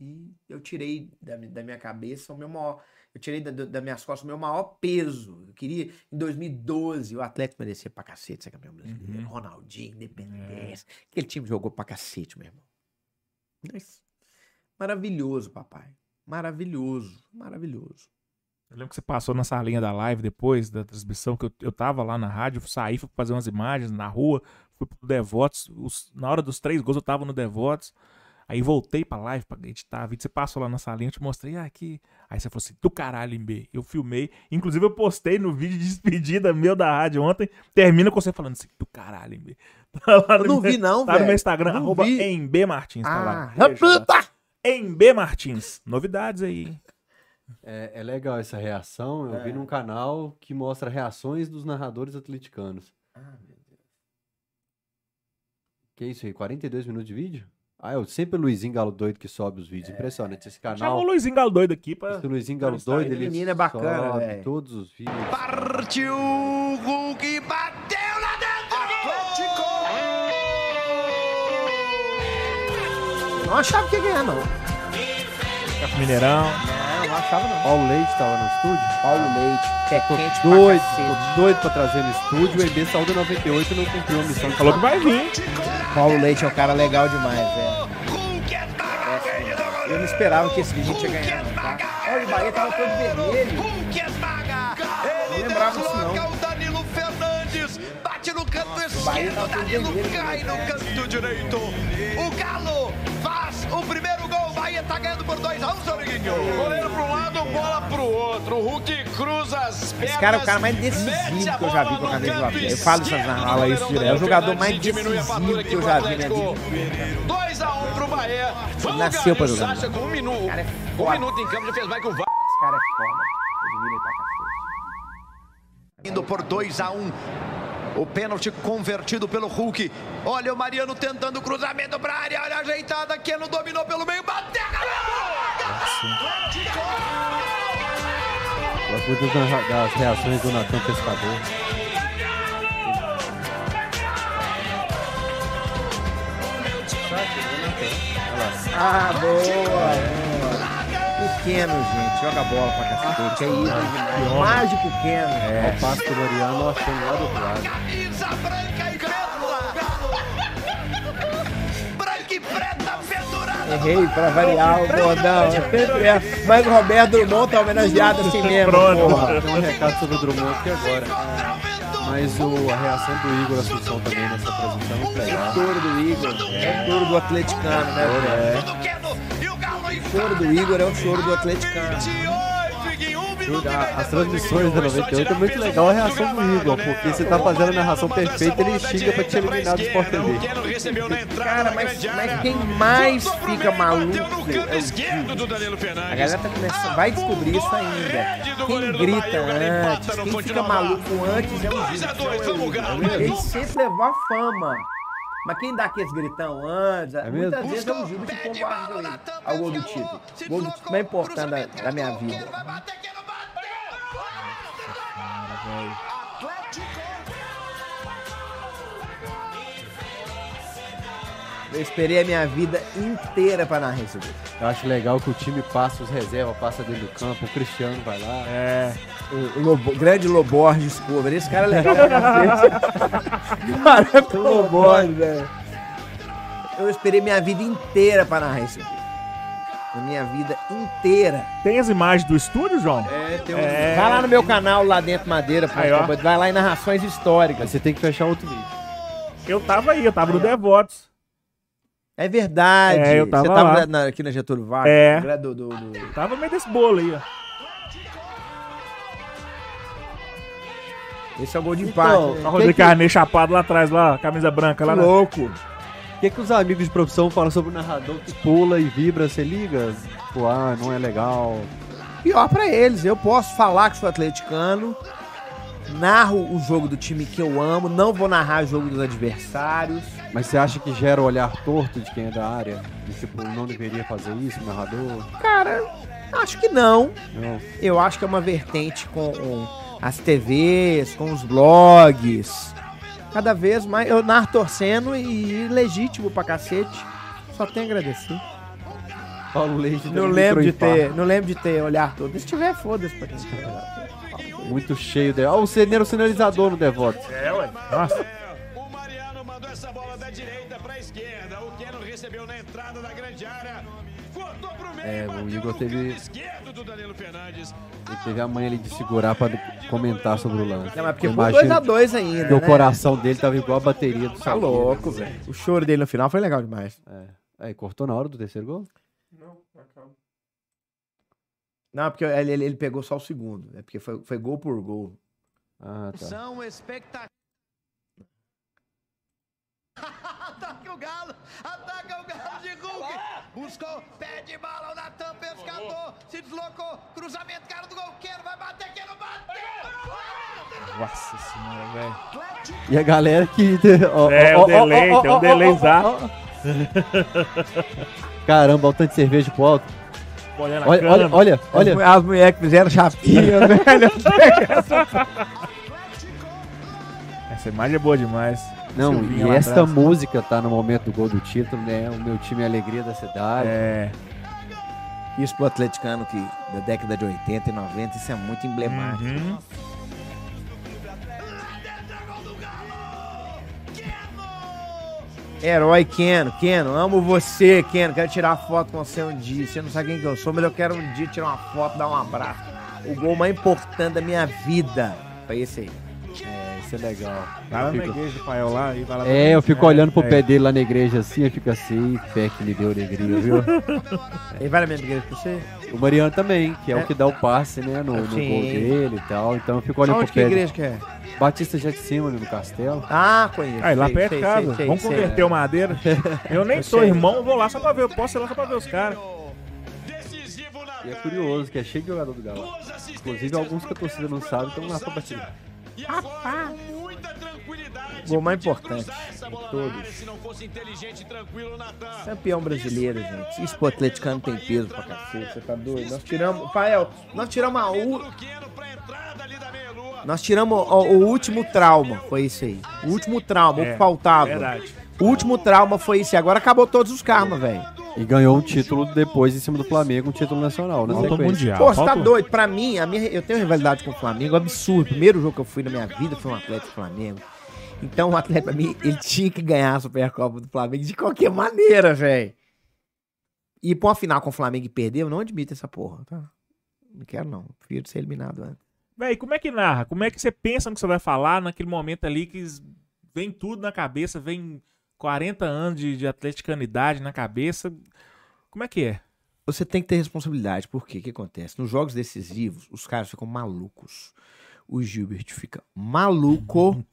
e eu tirei da, da minha cabeça o meu maior. Eu tirei da, da minhas costas o meu maior peso. Eu queria, em 2012, o Atlético merecia pra cacete ser campeão brasileiro. Uhum. Ronaldinho, Independência. Aquele time jogou pra cacete, meu irmão. Mas, maravilhoso, papai. Maravilhoso, maravilhoso. Eu lembro que você passou na salinha da live depois da transmissão, que eu, eu tava lá na rádio, saí, fui fazer umas imagens na rua, fui pro Devotos. os- na hora dos três gols eu tava no Devotos. Aí voltei pra live pra editar vídeo. Você passou lá na salinha, eu te mostrei, ah, aqui. Aí você falou assim, do caralho, MB. Eu filmei. Inclusive, eu postei no vídeo de despedida meu da rádio ontem. Termina com você falando assim, do caralho, MB. Tá lá Eu no não meu- vi, não, Tá velho. no meu Instagram, Não arroba vi. MB Martins. Tá lá. Ah! MB Martins. Novidades aí. É, é legal essa reação. Eu vi num canal que mostra reações dos narradores atleticanos. Que isso aí? 42 minutos de vídeo? Ah, é sempre o Luizinho Galo Doido que sobe os vídeos. Impressionante. Esse canal. o Luizinho Galo doido aqui pra. Esse Luizinho Galo Doido, ele menino é bacana, sobe velho. todos os vídeos. Partiu o Hulk, bateu lá dentro! Atlético! Não achava que ia ganhar, não. Mineirão. Achava, não. Paulo Leite tava no estúdio. Paulo Leite, pé Tô quente doido, pra tô doido pra trazer no estúdio. O EB saiu do 98 e não cumpriu a missão. Falou que vai vir. Paulo Leite é um cara legal demais, velho. Goleiro! Eu não esperava que esse vídeo tinha ganhado, tá? Olha, o Bahia tava todo vermelho. Não lembrava disso, não. desloca o Danilo Fernandes, bate no canto esquerdo, Danilo cai no né? canto direito. O Galo faz o primeiro Bahia tá ganhando por 2x1, seu amiguinho. Goleiro para um lado, bola pro outro. O Hulk cruza as pernas. Esse cara é o cara mais decisivo que eu já vi com a camisa do Atlético. Eu falo isso na fala isso direto. É o jogador mais decisivo que eu já vi na vida. 2x1 pro Bahia. Vamos, nasceu Galinho. jogar. Sacha com um minuto. cara é um minuto em campo já fez mais que o VAR. Esse cara é foda. Indo por 2 a 1 O pênalti convertido pelo Hulk. Olha o Mariano tentando cruzamento pra área. Olha a ajeitada. Keno dominou pelo meio. Bateu! Muito das, das reações do Natan Pescador. Ah, boa, boa. Pequeno, gente. Joga bola pra cacete. É isso demais. Mágico pequeno. É. O passo do Mariano temos lá do outro lado. Camisa branca e preta. branca e preta pendurada Errei pra variar o bordão. É é. Mas o Roberto Drummond tá homenageado assim mesmo. Porra. Tem um recado sobre o Drummond aqui agora. Mas o, a reação do Igor Assunção também nessa transmissão é muito legal. Choro do Igor. É o choro do atleticano, né? E o choro do Igor é o choro do atleticano. A- As transmissões da 98 é muito legal a reação do Igor, porque você tá fazendo a narração perfeita, ele xinga pra te eliminar do Sport TV. Cara, mas, mas quem mais fica maluco é o Danilo A galera tá começando, vai descobrir isso ainda. Quem grita antes, quem fica maluco antes é o 2 a 2, vamos Galo. Gil. Ele sempre levou a fama. Mas quem dá aqueles gritão antes, muitas mesmo? vezes é o Gil que ao gol do. Se Gol do título mais importante da, da minha vai bater, vida. Vai bater, que Eu esperei a minha vida inteira pra narrar esse gol. Eu acho legal que o time passa os reservas, passa dentro do campo, o Cristiano vai lá. É. O, o Lobo- grande Loborges Cover. Esse cara é legal pra cacete. cara, é o Loborges, velho. Eu esperei minha vida inteira pra narrar gol. A minha vida inteira. Tem as imagens do estúdio, João? É, tem um... É. Vai lá no meu canal, lá dentro Madeira, Aí, ó. vai lá em narrações históricas. Mas você tem que fechar outro vídeo. Eu tava aí, eu tava no Devotos. É verdade. É, eu tava Você tava lá. na- aqui na Getúlio Vargas. É. né, Do, do, do- Tava meio desse bolo aí, ó. Esse é o gol de empate. Então, né? Ó, o Rodrigo que- Carnê chapado lá atrás, lá, camisa branca lá. Louco. O que, que os amigos de profissão falam sobre o narrador que pula e vibra? Você liga? Pô, ah, não é legal. Pior pra eles. Eu posso falar que sou atleticano, narro o jogo do time que eu amo, não vou narrar o jogo dos adversários. Mas você acha que gera o olhar torto de quem é da área? E, tipo, não deveria fazer isso, narrador? Cara, acho que não. Não. Eu acho que é uma vertente com com as TVs, com os blogs. Cada vez mais eu narro torcendo e legítimo pra cacete. Só tenho a agradecer. Paulo Leite Não lembro de ter, não lembro de ter olhar todo. Se tiver, foda-se pra quem tiver. Muito cheio de. Ó, o ceneiro sinalizador no Devoto. É, ué. Nossa. O Mariano mandou essa bola da direita pra esquerda. O Keno recebeu na entrada da grande área. Cortou pro meio. É, o Igor teve- canto esquerdo do Danilo Fernandes. Ele teve a manha ali de segurar pra comentar sobre o lance. Não, mas porque foi imagino 2x2 ainda. que o né? coração dele tava igual a bateria do Tá Salgueiro. louco, velho. O choro dele no final foi legal demais. Aí, cortou na hora do terceiro gol? Não, porque ele, ele- ele pegou só o segundo. É porque foi, foi gol por gol. Ah, tá. São expectativas. Ataca o Galo! Ataca o Galo de Hulk! Buscou, pede bala na tampa, escapou, se deslocou, cruzamento, cara do gol, Queiro vai bater, Queiro bateu! Nossa senhora, velho. E a galera que. É, o delay, ó, tem um ó, delay ó, ó, exato. ó. Caramba, o tanto de cerveja pro alto. Olha Olha, olha, olha. As mulheres que fizeram chapinha, velho. Essa imagem é boa demais. Não, e esta atrás. música tá no momento do gol do título, né? O meu time é a alegria da cidade. É. Isso pro atleticano que da década de 80 e 90, isso é muito emblemático. Uhum. Herói Keno, Keno, amo você, Keno. Quero tirar foto com você um dia. Você não sabe quem que eu sou, mas eu quero um dia tirar uma foto, dar um abraço. O gol mais importante da minha vida foi esse aí. É, é legal. Vai lá Eu na fico- igreja do Pael lá e vai lá. É, eu fico É, olhando pro é. pé dele lá na igreja assim, eu fico assim, fé que me deu alegria, viu? Ele vai na minha igreja com você? o Mariano também, que é, É. o que dá o passe, né, no, no gol dele e tal. Então eu fico olhando Onde pro que pé dele. igreja que é? Batista já de cima, ali no castelo. Ah, conheço. Aí, lá Sei, perto de casa. sei, sei, Vamos sei. converter o madeira. Eu nem sou irmão, vou lá só pra ver. Eu posso ir lá só pra ver os caras. E é curioso, que é cheio de jogador do Galo. Inclusive alguns que a torcida não sabe estão lá pra bater. E agora, com muita tranquilidade. Gol mais importante todos. área, Se não fosse inteligente tranquilo, Natan. Campeão brasileiro, gente. Isso pro atleticano tem peso pra cacete, você tá doido? Nós tiramos, Fael, nós tiramos a u... Nós tiramos o, o último trauma, foi isso aí. O último trauma, o É, que faltava. Verdade. O último trauma foi isso. E agora acabou todos os karmas, velho. E ganhou um título depois em cima do Flamengo, um título nacional, na Falta o sequência. Mundial. Pô, você tá doido? Pra mim, a minha, eu tenho rivalidade com o Flamengo, absurdo. O primeiro jogo que eu fui na minha vida foi um Atlético Flamengo. Então, o Atlético, pra mim, ele tinha que ganhar a Supercopa do Flamengo de qualquer maneira, velho. ir pra uma final com o Flamengo e perder, eu não admito essa porra, tá? Não quero, não. Prefiro ser eliminado antes. Véi, como é que narra? Como é que você pensa no que você vai falar naquele momento ali que vem tudo na cabeça, vem 40 anos de, de atleticanidade na cabeça? Como é que é? Você tem que ter responsabilidade. Por quê? O que acontece? Nos jogos decisivos, os caras ficam malucos. O Gilbert fica maluco.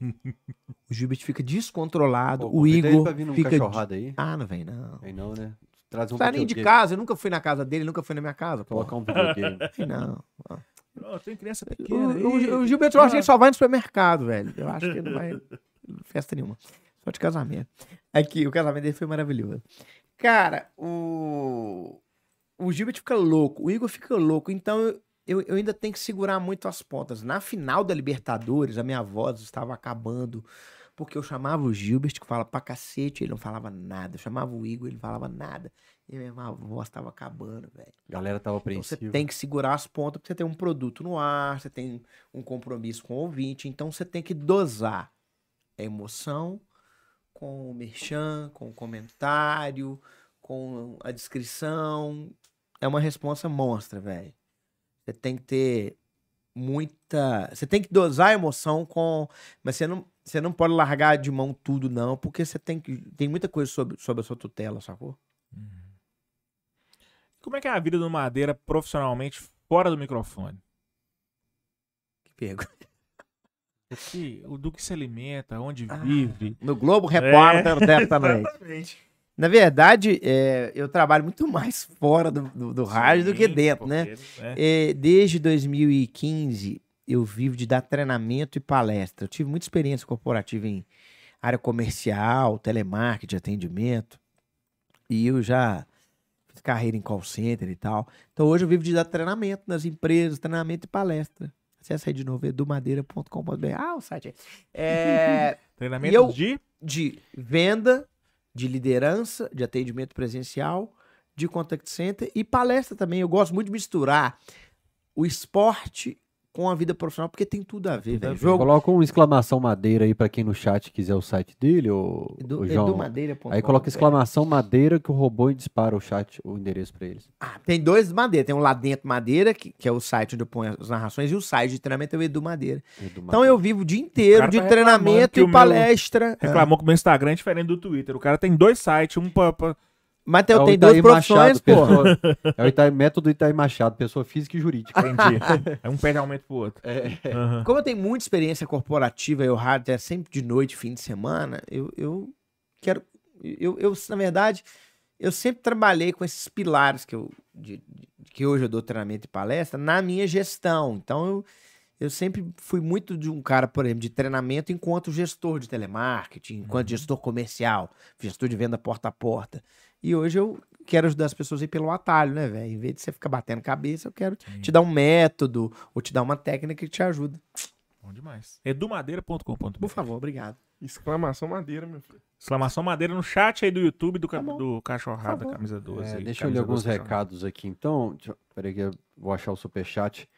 o Gilbert fica descontrolado. Pô, o Igor pra vir num fica. de- aí. Ah, não vem, não. Aí não, né? Traz um nem de casa. Eu nunca fui na casa dele, nunca fui na minha casa. Pô. Colocar um videogame. Vem, não. Não, tem criança O, pequena aí. o, o Gilberto, eu acho que ele só vai no supermercado, velho. Eu acho que ele não vai em festa nenhuma. Só de casamento. Aqui, o casamento dele foi maravilhoso. Cara, o. O Gilbert fica louco, o Igor fica louco. Então eu, eu, eu ainda tenho que segurar muito as pontas. Na final da Libertadores, a minha voz estava acabando. Porque eu chamava o Gilbert, que fala pra cacete, ele não falava nada. Eu chamava o Igor, ele não falava nada. E a minha voz estava acabando, velho. A galera tava Então você apreensiva. tem que segurar as pontas porque você tem um produto no ar, você tem um compromisso com o ouvinte, então você tem que dosar a emoção com o merchan, com o comentário, com a descrição. É uma responsa monstra, velho. Você tem que ter muita. Você tem que dosar a emoção com. Mas você não, você não pode largar de mão tudo, não, porque você tem que. Tem muita coisa sobre, sobre a sua tutela, sacou? Como é que é a vida do Madeira profissionalmente fora do microfone? Que pergunta. Que- o do que se alimenta, onde Ah. vive. No Globo Repórter desta noite. Exatamente. Na verdade, é, eu trabalho muito mais fora do, do, do rádio do que dentro, né? né? É, desde 2015, eu vivo de dar treinamento e palestra. Eu tive muita experiência corporativa em área comercial, telemarketing, atendimento. E eu já fiz carreira em call center e tal. Então hoje eu vivo de dar treinamento nas empresas, treinamento e palestra. Acesse aí de novo, edumadeira.com.br. Ah, o site. É, Treinamento eu- de. de venda, de liderança, de atendimento presencial, de contact center e palestra também. Eu gosto muito de misturar o esporte com a vida profissional, porque tem tudo a ver, velho. Jogo Coloca um exclamação madeira aí pra quem no chat quiser o site dele, ou Edu, João. edumadeira.com. Aí coloca exclamação madeira que o robô dispara o chat, o endereço pra eles. Ah, tem dois madeira. Tem um lá dentro madeira, que, que é o site onde eu ponho as narrações, e o site de treinamento é o Edu Madeira. Edu Então Madeira. eu vivo o dia inteiro cara de tá treinamento o e meu- palestra. Reclamou que o meu Instagram é diferente do Twitter. O cara tem dois sites, um pra. Tem, É tem duas profissões, Machado, pô. pessoa- é o Itaí, método Itaí Machado, pessoa física e jurídica. Entendi. é um pé de aumento pro outro. É. Aham. Como eu tenho muita experiência corporativa e o rádio é sempre de noite, fim de semana, eu, eu quero. Eu, eu, na verdade, eu sempre trabalhei com esses pilares que, eu, de- de- que hoje eu dou treinamento e palestra na minha gestão. Então, eu, eu sempre fui muito de um cara, por exemplo, de treinamento enquanto gestor de telemarketing, enquanto gestor comercial, gestor de venda porta a porta. E hoje eu quero ajudar as pessoas a ir pelo atalho, né, velho? Em vez de você ficar batendo cabeça, eu quero te dar um método ou te dar uma técnica que te ajuda. Bom demais. Edumadeira.com.br. Por favor, obrigado. Exclamação madeira, meu filho. Exclamação madeira no chat aí do YouTube do, Tá do Cachorrada Tá. Camisa 12. É, aí, deixa eu ler alguns 12 Cachorrada. recados aqui, então. Deixa eu- Peraí que eu vou achar o superchat.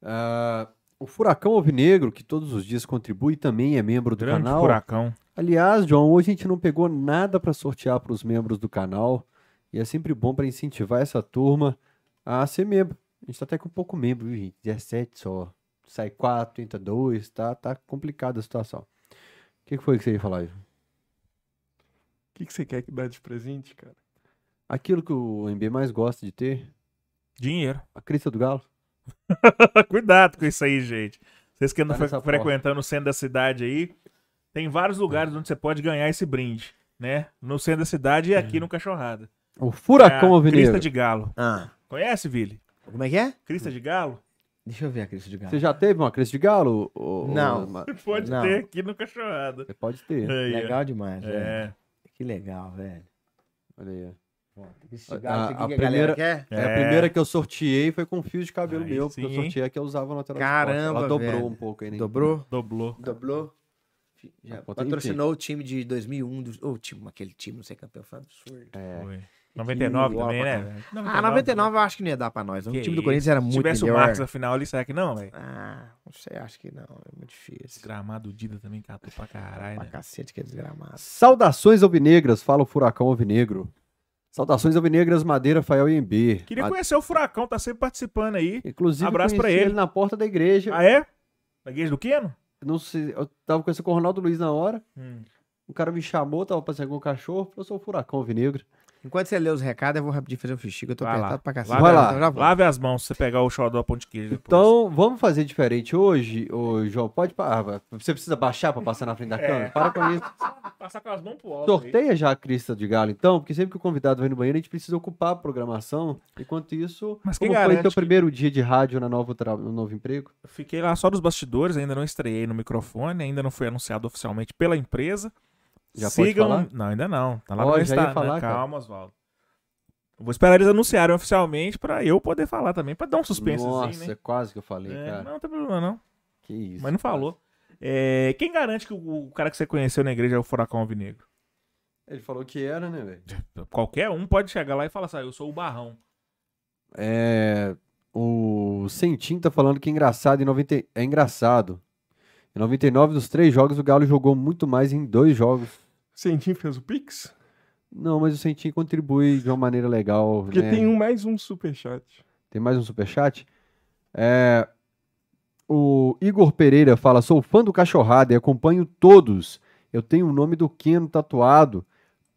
Ah, o Furacão Alvinegro, que todos os dias contribui, também é membro do Grande canal. furacão. Aliás, John, hoje a gente não pegou nada para sortear para os membros do canal. E é sempre bom para incentivar essa turma a ser membro. A gente tá até com pouco membro, viu, gente? 17 só. Sai 4, entra 2, tá, tá complicada a situação. O que, que foi que você ia falar, Ivan? O que, que você quer que dá de presente, cara? Aquilo que o MB mais gosta de ter, Dinheiro. a crista do galo. Cuidado com isso aí, gente. Vocês que andam Tá frequentando o centro da cidade aí, tem vários lugares onde você pode ganhar esse brinde, né? No centro da cidade e aqui no Cachorrada. O Furacão é a Crista de Galo. Ah, Conhece, Vili? como é que é? Crista de Galo? Deixa eu ver a Cristo de Galo. Você já teve uma crista de galo? ô- Não. Ma- Pode Não. ter aqui no Cachorrada. Você pode ter. Aí. Legal demais, velho. É. Que legal, velho. Olha aí. A- de Galo, a- isso aqui a que a primeira- galera quer? É, a primeira que eu sorteei foi com fio de cabelo Aí meu, porque eu sim. sorteei a que eu usava na tela Caramba, Ela dobrou velho. um pouco aí, né? Dobrou? Dobrou. Dobrou? Já aí, patrocinou o time de 2001, do, o time, aquele time, não sei campeão, foi absurdo. É. Foi. 99 bola também, né? velho? Ah, 99 eu acho que não ia dar pra nós. Que O time do? Corinthians era Se muito tivesse o melhor. Marcos na final ali, será que não, velho? Ah, não sei, acho que não. É muito difícil. gramado Dida também catou pra caralho, Pra né? cacete que é desgramado. Saudações alvinegras, fala o Furacão Alvinegro. Saudações Alvinegras, Madeira, Fael e MB. Queria conhecer o Furacão, tá sempre participando aí. Inclusive, Abraço pra conheci ele. na porta da igreja. Ah, é? Da igreja do Queno? Não sei, eu tava conversando com o Ronaldo Luiz na hora. Hum. O cara me chamou, tava passeando com o cachorro. Falou, eu sou o Furacão Alvinegro. Enquanto você lê os recados, eu vou rapidinho fazer um que eu tô Vai lá. apertado pra cacete. Lave, Vai a- lá. Já volto. lave as mãos se você pegar o xodó pão de queijo depois. Então, vamos fazer diferente hoje, ô João. Pode parar. Você precisa baixar pra passar na frente da câmera? Para com isso. Passar com as mãos pro alto. aí. Sorteia já a crista de galo, então, porque sempre que o convidado vai no banheiro, a gente precisa ocupar a programação. Enquanto isso, Mas quem como foi garante teu que- primeiro dia de rádio na novo tra- no novo emprego? Fiquei lá só dos bastidores, ainda não estreiei no microfone, ainda não foi anunciado oficialmente pela empresa. Já pode Sigam... falar? Não, ainda não. Tá lá Ó, no já ia Insta- falar, né? cara. Calma, Oswaldo. Vou esperar eles anunciarem oficialmente pra eu poder falar também, pra dar um suspense Nossa, né? quase que eu falei, É, cara. não, não tem problema não. Que isso. Mas não cara. falou. É, quem garante que o, o cara que você conheceu na igreja é o Furacão Alvinegro? Ele falou que era, né, velho? Qualquer um pode chegar lá e falar assim, ah, eu sou o Barrão. É. O Sentim tá falando que é engraçado em 90... é engraçado. Em 99 dos três jogos, o Galo jogou muito mais em dois jogos. Sentim fez o Pix? Não, mas o Sentim contribui de uma maneira legal. Porque né? tem um, mais um superchat. Tem mais um superchat? É, o Igor Pereira fala: sou fã do Cachorrada e acompanho todos. Eu tenho o nome do Keno tatuado,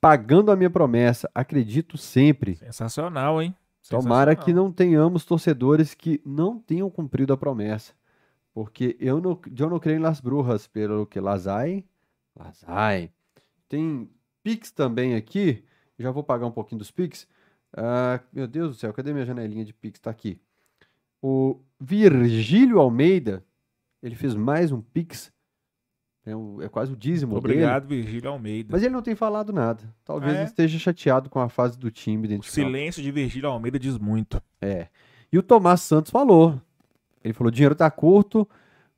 pagando a minha promessa. Acredito sempre. Sensacional, hein? Tomara que Sensacional. não tenhamos torcedores que não tenham cumprido a promessa. Porque eu não, eu não creio em Las Brujas, pelo que Lazai. Lazai. Tem Pix também aqui. Já vou pagar um pouquinho dos Pix. Ah, meu Deus do céu, cadê minha janelinha de Pix? Tá aqui. O Virgílio Almeida, ele fez mais um Pix. É, um- é quase o dízimo dele. Obrigado, Virgílio Almeida. Mas ele não tem falado nada. Talvez Ah, é? esteja chateado com a fase do time O dentro de campo. silêncio de Virgílio Almeida diz muito. É. E o Tomás Santos falou. Ele falou: dinheiro tá curto,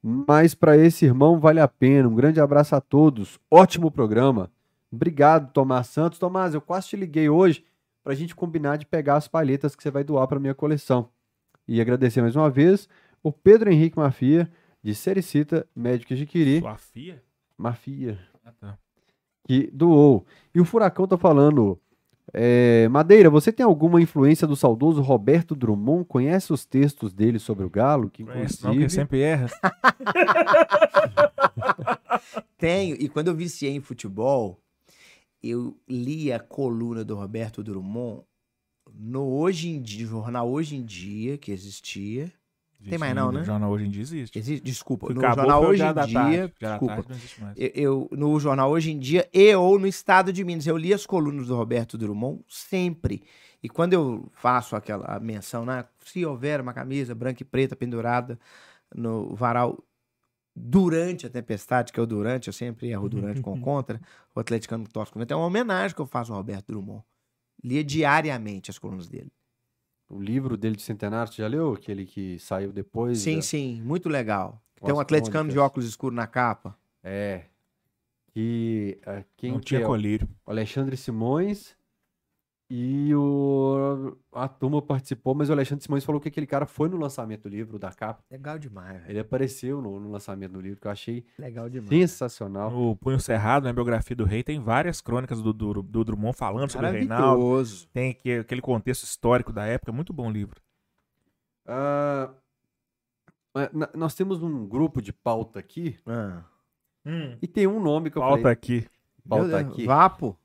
mas para esse irmão vale a pena. Um grande abraço a todos. Ótimo programa. Obrigado, Tomás Santos. Tomás, eu quase te liguei hoje pra gente combinar de pegar as palhetas que você vai doar pra minha coleção. E agradecer mais uma vez o Pedro Henrique Mafia, de Sericita, médico de Quiri. Sua filha? Mafia Ah, tá. que doou. E o Furacão tá falando. é, Madeira, você tem alguma influência do saudoso Roberto Drummond? Conhece os textos dele sobre o Galo? Que Conhece não, que inclusive. sempre erra. Tenho, e quando eu viciei em futebol, eu li a coluna do Roberto Drummond no Hoje em Dia, jornal Hoje em Dia, que existia. Tem mais não, Existe né? O jornal hoje em dia existe. Existe, desculpa, no jornal Hoje em Dia, Tarde. Desculpa, existe eu, eu- no jornal Hoje em Dia e ou no Estado de Minas. Eu li as colunas do Roberto Drummond sempre. E quando eu faço aquela menção, né, se houver uma camisa branca e preta pendurada no varal durante a tempestade, que é o durante, eu sempre erro durante com contra, o atleticano torce contra. É uma homenagem que eu faço ao Roberto Drummond. Lia diariamente as colunas dele. O livro dele de centenário, você já leu? Aquele que saiu depois? Sim, da- sim, muito legal. Tem um atleticano de óculos escuros na capa. É. Que, é, quem não que tinha é? colírio. Alexandre Simões e o a turma participou, mas o Alexandre Simões falou que aquele cara foi no lançamento do livro, da capa. Legal demais, velho. Ele apareceu no, no lançamento do livro, que eu achei Legal demais. sensacional. No Punho Cerrado, na biografia do rei, tem várias crônicas do, do, do Drummond falando sobre o Reinaldo. Maravilhoso. Tem que, aquele contexto histórico da época. Muito bom livro. Na- nós temos um grupo de pauta aqui Ah. e tem um nome que eu Falta falei. aqui. Pauta Meu Deus, aqui. Vapo.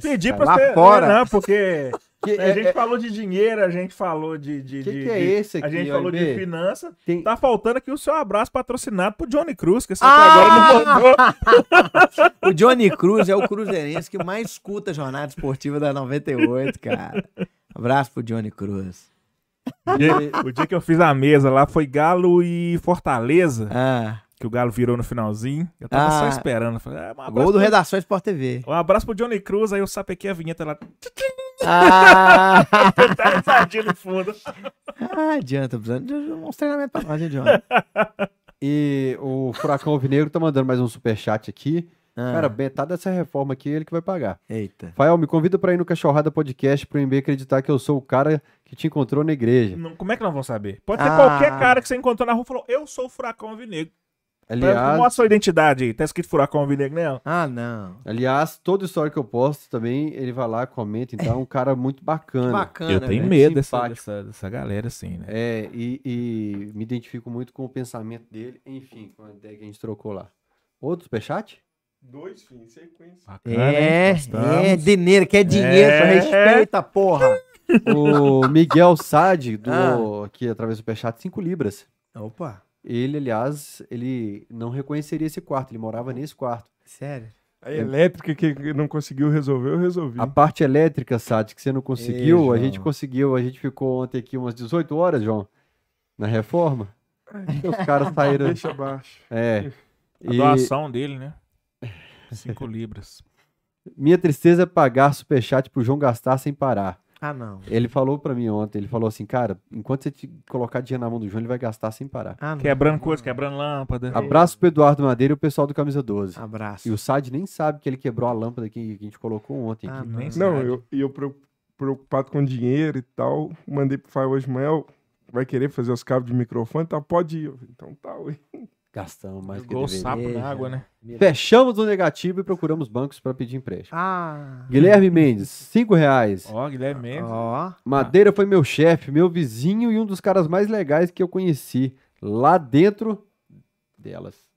Pedi lá você. fora. É, não, porque Que a é- gente é- falou de dinheiro, a gente falou de. de, Que de- que é esse A aqui, gente falou de finança. tem- Tá faltando aqui o seu abraço patrocinado pro Johnny Cruz, que você Ah! agora não mandou. O Johnny Cruz é o cruzeirense que mais escuta a jornada esportiva da 98, cara. Abraço pro Johnny Cruz. O dia- O dia que eu fiz a mesa lá foi Galo e Fortaleza, Ah, que o Galo virou no finalzinho. Eu tava só Ah. esperando. Eu Falei, é, um, gol do pro- Redação Sport TV. um abraço pro Johnny Cruz, aí eu sapequei a vinheta lá. Ah, Tá risadinho no fundo. ah adianta, precisando de uns treinamentos pra nós, hein, Johnny? E o Furacão Alvinegro tá mandando mais um superchat aqui. Ah, Cara, metade dessa reforma aqui é ele que vai pagar. eita. Fael, me convida pra ir no Cachorrada Podcast pro MB acreditar que eu sou o cara que te encontrou na igreja. Não- como é que nós vamos saber? Pode ser Ah. qualquer cara que você encontrou na rua e falou: Eu sou o Furacão Alvinegro. Aliás, Mostra sua identidade aí. Tá escrito Furacão Vinegrão? Ah, não. aliás, toda história que eu posto também, ele vai lá, comenta, então é um cara muito bacana. Bacana. Eu tenho velho. medo dessa, dessa, dessa galera, assim, né? É, e, e me identifico muito com o pensamento dele, enfim, com a ideia que a gente trocou lá. Outro superchat? Dois, filho, em sequência. Bacana, É, é, dinheiro, quer dinheiro, É. respeita, porra. O Miguel Sade, do, Ah. aqui através do superchat, 5 libras. Opa, Ele, aliás, ele não reconheceria esse quarto, ele morava nesse quarto. sério. A elétrica que não conseguiu resolver, eu resolvi. A parte elétrica, Sade, que você não conseguiu, a João. gente conseguiu. A gente ficou ontem aqui umas 18 horas, João, na reforma. E os caras saíram. Deixa abaixo. É. A E doação dele, né? 5 libras. minha tristeza é pagar superchat pro João gastar sem parar. Ah, não. Ele falou pra mim ontem, ele falou assim, cara, enquanto você te colocar dinheiro na mão do João, ele vai gastar sem parar. Ah, não. Quebrando coisa, quebrando lâmpada. Abraço pro Eduardo Madeira e o pessoal do Camisa 12. Abraço. E o Sad nem sabe que ele quebrou a lâmpada que, que a gente colocou ontem. Ah, aqui. não. Nem Não, sabe. eu, e eu preo- preocupado com dinheiro e tal, mandei pro Fael hoje de manhã, vai querer fazer os cabos de microfone, tá? Pode ir. Então tá. Gastamos mais do que Jogou o deveria. sapo na água, né? Fechamos o negativo e procuramos bancos para pedir empréstimo. Ah. Guilherme Mendes, 5 reais. Ó, Guilherme Mendes. Ó. Madeira foi meu chefe, meu vizinho e um dos caras mais legais que eu conheci. Lá dentro delas.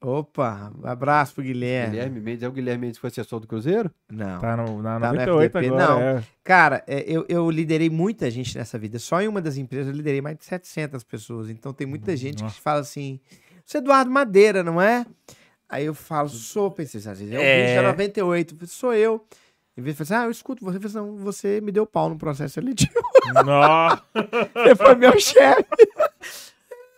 Opa, abraço pro Guilherme. Guilherme Mendes, é o Guilherme Mendes que foi assessor do Cruzeiro? Não. Tá no, na Tá no 98 FDP, agora. não. é. Cara, é, eu, eu liderei muita gente nessa vida. Só em uma das empresas eu liderei mais de 700 pessoas. Então tem muita gente Nossa. que fala assim: você é Eduardo Madeira, não é? Aí eu falo, sou, pensei, às vezes é o É. vídeo da 98, Eu falei, sou eu. Em vez de falar assim, ah, eu escuto você, eu falei, não, você me deu pau no processo seletivo. Nó. Você foi meu chefe.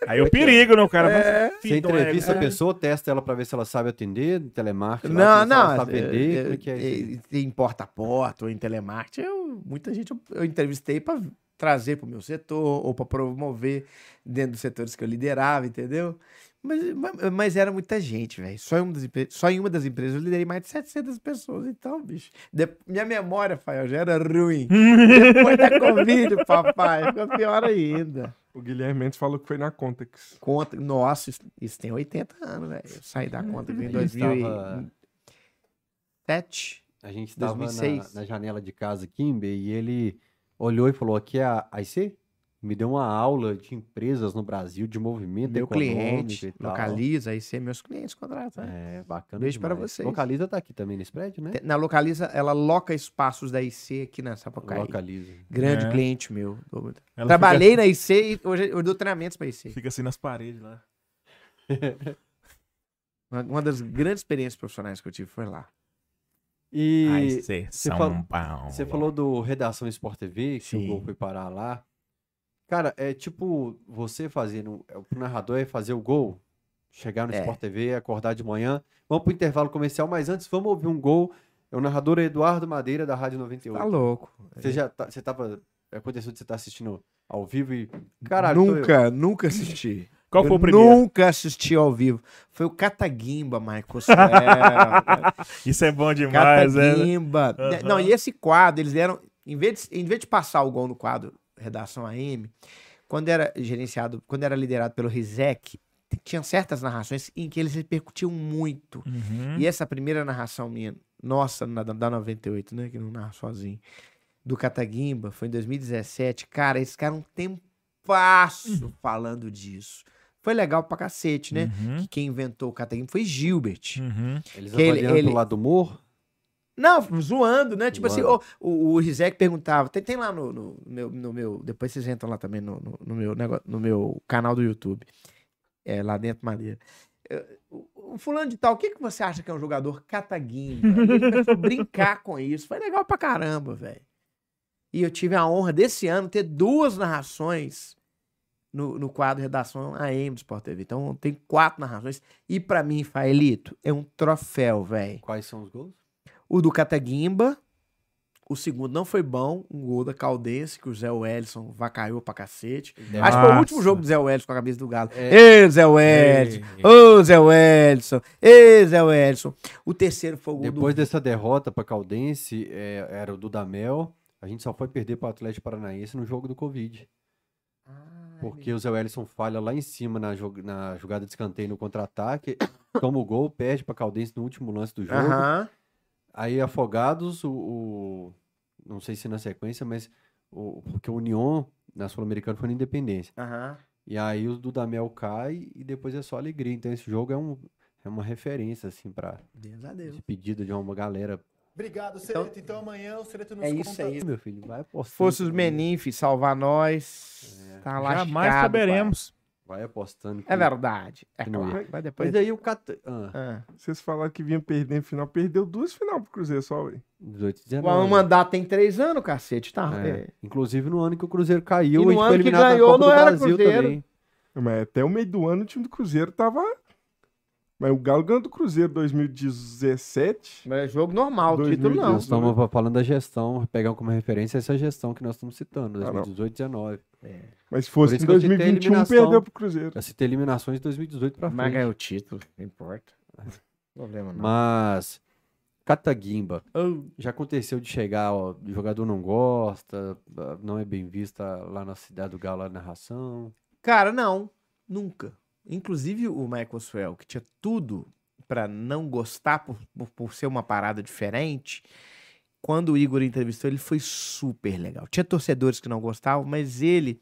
Aí o perigo, né? O cara É. Você entrevista É. a pessoa, testa ela para ver se ela sabe atender, telemarketing, lá, Não, ela não. sabe vender, é, como é que é isso? é, Em porta a porta ou em telemarketing, eu, muita gente eu, eu entrevistei para trazer para o meu setor ou para promover dentro dos setores que eu liderava, entendeu? Mas, mas, era muita gente, velho. Só, em uma das empre- só em uma das empresas eu liderei mais de 700 pessoas. Então, bicho, de- minha memória, Fael, já era ruim. Depois da Covid, papai, ficou pior ainda. O Guilherme Mendes falou que foi na Contex. Conta, nossa, isso, isso tem 80 anos, velho. Eu saí da conta em Ele 2007. A gente estava na, 2006. na janela de casa aqui, Imbe, e ele olhou e falou: aqui é a IC? Me deu uma aula de empresas no Brasil, de movimento Meu econômico cliente, e tal. localiza, aí ser meus clientes contratam. né? É, bacana Beijo para vocês. Localiza tá aqui também nesse prédio, né? Na localiza, ela loca espaços da IC aqui na Sapucaí. Localiza. Grande É. cliente meu. Ela Trabalhei na IC e hoje eu dou treinamentos pra IC. Fica, fica assim nas paredes lá. Uma, uma das grandes experiências profissionais que eu tive foi lá. E Ai, cê, você você falou do Redação Sport TV, que Sim. o gol foi parar lá. Cara, é tipo você fazendo. O narrador é fazer o gol, chegar no É. Sport TV, acordar de manhã. Vamos pro intervalo comercial, mas antes vamos ouvir um gol. É o narrador Eduardo Madeira, da Rádio 98. Tá louco. Você já tá, você tava. Aconteceu de você estar assistindo ao vivo e. Caralho, tô eu. nunca, nunca assisti. Qual foi Eu o primeiro? Nunca assisti ao vivo. Foi o Cataguimba, Michael. Isso é bom demais, né? Cataguimba. Aham. Não, e esse quadro, eles deram. Em vez, de, em vez de passar o gol no quadro Redação AM, quando era gerenciado, quando era liderado pelo Rizek, tinha certas narrações em que eles repercutiam muito. Uhum. E essa primeira narração minha, nossa, na, da 98, né? Que não narra sozinho, do Cataguimba, foi em 2017. Cara, eles ficaram um tempasso falando disso. Foi legal pra cacete, né? Uhum. Que quem inventou o Cataguimba foi Gilbert. Uhum. Eles que ele- avaliando ele- do lado do humor. Não, zoando, né? Tipo assim, Zoando. o, o, o Rizek perguntava, tem, tem lá no, no meu, no meu. Depois vocês entram lá também no, no, no meu, negócio, no meu canal do YouTube. É, lá dentro Madeira. Eu- O, fulano de tal, o que, que você acha que é um jogador a brincar com isso. Foi legal pra caramba, velho. E eu tive a honra desse ano ter duas narrações no, no quadro Redação AM do Sport TV. Então tem quatro narrações. E pra mim, Faelito, é um troféu, velho. Quais são os gols? O do Cataguimba. O segundo não foi bom. Um gol da Caldense, que o Zé Wellison vacaiou pra cacete. Acho que foi o último Nossa. jogo do Zé Wellison com a cabeça do Galo. É. Ê, Zé Wellison! Ô, Zé Wellison! Ê, Zé Wellison! O terceiro foi o gol Depois do... dessa derrota para Caldense, é, era o Dudamel. A gente só foi perder para o Atlético Paranaense no jogo do Covid. Ah, Porque o Zé Wellison falha lá em cima na, jog- na jogada de escanteio no contra-ataque, toma o gol, perde pra Caldense no último lance do jogo. Aham. Aí Afogados, o, o- Não sei se na sequência, mas. O, porque o Union, na Sul-Americana, foi na Independência. Aham. E aí o Dudamel cai e depois é só alegria. Então esse jogo é, um, é uma referência, assim, pra Deus a Deus. de pedido de uma galera. Obrigado, Então- Sereto. Então, amanhã o Sereto nos É isso conta aí. Meu filho, vai. Se fosse os comigo. Menin, filho, salvar nós. Tá lascado, Jamais pai. saberemos. Vai apostando. É que... É verdade. É claro. Mas, depois... mas aí o Catan. Ah. É. Vocês falaram que vinha perdendo final. Perdeu duas final pro Cruzeiro só, velho. 18 19. O mandato tem três anos, cacete, tá? É. é. Inclusive no ano que o Cruzeiro caiu. E no ano que ganhou não era Brasil Cruzeiro. Também. Mas até o meio do ano o time do Cruzeiro tava. Mas o Galo ganhou do Cruzeiro 2017. Mas é jogo normal, 2018, título não. Nós estamos falando da gestão, pegar como referência essa gestão que nós estamos citando, 2018 ah, 19 é. Mas se fosse em 2021, perdeu pro Cruzeiro. Se ter eliminações de 2018 pra frente. Mas ganhou o título, não importa. Problema não. Mas, Cataguimba. Já aconteceu de chegar, ó, o jogador não gosta, não é bem vista lá na cidade do Galo, a narração. Cara, não. Nunca. Inclusive o Michael Swell, que tinha tudo para não gostar por, por, por ser uma parada diferente quando o Igor entrevistou, ele foi super legal. Tinha torcedores que não gostavam, mas ele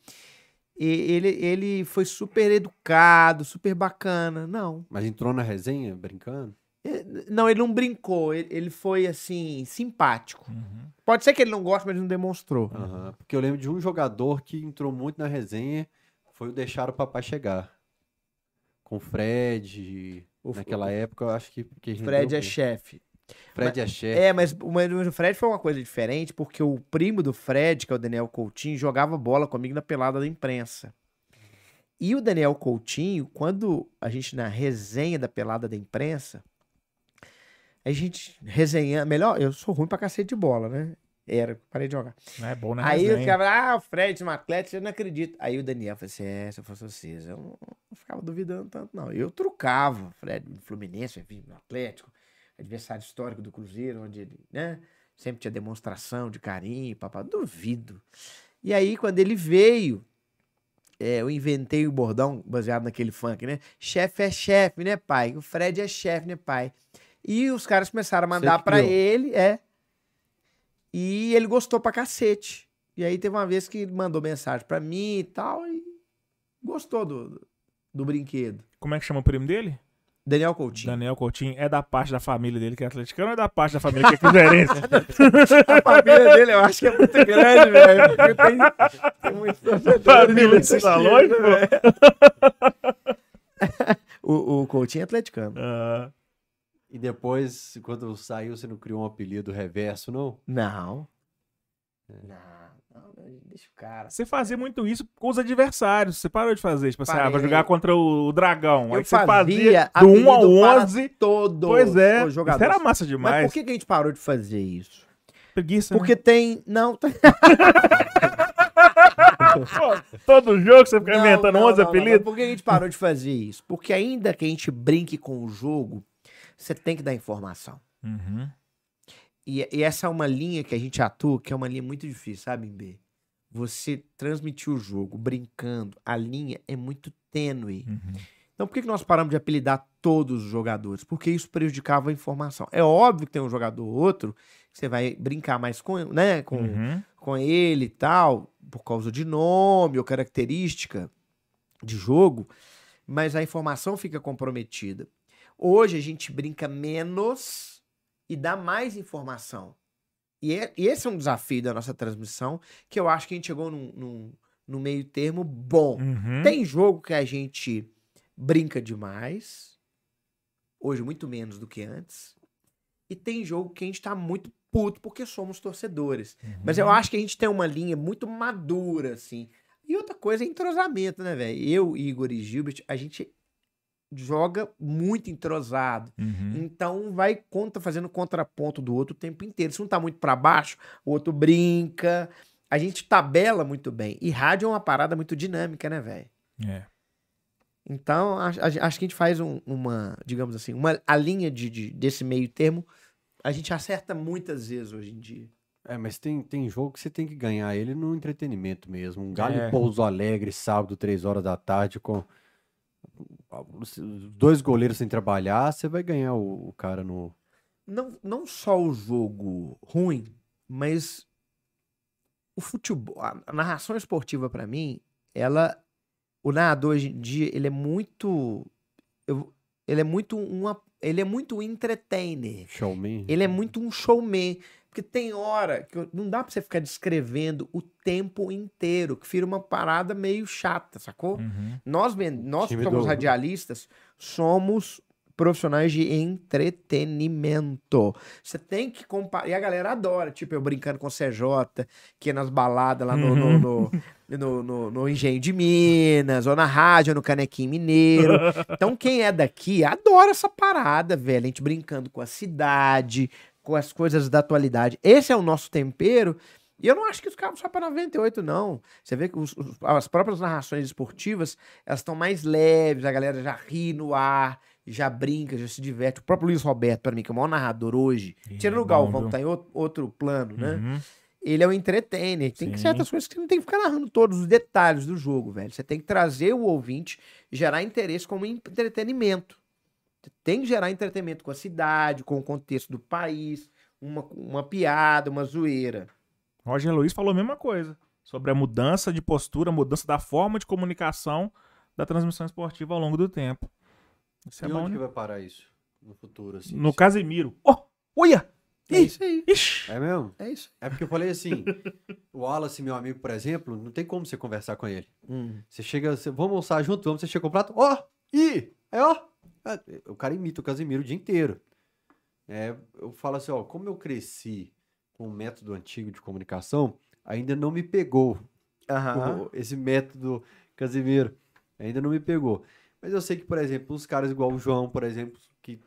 ele, ele foi super educado, super bacana. Não. Mas entrou na resenha, brincando? Eh, Não, ele não brincou, ele, ele foi assim, simpático. Pode ser que ele não goste, mas ele não demonstrou. Aham. Porque eu lembro de um jogador que entrou muito na resenha, foi o deixar o papai chegar. Com o Fred, O- naquela época, eu acho que... que O Fred é bem. chefe. Fred é chefe. É, mas o mas o Fred foi uma coisa diferente, porque o primo do Fred, que é o Daniel Coutinho, jogava bola comigo na pelada da imprensa. E o Daniel Coutinho, quando a gente na resenha da pelada da imprensa, a gente resenha, melhor, eu sou ruim pra cacete de bola, né? Era, parei de jogar. Não é bom, né? Aí os caras, ah, o Fred é um atleta, eu não acredito. Aí o Daniel falou assim: é, se eu fosse vocês, eu não, não ficava duvidando tanto, não. Eu trucava, Fred Fluminense, enfim, no Atlético, adversário histórico do Cruzeiro, onde ele, né, sempre tinha demonstração de carinho, papá, duvido. E aí, quando ele veio, é, eu inventei o bordão baseado naquele funk, né? Chefe é chefe, né, pai? O Fred é chefe, né, pai? E os caras começaram a mandar criou. ele, é. E ele gostou pra cacete. E aí teve uma vez que ele mandou mensagem pra mim e tal, e gostou do, do brinquedo. Como é que chama o primo dele? Daniel Coutinho. Daniel Coutinho. É da parte da família dele que é atleticano ou é da parte da família que é cruzeirense? A família dele eu acho que é muito grande, velho. Tem, tem torcedores, família você tá longe, velho. O, o Coutinho é atleticano. Ah, E depois, quando saiu, você não criou um apelido reverso, não? Não. Não, não, deixa o cara. você fazia muito isso com os adversários. Você parou de fazer. Tipo assim, ah, vai jogar contra o, Dragão. Eu Aí você fazia fazia do 1 ao apelido para 11. Todos Pois é. Isso era massa Mas demais. por que, que a gente parou de fazer isso? Preguiça, né? Porque tem. Não, todo jogo você fica Não, inventando não, 11 não, apelidos. mas Por que a gente parou de fazer isso? Porque ainda que a gente brinque com o jogo, você tem que dar informação. Uhum. E, e essa é uma linha que a gente atua, que é uma linha muito difícil, sabe, B? Você transmitir o jogo brincando, a linha é muito tênue. Uhum. Então por que, que nós paramos de apelidar todos os jogadores? Porque isso prejudicava a informação. É óbvio que tem um jogador ou outro que você vai brincar mais com, né, com, Uhum. com ele e tal, por causa de nome ou característica de jogo, mas a informação fica comprometida. Hoje a gente brinca menos e dá mais informação. E, é- e esse é um desafio da nossa transmissão, que eu acho que a gente chegou num, num, num meio termo bom. Uhum. Tem jogo que a gente brinca demais, hoje muito menos do que antes, e tem jogo que a gente tá muito puto porque somos torcedores. Mas eu acho que a gente tem uma linha muito madura, assim. E outra coisa é entrosamento, né, velho? Eu, Igor e Gilbert, a gente joga muito entrosado. Uhum. Então vai contra, fazendo contraponto do outro o tempo inteiro. Se um tá muito pra baixo, o outro brinca. A gente tabela muito bem. E rádio é uma parada muito dinâmica, né, velho? É. Então, acho, acho que a gente faz um- uma, digamos assim, uma, a linha de, de- desse meio termo, a gente acerta muitas vezes hoje em dia. É, mas tem, tem jogo que você tem que ganhar ele no entretenimento mesmo. Um Galo É. Pouso Alegre, sábado, três horas da tarde, com dois goleiros sem trabalhar, você vai ganhar o, o cara no. Não, não só o jogo ruim, mas o futebol, a, narração esportiva pra mim, ela o narrador hoje em dia, ele é muito eu- ele é muito uma ele é muito entertainer. Showman. Ele é muito um showman. Porque tem hora que não dá pra você ficar descrevendo o tempo inteiro, que vira uma parada meio chata, sacou? Uhum. Nós, nós que somos radialistas, somos profissionais de entretenimento. Você tem que comparar. E a galera adora, tipo, eu brincando com o CJ, que é nas baladas lá no, no, no, no, no- no Engenho de Minas, ou na rádio, no Canequim Mineiro. Então, quem é daqui adora essa parada, velho. A gente brincando com a cidade, com as coisas da atualidade. Esse é o nosso tempero. E eu não acho que os caras só para 98, não. Você vê que os- os- as próprias narrações esportivas, elas estão mais leves, a galera já ri no ar, já brinca, já se diverte. O próprio Luiz Roberto, para mim, que é o maior narrador hoje, Ih, tirando o Galvão, que tá em outro, outro plano, né? Uhum. Ele é o entertainer. Tem que Sim. certas coisas que você não tem que ficar narrando todos os detalhes do jogo, velho. Você tem que trazer o ouvinte gerar interesse como entretenimento. Tem que gerar entretenimento com a cidade, com o contexto do país, uma, uma piada, uma zoeira. Roger Luiz falou a mesma coisa. Sobre a mudança de postura, a mudança da forma de comunicação da transmissão esportiva ao longo do tempo. Isso é e bom, onde né? que vai parar isso? No futuro, assim. No Casimiro. Oh, olha! É Ih, isso aí. Ixi! É mesmo? É isso. É porque eu falei assim, o Wallace, meu amigo, por exemplo, não tem como você conversar com ele. Hum. Você chega, você, vamos almoçar junto, vamos, você chega com o prato, ó, ih, é ó. Ah, O cara imita o Casimiro o dia inteiro. É, eu falo assim, ó, como eu cresci com o método antigo de comunicação, ainda não me pegou o- esse método Casimiro. Ainda não me pegou. Mas eu sei que, por exemplo, os caras igual o João, por exemplo, que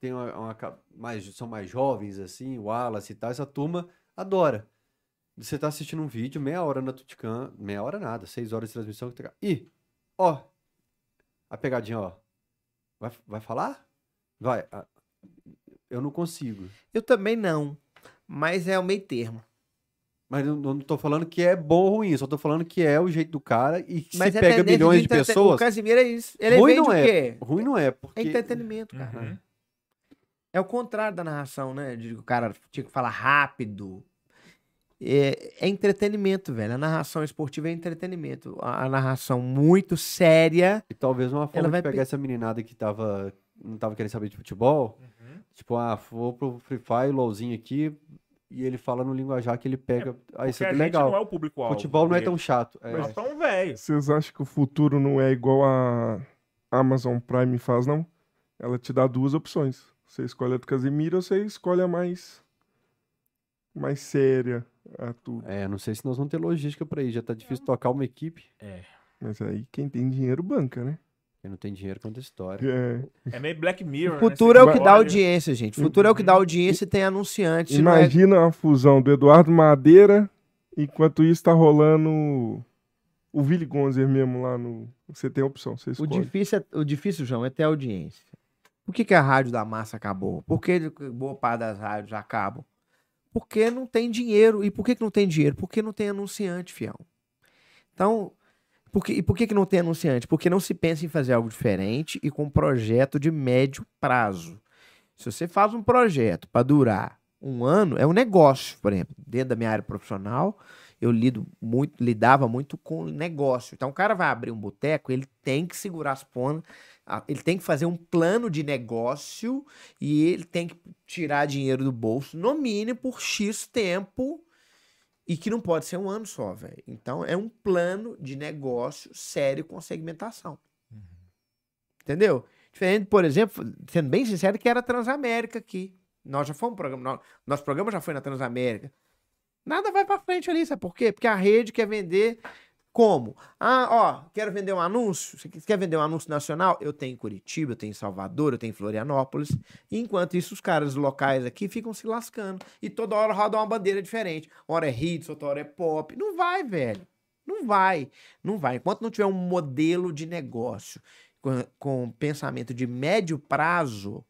tem uma, uma mais, são mais jovens, assim, o Wallace e tal, essa turma adora. Você tá assistindo um vídeo, meia hora na Tuticam, meia hora nada, seis horas de transmissão. que tá- Ih, ó, a pegadinha, ó. Vai, vai falar? Vai. Eu não consigo. Eu também não. Mas é o meio termo. Mas eu não tô falando que é bom ou ruim, só tô falando que é o jeito do cara e que Mas se é pega milhões de, entreten- pessoas. O Casimiro é isso. Ele Ruim não o é. quê? Ruim não é, porque. É entretenimento, cara. Uhum. É o contrário da narração, né? De que o cara tinha que falar rápido. É, é entretenimento, velho. A narração esportiva é entretenimento. A, a narração muito séria. E talvez uma forma de pegar pe- essa meninada que tava, não tava querendo saber de futebol. Tipo, ah, vou pro Free Fire, LOLzinho aqui, e ele fala no linguajar que ele pega. ah, isso é a gente legal. não é o público-alvo. Futebol não é tão chato. É. Nós estamos velhos. Vocês acham que o futuro não é igual a Amazon Prime faz, não? Ela te dá duas opções. Você escolhe a do Casimiro ou você escolhe a mais. mais séria a tudo. É, não sei se nós vamos ter logística pra isso. Já tá difícil tocar uma equipe. Mas aí quem tem dinheiro banca, né? Quem não tem dinheiro conta história. É. É meio Black Mirror. O futuro é o que dá audiência, gente. O futuro é o que dá audiência e tem anunciante. se não é- Imagina a fusão do Eduardo Madeira, enquanto isso tá rolando o Willy Gonzer mesmo lá no. Você tem a opção, você O escolhe. difícil, é- o difícil, João, é ter audiência. Por que, que a rádio da massa acabou? Por que boa parte das rádios acabam? Porque não tem dinheiro. E por que, que não tem dinheiro? Porque não tem anunciante, fião. Então, por que, e por que, que não tem anunciante? Porque não se pensa em fazer algo diferente e com um projeto de médio prazo. Se você faz um projeto para durar um ano, é um negócio, por exemplo. Dentro da minha área profissional, eu lido muito, lidava muito com negócio. Então, o cara vai abrir um boteco, ele tem que segurar as pontas, ele tem que fazer um plano de negócio e ele tem que tirar dinheiro do bolso, no mínimo, por X tempo, e que não pode ser um ano só, velho. Então, é um plano de negócio sério com segmentação. Entendeu? Diferente, por exemplo, sendo bem sincero, que era a Transamérica aqui. Nós já fomos um programa, nosso programa já foi na Transamérica. Nada vai pra frente ali, sabe por quê? Porque a rede quer vender como? Ah, ó, quero vender um anúncio. Você quer vender um anúncio nacional? Eu tenho em Curitiba, eu tenho em Salvador, eu tenho em Florianópolis. E enquanto isso, os caras locais aqui ficam se lascando. E toda hora roda uma bandeira diferente. Uma hora é hits, outra hora é pop. Não vai, velho. Não vai. Não vai. Enquanto não tiver um modelo de negócio com, com pensamento de médio prazo,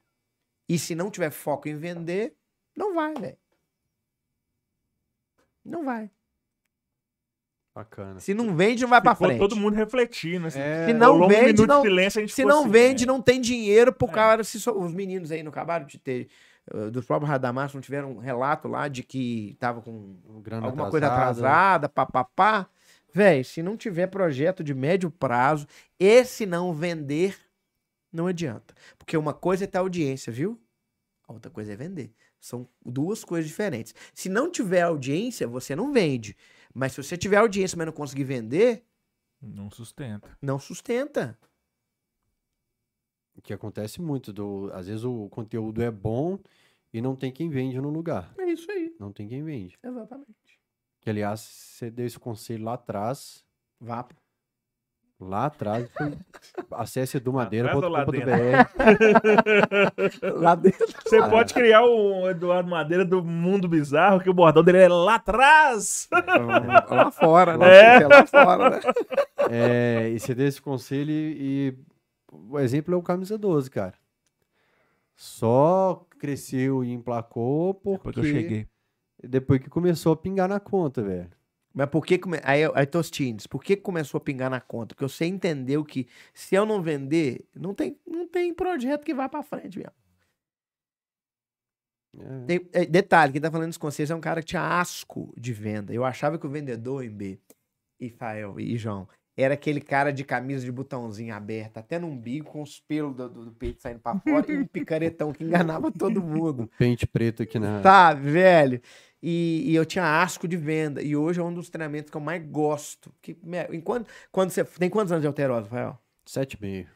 e se não tiver foco em vender, não vai, velho. Não vai. Bacana. Se não vende, não vai pra Ficou frente. todo mundo refletindo. Assim. É, Se não vende, não- silêncio, a gente Se não assim, vende, né? não tem dinheiro pro É. cara. Se so- os meninos aí não acabaram de ter. uh, dos próprios Radamás não tiveram um relato lá de que tava com Grana alguma coisa atrasada. atrasada, papapá. Véi, se não tiver projeto de médio prazo, esse não vender, não adianta. Porque uma coisa é ter audiência, viu? A outra coisa é vender. São duas coisas diferentes. Se não tiver audiência, você não vende. Mas se você tiver audiência, mas não conseguir vender, Não sustenta. não sustenta. Que acontece muito. Do, às vezes o conteúdo é bom e não tem quem vende no lugar. É isso aí. Não tem quem vende. Exatamente. Que, aliás, você deu esse conselho lá atrás. Vapo. Lá atrás foi acesse lá edumadeira.com.br. Lá dentro. Você pode criar o Eduardo Madeira do Mundo Bizarro, que o bordão dele é lá atrás. lá fora, né? É. É lá fora, né? É, e você deu esse conselho e, e o exemplo é o camisa 12, cara. Só cresceu e emplacou porque Depois que eu cheguei. depois que começou a pingar na conta, velho. Mas por que. Come... Aí, aí Tostines, por que começou a pingar na conta? Porque você entendeu que se eu não vender, não tem, não tem projeto que vá pra frente mesmo. É. Tem- é, detalhe, quem tá falando isso com vocês é um cara que tinha asco de venda. Eu achava que o vendedor em B, Rafael e João, era aquele cara de camisa de botãozinho aberta, até no umbigo, com os pelos do, do- do peito saindo pra fora e um picaretão que enganava todo mundo. Pente preto aqui na. Tá, velho. E, e eu tinha asco de venda. E hoje é um dos treinamentos que eu mais gosto. Que, enquanto, quando você, tem quantos anos de alterosa, Rafael? Sete e meio.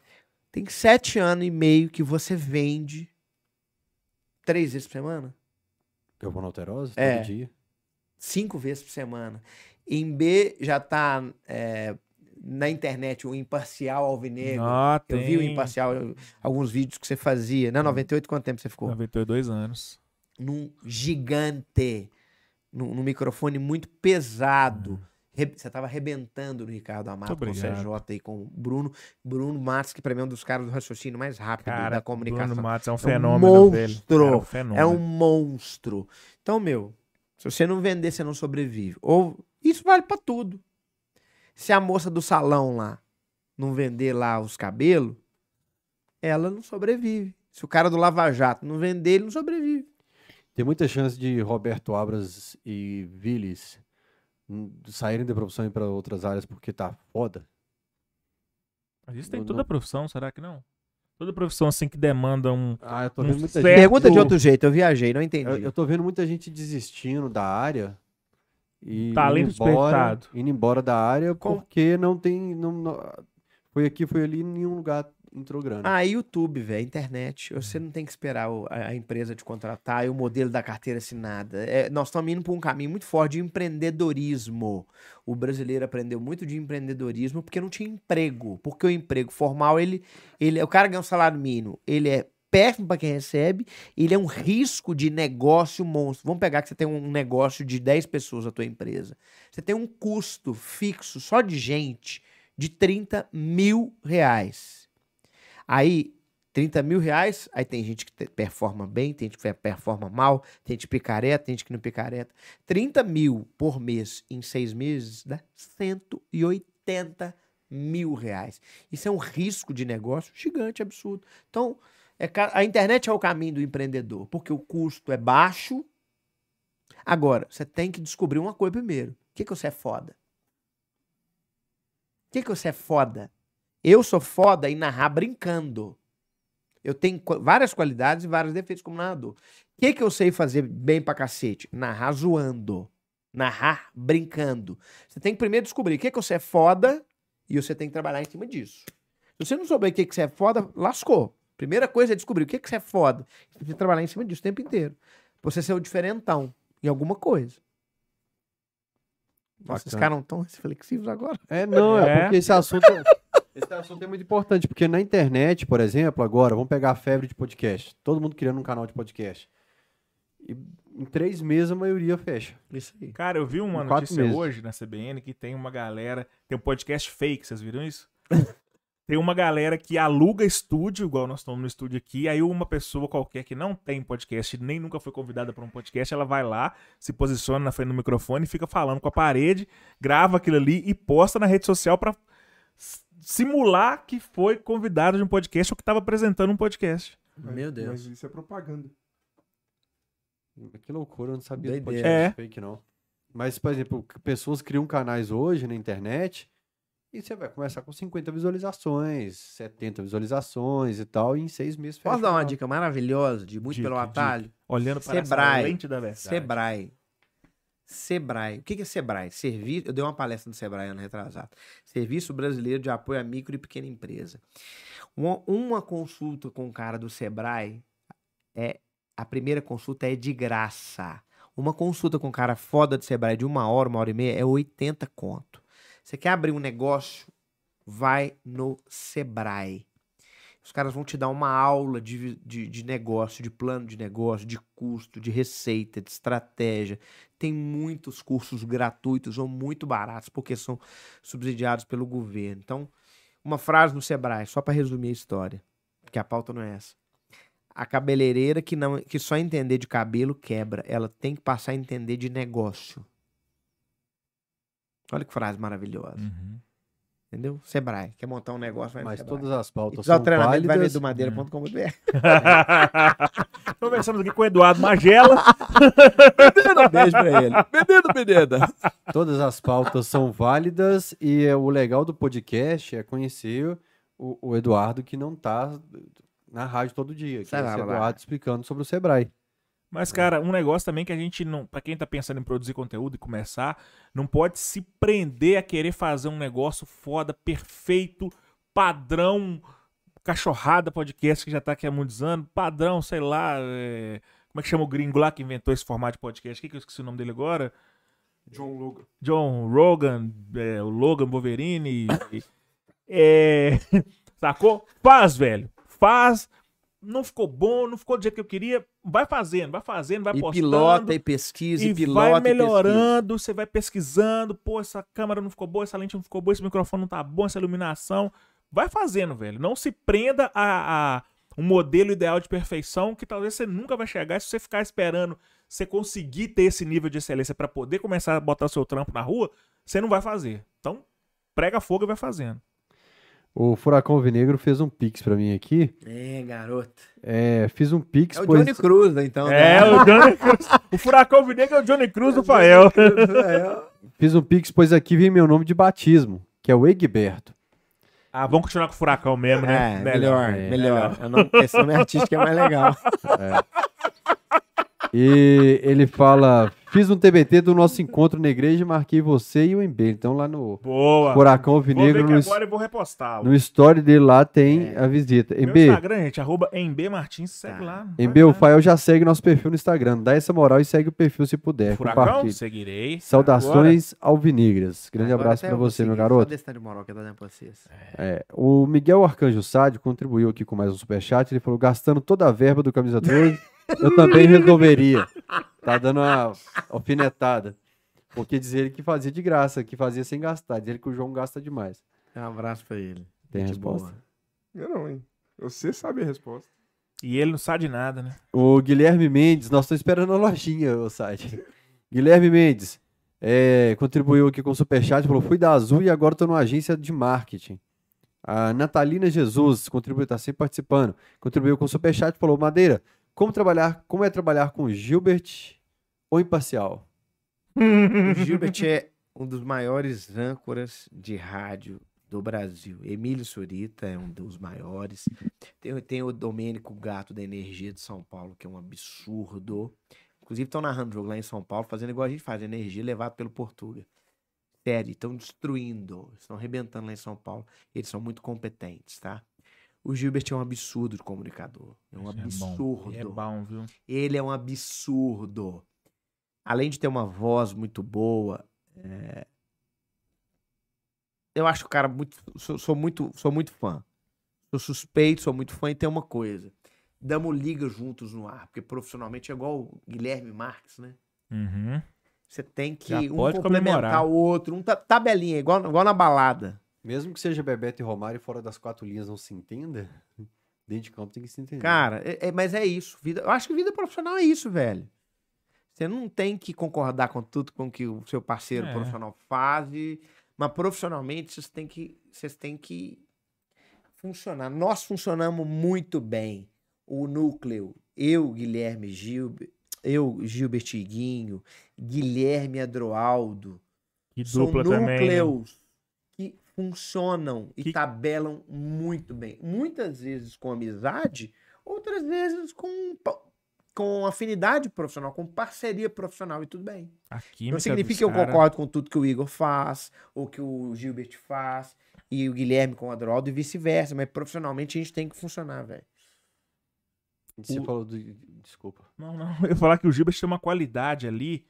Tem sete anos e meio que você vende três vezes por semana? Eu vou na alterosa É. todo dia. Cinco vezes por semana. Em B já tá é, na internet o Imparcial Alvinegro. Ah, eu vi o Imparcial, alguns vídeos que você fazia. Na 98, quanto tempo você ficou? 92 anos. num gigante, num, num microfone muito pesado. Re- Você tava arrebentando no Ricardo Amato com o. CJ e com o Bruno. Bruno Matos, que pra mim é um dos caras do raciocínio mais rápido Cara, da comunicação. Bruno Matos é um um fenômeno, velho. monstro. Cara, um fenômeno. É um monstro. Então, meu, se você não vender, você não sobrevive. Ou isso vale pra tudo. Se a moça do salão lá não vender lá os cabelos, ela não sobrevive. Se o cara do Lava Jato não vender, ele não sobrevive. Tem muita chance de Roberto Abras e Vilis hum, saírem da profissão e ir para outras áreas porque tá foda. Mas isso tem Não- toda não- a profissão, será que não? Toda profissão assim que demanda um. Ah, eu tô Um vendo muita certo- gente. Pergunta de outro jeito, eu viajei, não entendi. Eu, eu tô vendo muita gente desistindo da área e Talento indo embora, despertado. indo embora da área Com- porque não tem. Não, não- foi aqui, foi ali, em nenhum lugar entrou grana. Ah, YouTube, velho, internet. Você não tem que esperar o- a, a empresa te contratar e o modelo da carteira assinada. É, nós estamos indo por um caminho muito forte de empreendedorismo. O brasileiro aprendeu muito de empreendedorismo porque não tinha emprego. Porque o emprego formal, ele, ele o cara ganha um salário mínimo, ele é péssimo para quem recebe, ele é um risco de negócio monstro. Vamos pegar que você tem um negócio de 10 pessoas na tua empresa. Você tem um custo fixo só de gente de 30 mil reais. Aí, 30 mil reais, aí tem gente que performa bem, tem gente que performa mal, tem gente picareta, tem gente que não picareta. 30 mil por mês em seis meses dá 180 mil reais. Isso é um risco de negócio gigante, absurdo. Então, é a internet é o caminho do empreendedor, porque o custo é baixo. Agora, você tem que descobrir uma coisa primeiro. O que, que você é foda? O que, que você é foda? Eu sou foda em narrar brincando. Eu tenho várias qualidades e vários defeitos como narrador. O que, que eu sei fazer bem pra cacete? Narrar zoando. Narrar brincando. Você tem que primeiro descobrir o que, que você é foda e você tem que trabalhar em cima disso. Se você não souber o que, que você é foda, lascou. Primeira coisa é descobrir o que, que você é foda. Você tem que trabalhar em cima disso o tempo inteiro. Pra você ser o diferentão em alguma coisa. Nossa, vocês Bacana. ficaram tão reflexivos agora. É, não, é, É. porque esse assunto, esse assunto é muito importante, porque na internet, por exemplo, agora, vamos pegar a febre de podcast. Todo mundo criando um canal de podcast. E em três meses a maioria fecha. Isso aí. Cara, eu vi uma Em notícia hoje na CBN que tem uma galera. Tem um podcast fake, vocês viram isso? Tem uma galera que aluga estúdio, igual nós estamos no estúdio aqui, aí uma pessoa qualquer que não tem podcast, nem nunca foi convidada para um podcast, ela vai lá, se posiciona na frente do microfone, fica falando com a parede, grava aquilo ali e posta na rede social para simular que foi convidado de um podcast ou que estava apresentando um podcast. Meu Deus. Mas isso é propaganda. Que loucura, eu não sabia do podcast É. fake, não. Mas, por exemplo, pessoas criam canais hoje na internet e você vai começar com 50 visualizações, 70 visualizações e tal, e em seis meses fecha Posso dar uma dica maravilhosa de muito Dica, pelo dica. atalho? Olhando para Sebrae. essa lente da verdade. Sebrae. Sebrae. O que é Sebrae? Servi... Eu dei uma palestra no Sebrae ano retrasado. Serviço Brasileiro de Apoio à Micro e Pequena Empresa. Uma, uma consulta com o cara do Sebrae é. A primeira consulta é de graça. Uma consulta com um cara foda do Sebrae de uma hora, uma hora e meia, é 80 conto. Você quer abrir um negócio? Vai no Sebrae. Os caras vão te dar uma aula de, de, de negócio, de plano de negócio, de custo, de receita, de estratégia. Tem muitos cursos gratuitos ou muito baratos, porque são subsidiados pelo governo. Então, uma frase no Sebrae, só para resumir a história, porque a pauta não é essa. A cabeleireira que, não, que só entender de cabelo quebra. Ela tem que passar a entender de negócio. Olha que frase maravilhosa. Uhum. Entendeu? Sebrae. Quer montar um negócio, vai Mas todas as pautas são treinamento, vai no válidas. edumadeira.com.br. Conversamos aqui com o Eduardo Magela. Um beijo pra ele. Menino, menina. Todas as pautas são válidas e é, o legal do podcast é conhecer o, o Eduardo que não tá na rádio todo dia. Que é Sei esse lá, lá. Eduardo explicando sobre o Sebrae. Mas, cara, um negócio também que a gente não. Pra quem tá pensando em produzir conteúdo e começar, não pode se prender a querer fazer um negócio foda, perfeito, padrão, cachorrada podcast que já tá aqui há muitos anos, padrão, sei lá. é, Como é que chama o gringo lá que inventou esse formato de podcast? O que eu esqueci o nome dele agora? John Logan. John Rogan, é, o Logan Boverini. é, sacou? Faz, velho. Faz. Não ficou bom, não ficou do jeito que eu queria. Vai fazendo, vai fazendo, vai E postando. pilota e pesquisa, e, e pilota vai e pesquisa. melhorando, você vai pesquisando. Pô, essa câmera não ficou boa, essa lente não ficou boa, esse microfone não tá bom, essa iluminação. Vai fazendo, velho. Não se prenda a, a um modelo ideal de perfeição que talvez você nunca vai chegar. Se você ficar esperando você conseguir ter esse nível de excelência pra poder começar a botar o seu trampo na rua, você não vai fazer. Então, prega fogo e vai fazendo. O Furacão Vinegro fez um pix pra mim aqui. É, garoto. É, fiz um pix, É o pois... Johnny Cruz, né, então. É, né? o Johnny Cruz. O Furacão Vinegro é o Johnny Cruz do Fael. Fiz um pix, pois aqui vem meu nome de batismo, que é o Egberto. Ah, vamos continuar com o Furacão mesmo, né? É, melhor, é. melhor. Eu não- Esse nome artístico é mais legal. E ele fala: Fiz um TBT do nosso encontro na igreja e marquei você e o MB. Então lá no Boa. Furacão Vou ver Vinegro, que no, agora eu vou repostá-lo. no story dele lá tem a visita. Meu MB, Instagram, gente, arroba MB Martins, segue lá. MB, o Fael já segue nosso perfil no Instagram. Dá essa moral e segue o perfil se puder. Furacão, seguirei. Saudações alvinegras. Grande Agora abraço vou você, meu garoto. De moral que eu tô dando pra vocês. É, o Miguel Arcanjo Sádio contribuiu aqui com mais um superchat. Ele falou: gastando toda a verba do Camisa 12, eu também resolveria. Tá dando uma alfinetada. Porque diz ele que fazia de graça, que fazia sem gastar. Diz ele que o João gasta demais. Um abraço pra ele. Tem Gente resposta? boa. Eu não, hein? Você sabe a resposta. E ele não sabe de nada, né? O Guilherme Mendes, nós estamos esperando a lojinha, o site. Guilherme Mendes é, contribuiu aqui com o Superchat, falou: fui da Azul e agora estou numa agência de marketing. A Natalina Jesus contribuiu, está sempre participando. Contribuiu com o Superchat, falou: Madeira, como trabalhar, como é trabalhar com Gilbert ou imparcial? O Gilbert é um dos maiores âncoras de rádio do Brasil. Emílio Surita é um dos maiores. Tem, tem o Domênico Gato da Energia de São Paulo, que é um absurdo. Inclusive estão narrando jogo lá em São Paulo, fazendo igual a gente faz, energia levado pelo Portuga. Sério, estão destruindo, estão arrebentando lá em São Paulo. Eles são muito competentes, tá? O Gilbert é um absurdo de comunicador. É um Isso é bom. absurdo. É bom, viu? Ele é um absurdo. Além de ter uma voz muito boa, é, eu acho o cara muito sou, sou muito. sou muito fã. Sou suspeito, sou muito fã e tem uma coisa. Damos liga juntos no ar, porque profissionalmente é igual o Guilherme Marques, né? Uhum. Você tem que Já um complementar comemorar. o outro, um ta- tabelinha, igual, igual na balada. Mesmo que seja Bebeto e Romário fora das quatro linhas não se entenda, dentro de campo tem que se entender. Cara, é- é- mas é isso. Vida, eu acho que vida profissional é isso, velho. Você não tem que concordar com tudo com que o seu parceiro É. profissional faz, e- mas profissionalmente vocês têm que, vocês têm que funcionar. Nós funcionamos muito bem. O núcleo, eu, Guilherme Gilbert, eu, Gilbert Iguinho, Guilherme Adroaldo, Que são dupla também. né? Funcionam e Que- tabelam muito bem. Muitas vezes com amizade, outras vezes com, com afinidade profissional, com parceria profissional e tudo bem. Não significa que eu cara- concordo com tudo que o Igor faz, ou que o Gilbert faz, e o Guilherme com o Adroaldo e vice-versa, mas profissionalmente a gente tem que funcionar, velho. Você o- falou do. Desculpa. Não, não. Eu ia falar que o Gilbert tem uma qualidade ali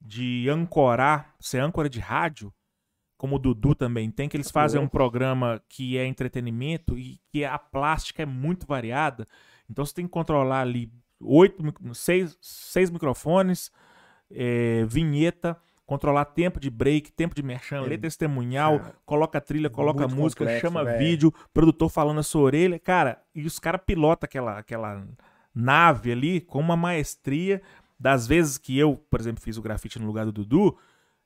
de ancorar, ser âncora de rádio, como o Dudu também tem, que eles fazem um programa que é entretenimento e que a plástica é muito variada. Então você tem que controlar ali oito, seis, seis microfones, é, vinheta, controlar tempo de break, tempo de merchan, É, ler testemunhal, cara, coloca trilha, coloca música, complexo, chama velho. vídeo, produtor falando na sua orelha. Cara, e os caras pilotam aquela, aquela nave ali com uma maestria. Das vezes que eu, por exemplo, fiz o grafite no lugar do Dudu,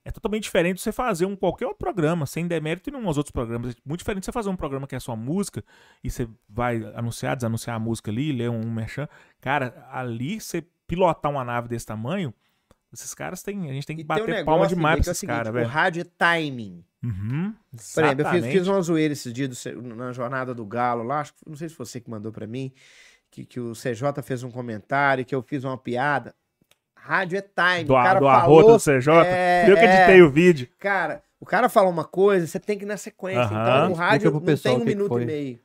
é totalmente diferente você fazer um qualquer outro programa, sem demérito em nenhum dos outros programas. É muito diferente você fazer um programa que é só música e você vai anunciar, desanunciar a música ali, ler um, merchan. Cara, ali você pilotar uma nave desse tamanho, esses caras têm. A gente tem que E tem um bater palma demais pra é o esses seguinte, caras, O velho. rádio é timing. Uhum, Por exemplo, eu fiz, fiz uma zoeira esses dias do na jornada do Galo lá, acho não sei se você que mandou pra mim, que, que o CJ fez um comentário, que eu fiz uma piada. Rádio é time. Do, o cara do falou, arroto do CJ. é, eu que é. editei o vídeo. Cara, o cara falou uma coisa, você tem que ir na sequência. Então o rádio não pessoal tem um minuto foi. e meio.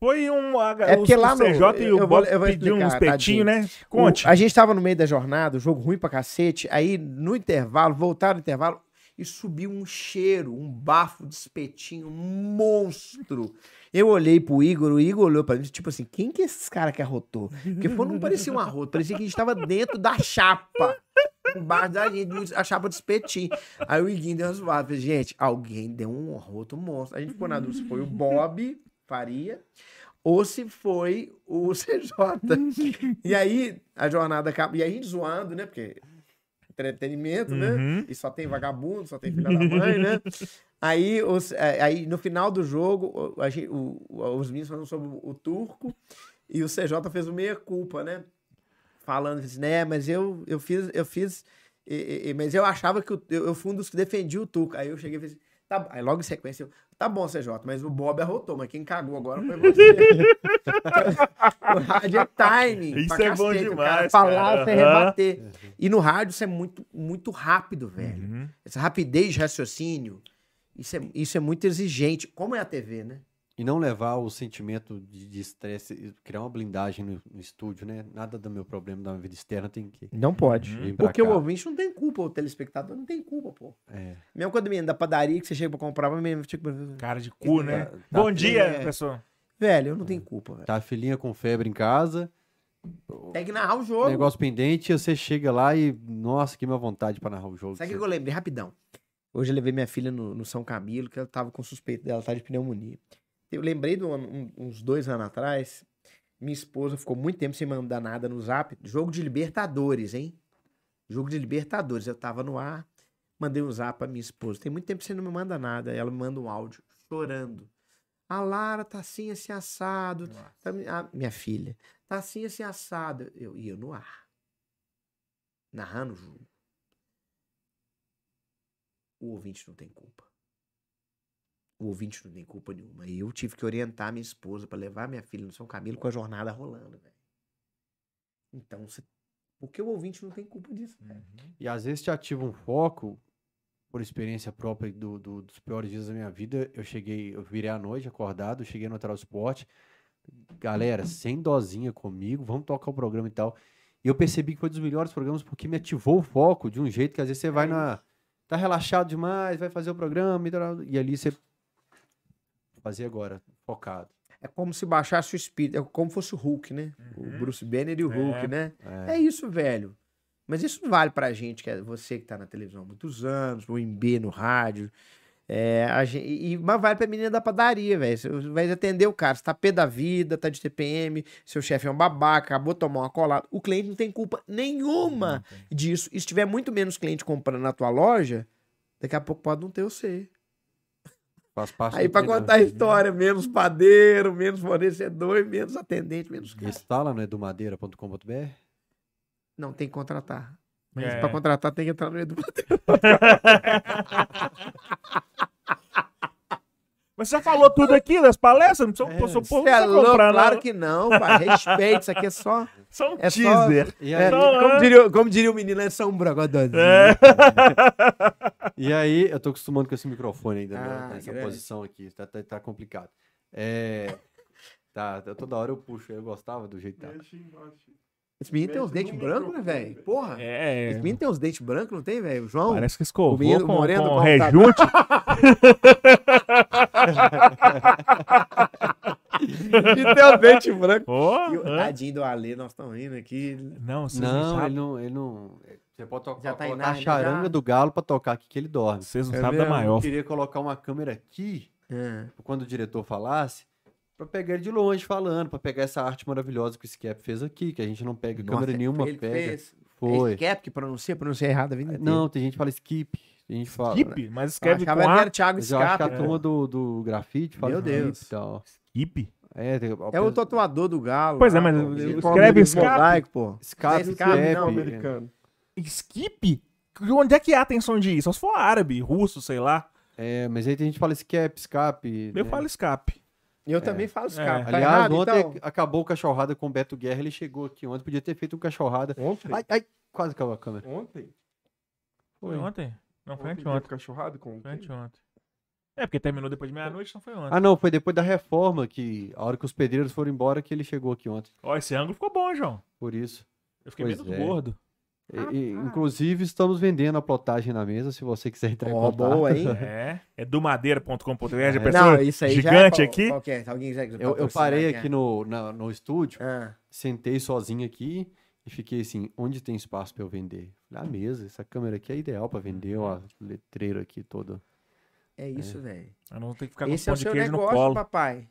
Foi um. É porque o, lá no- CJ e eu o vou- Bob eu vou pediu petinhos, tadinho. né? Conte. O- a gente tava no meio da jornada, o jogo ruim pra cacete. Aí, no intervalo, voltaram no intervalo e subiu um cheiro, um bafo de espetinho monstro. Eu olhei pro Igor, o Igor olhou pra mim, tipo assim, quem que é esses caras que arrotou? Porque foi, não parecia um arroto, parecia que a gente tava dentro da chapa. Embaixo da gente, a chapa de espetinho. Aí o Iguinho deu uma zoada. Gente, alguém deu um arroto monstro. A gente ficou na dúvida se foi o Bob Faria ou se foi o CJ. e aí a jornada acaba. E aí a gente zoando, né? Porque entretenimento, né? Uhum. E só tem vagabundo, só tem filha da mãe, né? Aí, os, é, aí no final do jogo, a gente- o- os meninos falando sobre o, turco e o CJ fez o meia-culpa, né? Falando assim, né? Mas eu, eu fiz, eu fiz. e- e- mas eu achava que o- eu, eu fui um dos que defendia o turco. Aí eu cheguei e falei assim, tá, bom. aí logo em sequência, eu, tá bom, CJ, mas o Bob arrotou, mas quem cagou agora foi você. o rádio é timing. Isso é bom cacete, o demais, cara falar, cara. você Aham. rebater. E no rádio isso é muito, muito rápido, velho. Uhum. Essa rapidez de raciocínio, isso é, isso é muito exigente. Como é a TV, né? E não levar o sentimento de estresse, criar uma blindagem no, no estúdio, né? Nada do meu problema da minha vida externa tem que Não pode. Porque o cá. ouvinte não tem culpa, o telespectador não tem culpa, pô. É. Mesmo quando menino da padaria que você chega pra comprar, mas menino, tipo, Cara de cu, né? Tá- tá Bom dia, é. pessoal. velho, eu não tenho culpa, velho. Tá a filhinha com febre em casa, Tem que narrar o jogo. negócio pendente, você chega lá e, nossa, que minha vontade pra narrar o jogo. Sabe o que eu lembrei? Rapidão. Hoje eu levei minha filha no, no São Camilo, que ela tava com suspeito dela estar de pneumonia. Eu lembrei de um um- uns dois anos atrás, minha esposa ficou muito tempo sem mandar nada no zap. Jogo de Libertadores, hein? Jogo de Libertadores. Eu tava no ar, mandei um zap pra minha esposa. Tem muito tempo que você não me manda nada. Ela me manda um áudio chorando. A Lara tá assim, assim, assado. Tá ah, minha filha, tá assim, assim, assado. Eu ia no ar. Narrando o jogo. O ouvinte não tem culpa. O ouvinte não tem culpa nenhuma. E eu tive que orientar minha esposa pra levar minha filha no São Camilo com a jornada rolando, velho. Então, você... porque o ouvinte não tem culpa disso, velho. E às vezes te ativa um foco, por experiência própria do, do- dos piores dias da minha vida. Eu cheguei, eu virei à noite acordado, cheguei no Transporte. Galera, sem dozinha comigo, vamos tocar o programa e tal. E eu percebi que foi dos melhores programas porque me ativou o foco de um jeito que às vezes você vai na. Tá relaxado demais, vai fazer o programa e, e ali você. Fazer agora, focado. É como se baixasse o espírito. É como fosse o Hulk, né? O Bruce Banner e o Hulk, É. né? É. É isso, velho. Mas isso vale pra gente, que é você que tá na televisão há muitos anos, o MB no rádio. É, a gen- e, mas vale pra menina da padaria, velho. Você vai atender o cara. Você tá pé da vida, tá de TPM, seu chefe é um babaca, acabou de tomar uma colada. O cliente não tem culpa nenhuma disso. E se tiver muito menos cliente comprando na tua loja, daqui a pouco pode não ter você. Faz parte Aí pra contar a história, menos padeiro, menos fornecedor, menos atendente, menos cara. Instala no edumadeira.com.br. Não, tem que contratar. Mas É. pra contratar tem que entrar no Edu. Mas você já falou tudo aqui das palestras? Não precisa, É, Você precisa é louco? comprar, Claro não. que não, pai. Respeite, isso aqui é só. Só um é só- teaser. É, aí, como, diria, como diria o menino, é só um brogodozinho. É. e aí, eu tô acostumando com esse microfone ainda, né, Ah, nessa grande. posição aqui. Tá, tá, tá complicado. É. Tá, toda hora eu puxo, eu gostava do jeito que tá. Esse menino tem uns dentes brancos, né, microfone, velho? Porra. É. Esse menino tem uns dentes brancos, não tem, velho? O João? Parece que escovou O menino com, moreno com do rejunte. E tem os dentes brancos. Ó, E o tadinho do Ale, nós estamos rindo aqui. Não, vocês não, Não, sabem. ele não, ele não. Você pode tocar, Já tá a charanga já? do galo pra tocar aqui que ele dorme. Vocês não É sabem da mesmo? Eu maior. queria colocar uma câmera aqui, É. quando o diretor falasse, pra pegar ele de longe falando, pra pegar essa arte maravilhosa que o Skep fez aqui, que a gente não pega câmera Nossa, nenhuma, ele que pega. fez. Foi. É Skep que pronuncia, pronuncia errado a vida inteira. Não, tem gente que fala skip, a gente fala. Skip? Mas Eu escreve com A. era Thiago Mas eu acho que a Scap. turma do, do grafite fala Meu skip Deus. e tal. Skip? É, tem, É o tatuador do galo. Pois é, lá, mas pô. escreve mosaico, pô. É Scap, Skep, não, americano. Skip? Onde é que há a atenção de ir? Só se for árabe, russo, sei lá. É, mas aí tem gente que fala skep, escape. Eu né? falo escape. Eu também falo Scap. Tá Aliás, errado, ontem então? acabou o cachorrada com o Beto Guerra, ele chegou aqui ontem, podia ter feito um cachorrada. Ontem? Ai, ai, quase caiu a câmera. Ontem? Foi ontem? Não, foi Ontem anteontem. teve cachorrada com Foi anteontem. É, porque terminou depois de meia-noite, não foi ontem. Ah, não, foi depois da reforma, que a hora que os pedreiros foram embora, que ele chegou aqui ontem. Ó, esse ângulo ficou bom, João. Por isso. Eu fiquei Pois menos é. gordo. E- e, inclusive, estamos vendendo a plotagem na mesa, se você quiser entrar em Ó, contato. boa, hein? É. É do madeira.com.br. É. Já pensou? Não, isso aí já gigante é aqui. Qual que é? Alguém quiser Eu, eu parei é? aqui no, na- no estúdio, Ah, sentei sozinho aqui e fiquei assim, onde tem espaço para eu vender? Falei, a mesa, essa câmera aqui é ideal para vender, ó, letreiro aqui todo. é isso, velho. Eu não tenho que ficar com Esse é pão o de seu negócio, papai.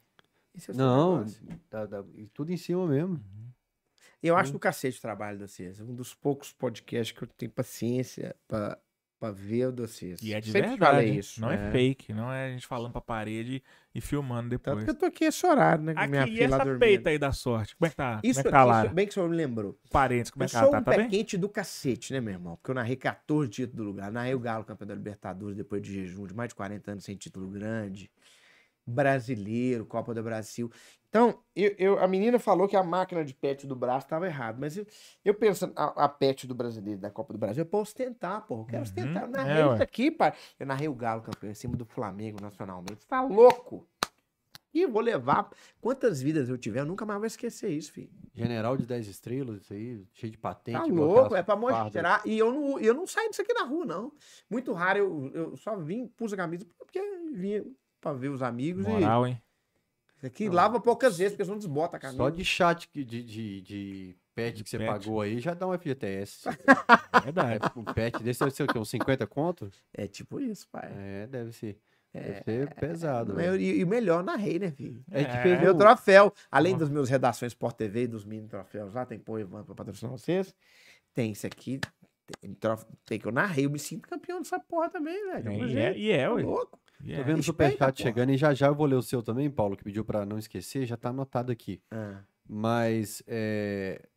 Esse é o seu Não, negócio. dá- e tudo em cima mesmo. Eu acho do cacete o trabalho do César. Um dos poucos podcasts que eu tenho paciência pra, pra ver o do César. E é de Sempre verdade. falei isso. Não é. fake. Não é a gente falando pra parede e filmando Tanto depois. que eu tô aqui esse horário, né? Aqui, minha e essa dormindo. peita aí da sorte? Como é que tá? Isso, como é que tá lá? bem que o senhor me lembrou. Parentes, como é que ela tá? um Tá pé bem? quente do cacete, né, meu irmão? Porque eu narrei 14 títulos do lugar. Narrei o Galo campeão da Libertadores depois de jejum de mais de 40 anos sem título grande. Brasileiro, Copa do Brasil. Então, eu, eu- a menina falou que a máquina de pet do braço estava errada. Mas eu, eu pensando, a, a pet do brasileiro da Copa do Brasil é pra ostentar, pô. Eu quero ostentar. Eu narrei É, isso ué. aqui, pai. Eu narrei o Galo campeão em cima do Flamengo nacionalmente. Tá louco? E vou levar. Quantas vidas eu tiver, eu nunca mais vou esquecer isso, filho. General de 10 estrelas, isso aí, cheio de patente. Tá louco, é pra mostrar. E eu não, eu não saio disso aqui na rua, não. Muito raro, eu, eu só vim, pus a camisa porque vinha pra ver os amigos. Moral, hein? E isso aqui lava poucas vezes, porque senão desbota a camisa. Só de chat que- de, de, de pet que você pet. pagou aí já dá um FGTS. Verdade. É, um pet desse deve ser o quê? Uns 50 conto? É tipo isso, pai. É, deve ser. Deve ser pesado. Mas. E, e o melhor, narrei, né, filho? A gente É. fez Meu um- troféu, além das meus redações Sport TV e dos mini troféus lá, tem pô Evandro pra patrocinar vocês. Tem isso aqui, tem, trof- tem que eu narrei, eu me sinto campeão dessa porra também, velho. E Não é, e é, Tá ué. louco. E Tô é. vendo o superchat chegando e já já eu vou ler o seu também, Paulo, que pediu pra não esquecer, já tá anotado aqui. Ah. Mas é,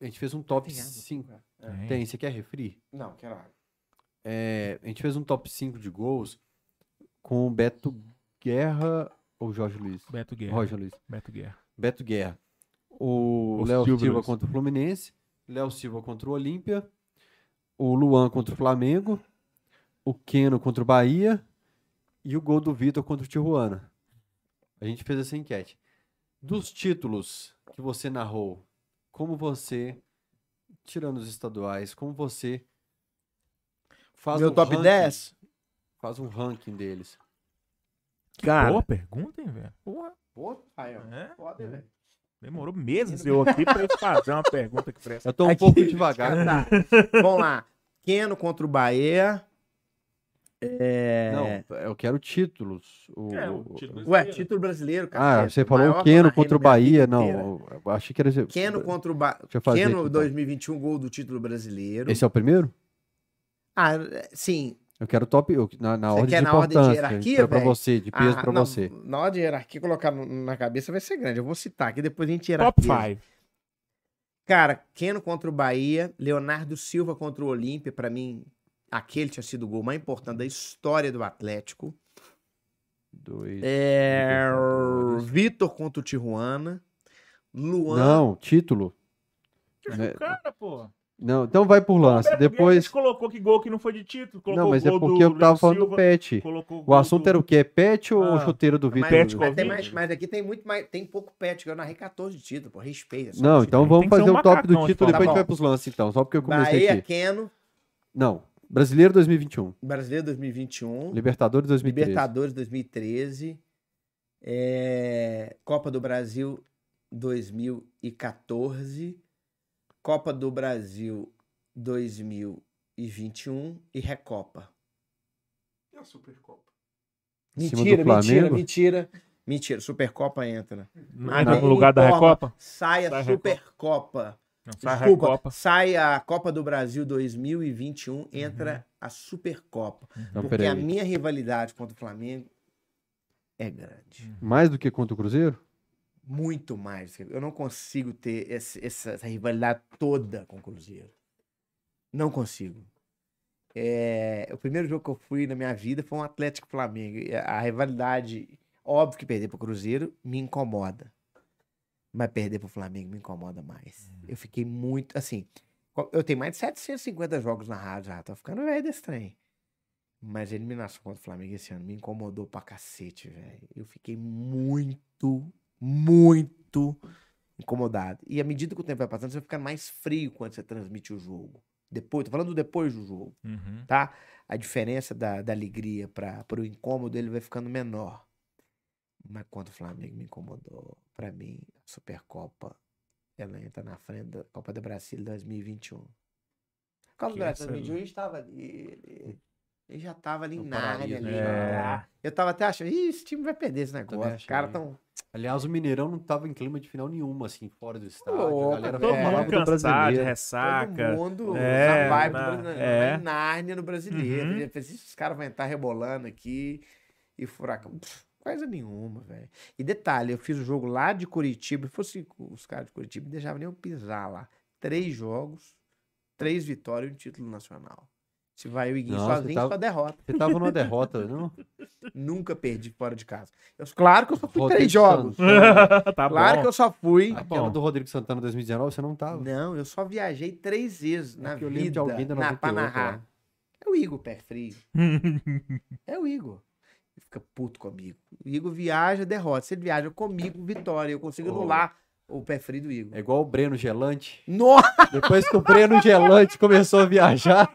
a gente fez um top Tem água, 5. Tem. Tem, você quer refri? Não, quero água. É, a gente fez um top 5 de gols com o Beto Guerra ou Jorge Luiz? Beto Guerra. Roger Luiz. Beto Guerra. Beto Guerra. O O Léo Silva Luiz. contra o Fluminense. Léo Silva contra o Olímpia. O Luan contra o Flamengo. O Keno contra o Bahia. E o gol do Vitor contra o Tijuana. A gente fez essa enquete. Dos títulos que você narrou, como você, tirando os estaduais, como você faz Meu um top ranking- 10? Faz um ranking deles. Cara. Boa pergunta, hein, velho? Porra. Pô, pai, ó. É? Foda, velho. Demorou meses eu aqui pra eu fazer uma pergunta que presta. Eu tô um Aqui- pouco devagar. Tá. Vamos lá. Keno contra o Bahia. É... Não, eu quero títulos. O- É, título Ué, brasileiro. título brasileiro, Ah, cacete, você falou o Keno contra o Bahia. Não, eu achei que era. Keno contra o Bahia. Keno aqui, então. 2021, gol do título brasileiro. Esse é o primeiro? Ah, é, sim. Eu quero top. eu- na na Você ordem quer de na ordem de importância. hierarquia, pra, você, de peso Ah, pra não, você. Na hora de hierarquia, colocar na cabeça vai ser grande. Eu vou citar aqui, depois a gente Top hierarquia. 5. Cara, Keno contra o Bahia, Leonardo Silva contra o Olímpia, pra mim, aquele tinha sido o gol mais importante da história do Atlético. Dois. É... Vitor contra o Tijuana. Luan. Não, título. Né? Cara, pô. Não, então vai por lance. Guedes Depois. colocou que gol que não foi de título. Colocou Não, mas é porque do eu tava falando do pet. O assunto do- era o quê? Pet ou Ah, chuteiro do Mas, Vitor? Pet mas, tem Covid. mais- mas aqui tem muito mais. Tem pouco pet, eu narrei 14 títulos, pô. Respeita. Não, então título. vamos que fazer um o top do de título, depois a Tá gente vai bom. pros lances, então. Só porque eu comecei Bahia, aqui. Keno, Não. Brasileiro 2021. Brasileiro 2021. Libertadores 2013. Libertadores 2013. é, Copa do Brasil 2014. Copa do Brasil 2021 e Recopa. E a Supercopa? Mentira, mentira, mentira. Mentira, Supercopa entra. Entra no Alguém lugar da Recopa? Sai a. Supercopa. Não, sai a Desculpa, Recopa. sai a Copa do Brasil 2021, entra a Supercopa. Então, Porque peraí. a minha rivalidade contra o Flamengo é grande. Mais do que contra o Cruzeiro? Muito mais. Eu não consigo ter esse- essa, essa rivalidade toda com o Cruzeiro. Não consigo. É, o primeiro jogo que eu fui na minha vida foi um Atlético Flamengo. E A rivalidade, óbvio que perder pro Cruzeiro me incomoda. Mas perder pro Flamengo me incomoda mais. Eu fiquei muito. Assim, eu tenho mais de 750 jogos na rádio já. Tô ficando velho desse trem. Mas a eliminação contra o Flamengo esse ano me incomodou pra cacete, velho. Eu fiquei muito, muito incomodado. E à medida que o tempo vai passando, você vai ficando mais frio quando você transmite o jogo. Depois, tô falando do depois do jogo, Uhum. tá? A diferença da, da alegria para o incômodo ele vai ficando menor. Mas quando o Flamengo me incomodou, pra mim, a Supercopa, ela entra na frente da Copa do Brasil 2021. A Copa do Brasil essa- 2021 estava ali. Ele, ele já tava ali No na área. paraíso, Ali, já. Eu tava até achando, Ih, esse time vai perder esse negócio. Os caras tão. Aliás, o Mineirão não tava em clima de final nenhuma, assim, fora do estádio. Louco, a galera todo É, falava do brasileiro. ressaca. Todo mundo É, na vibe na- do brasileiro, é. em Nárnia no brasileiro. Uhum. Ele fez, caras vão entrar rebolando aqui e furacão. Pff, Coisa nenhuma, velho. E detalhe, eu fiz o jogo lá de Curitiba. Se fosse os caras de Curitiba, não deixavam nem eu pisar lá. Três jogos, três vitórias e um título nacional. Se vai o Iguinho sozinho, tava- só derrota. Você tava numa derrota, não? Nunca perdi fora de casa. Eu- claro que eu só fui Rodrigo três jogos. tá Claro bom. que eu só fui. Aquela bom. do Rodrigo Santana 2019, você não tava. Não, eu só viajei três vezes na É de vida alguém da na, pra 98 narrar. lá. É o Igor pé frio. É o Igor. Ele fica puto comigo. O Igor viaja, derrota. Se ele viaja comigo, vitória. Eu consigo Oh. anular o pé frio do Igor. É igual o Breno Gelante. Nossa! Depois que o Breno Gelante começou a viajar.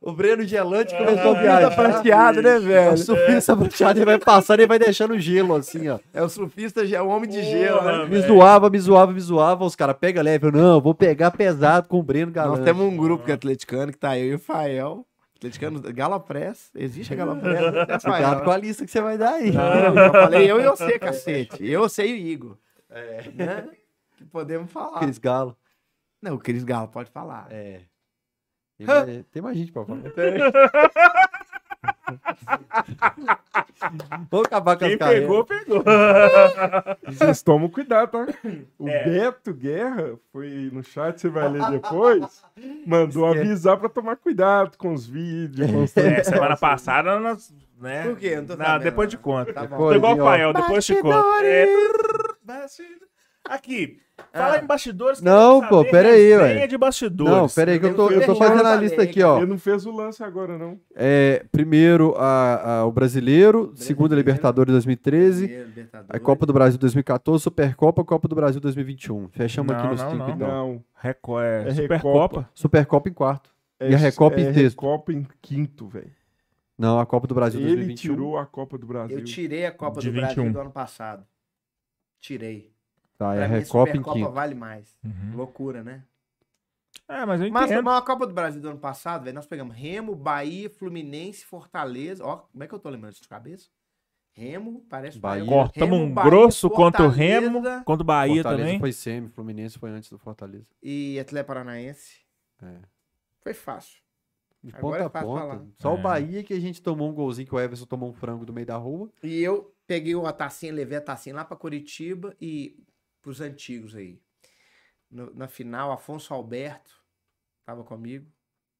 o Breno Gelante começou a viajar. prateado, né, velho? O surfista prateado, ele vai passando e vai deixando gelo, assim, ó. É o surfista, é o homem de gelo, né? Porra, Me zoava, me zoava, me zoava. Os caras pega leve. Eu, não, eu vou pegar pesado com o Breno Galante. Nós temos um grupo que é atleticano, que tá eu e o Fael. Atleticano, Gala Press. Existe a Gala Press. Cuidado com a lista que você vai dar aí. Não, eu falei eu e você, cacete. Eu, você e o Igor. É. Né? Que podemos falar. Cris Galo. Não, o Cris Galo pode falar. É. Tem mais, tem mais gente pra falar. Vamos acabar com as Quem carreiras. pegou, pegou. Vocês tomam cuidado, tá? O É. Beto Guerra foi no chat, você vai ler depois. Mandou avisar pra tomar cuidado com os vídeos. Com os É, semana passada, nós, né? Por quê? Não tô Não, depois de conta. Tá bom. Tô igual o. Fael, depois de conta. É, bastidores. Aqui, fala Ah. em bastidores. Não, pô, pera aí, ué. de bastidores. Não, pera aí que eu tô, eu tô fazendo a lista aqui, ó. Ele não fez o lance agora, não. É, primeiro a, a- o Brasileiro, segundo a Libertadores 2013, a Copa do Brasil 2014, Supercopa, Copa do Brasil 2021. Fechamos aqui Não, nos não, cinco, não. então. Não. Reco é, É Supercopa. Supercopa em quarto. É, E a Recopa é em sexto. Recopa em quinto, velho. Não, a Copa do Brasil Ele 2021. tirou a Copa do Brasil. Eu tirei a Copa De do Brasil 21. do ano passado. Tirei. Tá, é Pra a mim, Recopa em quinto. vale mais. Uhum. Loucura, né? É, mas eu Mas, entendo. mas a Copa do Brasil do ano passado, velho, nós pegamos Remo, Bahia, Fluminense, Fortaleza. Ó, como é que eu tô lembrando isso de cabeça? Remo, parece Bahia. Cortamos um Bahia, grosso contra o Remo, contra o Bahia Fortaleza também. foi semi, Fluminense foi antes do Fortaleza. E Atlético Paranaense. É. Foi fácil. De Agora ponta é a fácil ponta. falar. Só É. o Bahia que a gente tomou um golzinho que o Everson tomou um frango do meio da rua. E eu peguei a tacinha, levei a tacinha lá pra Curitiba e pros antigos aí. No- na final, Afonso Alberto tava comigo,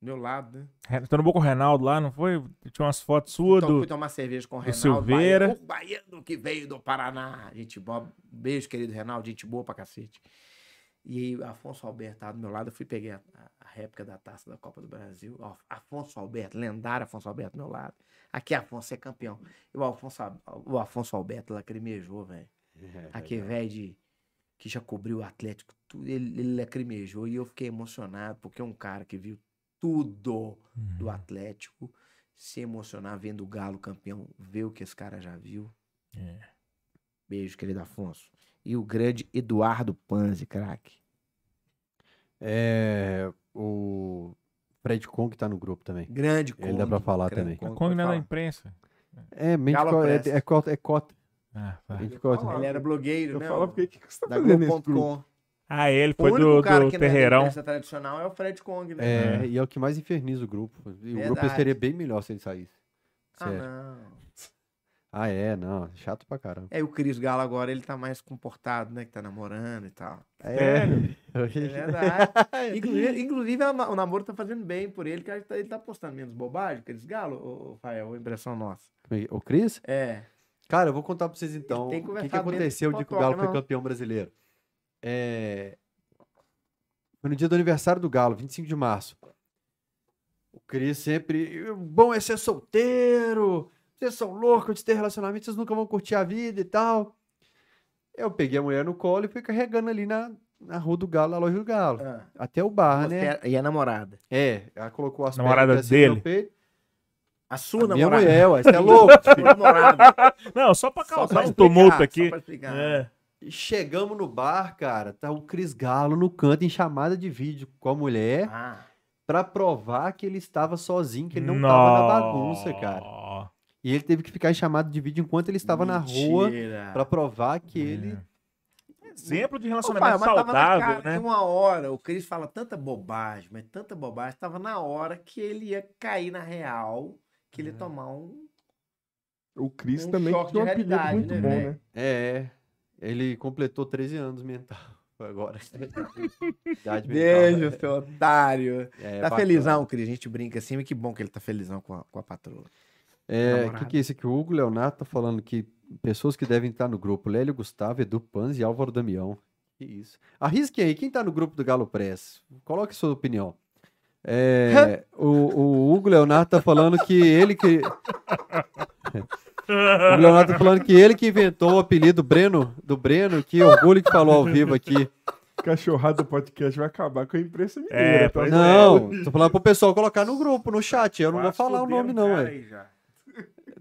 do meu lado, né? Tô no com o Reinaldo lá, não foi? Tinha umas fotos suas Então, do. fui tomar cerveja com o do Reinaldo. Silveira. Baiano, o baiano que veio do Paraná. Gente boa. Beijo, querido Reinaldo. Gente boa pra cacete. E aí, Afonso Alberto tava do meu lado. Eu fui peguei a, a- réplica da taça da Copa do Brasil. Ó, Afonso Alberto, lendário Afonso Alberto do meu lado. Aqui, Afonso, é campeão. E o Afonso, o Afonso Alberto lacrimejou, velho. Aquele velho de. Que já cobriu o Atlético, tudo, ele, ele lacrimejou. E eu fiquei emocionado, porque é um cara que viu tudo do Atlético se emocionar vendo o Galo campeão, ver o que esse cara já viu. É. Beijo, querido Afonso. E o grande Eduardo Panzi, craque. É, o Fred Kong tá no grupo também. Grande Ele dá pra falar grande também. Kong, Kong não é da imprensa. É, mente é, Press. é cota. É cota. Ah, gente cota. Ele era blogueiro, Eu né? falo o- porque o que, que você tá Da fazendo? Globo.com. Ah, ele foi do, cara do que é Terreirão. imprensa tradicional é o Fred Kong, né? É, e é o que mais inferniza o grupo. E o grupo Verdade. seria bem melhor se ele saísse. Ah, Sério. não. Ah, é, não. Chato pra caramba. É, o Cris Galo agora, ele tá mais comportado, né? Que tá namorando e tal. Sério? É verdade. inclusive, inclusive, a na- o namoro tá fazendo bem por ele, que ele tá, ele tá postando menos bobagem, Cris Galo, ô, Fael, impressão nossa. O Cris? É. Cara, eu vou contar pra vocês então que o que, que aconteceu de que o Galo foi não. campeão brasileiro. É... Foi no dia do aniversário do Galo, 25 de março. O Cris sempre. Bom é ser solteiro, vocês são loucos de ter relacionamento, vocês nunca vão curtir a vida e tal. Eu peguei a mulher no colo e fui carregando ali na, na rua do Galo, na loja do Galo. Ah, Até o bar, você né? é- E a namorada? É, ela colocou as Namorada pernas assim no dele? peito. A sua A minha namorada? mulher, ué, você é louco? Não, só pra Só causar um tumulto só aqui. pra explicar. É. E chegamos no bar, cara, tá o Cris Galo no canto em chamada de vídeo com a mulher Ah, pra provar que ele estava sozinho, que ele não tava na bagunça, cara. E ele teve que ficar em chamada de vídeo enquanto ele estava na rua mentira. pra provar que ele Exemplo de Ô, relacionamento pai, mas tava na saudável, cara né? uma hora, o Cris fala tanta bobagem, mas tanta bobagem, tava na hora que ele ia cair na real, que ele ia tomar um... O Cris Um também choque tinha um apelido muito né, bom, né? é, ele completou 13 anos mental agora. Idade. Beijo, seu otário. É, tá bacana. felizão, Cris, a gente brinca assim, mas que bom que ele tá felizão com a, com a patroa. É, o que, que é isso aqui? O Hugo Leonardo tá falando que pessoas que devem estar no grupo, Lélio Gustavo, Edu Panz e Álvaro Damião. Que isso. Arrisque aí, quem tá no grupo do Galo Press? Coloque sua opinião. É, o, o Hugo Leonardo tá falando que ele que. o Hugo Leonardo tá falando que ele que inventou o apelido Breno, do Breno, que orgulho que falou ao vivo aqui. Cachorrada do podcast vai acabar com a imprensa mineira. É, tá? Não, tô falando pro pessoal colocar no grupo, no chat. Eu não vou Quase falar o nome, não, é. aí já.